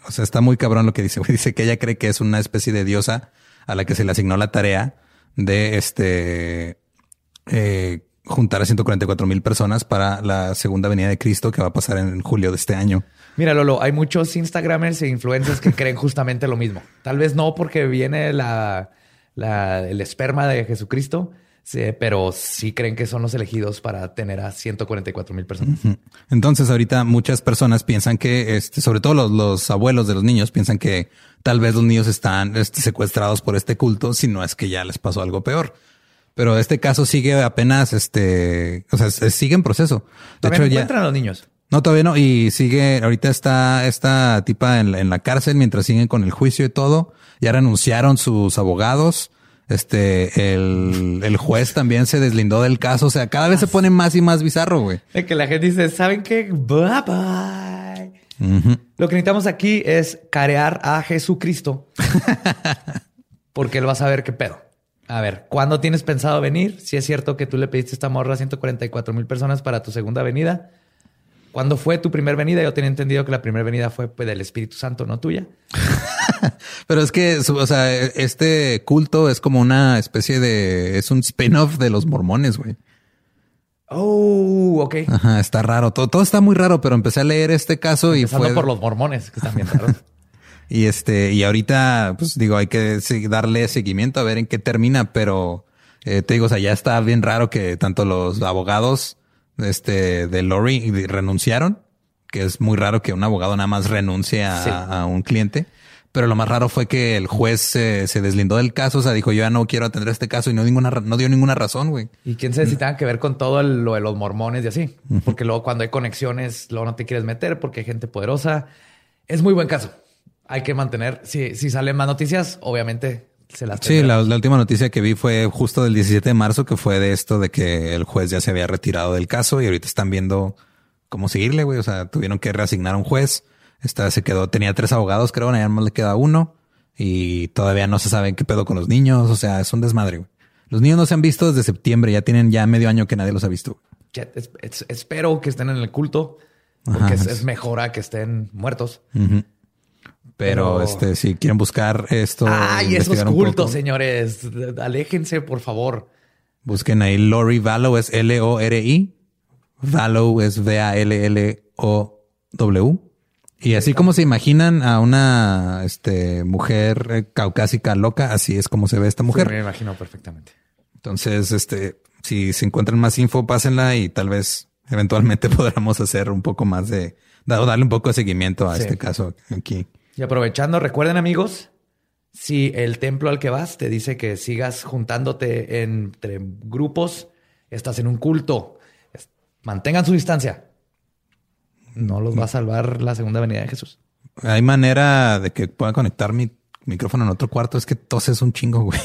o sea, está muy cabrón lo que dice. Dice que ella cree que es una especie de diosa a la que se le asignó la tarea de este eh, juntar a 144 mil personas para la segunda venida de Cristo que va a pasar en julio de este año. Mira, Lolo, hay muchos Instagramers e influencers que creen justamente lo mismo. Tal vez no porque viene la, la- el esperma de Jesucristo, sí, pero sí creen que son los elegidos para tener a 144 mil personas. Entonces, ahorita muchas personas piensan que, este, sobre todo los, los abuelos de los niños, piensan que tal vez los niños están este, secuestrados por este culto, si no es que ya les pasó algo peor. Pero este caso sigue apenas, este, o sea, sigue en proceso. De hecho, ya, encuentran a los niños. No, todavía no. Y sigue, ahorita está esta tipa en, la- en la cárcel mientras siguen con el juicio y todo. Ya renunciaron sus abogados. Este, el, el juez también se deslindó del caso. O sea, cada vez se pone más y más bizarro, güey. De que la gente dice, ¿saben qué? Bye. Lo que necesitamos aquí es carear a Jesucristo. porque él va a saber qué pedo. A ver, ¿cuándo tienes pensado venir? Si es cierto que tú le pediste esta morra a 144 mil personas para tu segunda venida. ¿Cuándo fue tu primer venida? Yo tenía entendido que la primera venida fue pues, del Espíritu Santo, no tuya. Pero es que, o sea, este culto es como una especie de, es un spin-off de los mormones, güey. Oh, ok. Ajá, está raro. Todo, todo está muy raro, pero empecé a leer este caso y fue por los mormones, que están bien raros. Y este, y ahorita, pues digo, hay que darle seguimiento a ver en qué termina, pero eh, te digo, o sea, ya está bien raro que tanto los abogados este, de Lori renunciaron, que es muy raro que un abogado nada más renuncie a, Sí. a un cliente. Pero lo más raro fue que el juez se, se deslindó del caso, o sea, dijo, yo ya no quiero atender este caso y no, ninguna, no dio ninguna razón, güey. Y quién sabe si tenga que ver con todo el- lo de los mormones y así. Porque luego cuando hay conexiones, luego no te quieres meter porque hay gente poderosa. Es muy buen caso. Hay que mantener, si, si salen más noticias, obviamente se las Sí, la, última noticia que vi fue justo del 17 de marzo, que fue de esto de que el juez ya se había retirado del caso y ahorita están viendo cómo seguirle, güey. O sea, tuvieron que reasignar a un juez. Esta se quedó, tenía tres abogados, creo, nada más le queda uno y todavía no se sabe qué pedo con los niños. O sea, es un desmadre, güey. Los niños no se han visto desde septiembre, ya tienen ya medio año que nadie los ha visto. Ya, es- es- espero que estén en el culto porque Ajá, es, es- mejor a que estén muertos. Pero, Pero- este, si quieren buscar esto, Ay, esos cultos, señores. Aléjense, por favor. Busquen ahí Lori Vallow, es L-O-R-I. Vallow es V-A-L-L-O-W. Y así como se imaginan a una este, mujer caucásica loca, así es como se ve esta Sí, mujer. me imagino perfectamente. Entonces, este, si se encuentran más info, pásenla y tal vez eventualmente podamos hacer un poco más de, da- darle un poco de seguimiento a Sí. este caso aquí. Y aprovechando, recuerden amigos, si el templo al que vas te dice que sigas juntándote entre grupos, estás en un culto, mantengan su distancia. No los va a salvar la segunda venida de Jesús. Hay manera de que pueda conectar mi micrófono en otro cuarto. Es que toses un chingo, güey.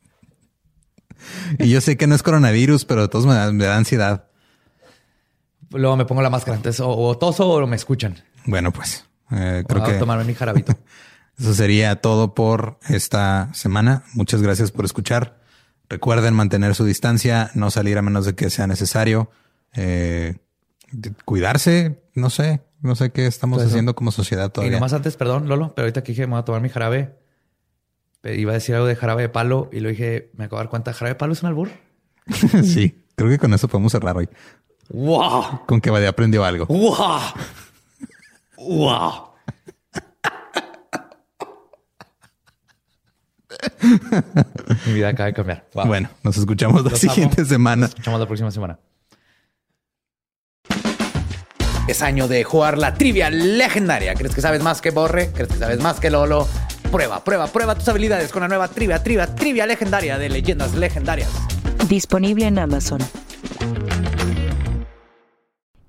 y yo sé que no es coronavirus, pero de todos me da, me da ansiedad. Luego me pongo la máscara, entonces o, o toso o me escuchan. Bueno, pues eh, creo que tomarme mi jarabito. eso sería todo por esta semana. Muchas gracias por escuchar. Recuerden mantener su distancia, no salir a menos de que sea necesario. Eh, cuidarse, no sé, no sé qué estamos haciendo como sociedad y todavía. nomás antes, perdón, Lolo, pero ahorita que dije me voy a tomar mi jarabe, iba a decir algo de jarabe de palo y lo dije, me acabo de dar cuenta, jarabe de palo es un albur. sí, creo que con eso podemos cerrar hoy. ¡Wow! Con que Badía aprendió algo. ¡Wow! ¡Wow! Mi vida acaba de cambiar. Wow. Bueno, nos escuchamos la Los siguiente amo. semana. Nos escuchamos la próxima semana. Es año de jugar la trivia legendaria. ¿Crees que sabes más que Borre? ¿Crees que sabes más que Lolo? Prueba, prueba, prueba tus habilidades con la nueva trivia, trivia, trivia legendaria de leyendas legendarias. Disponible en Amazon.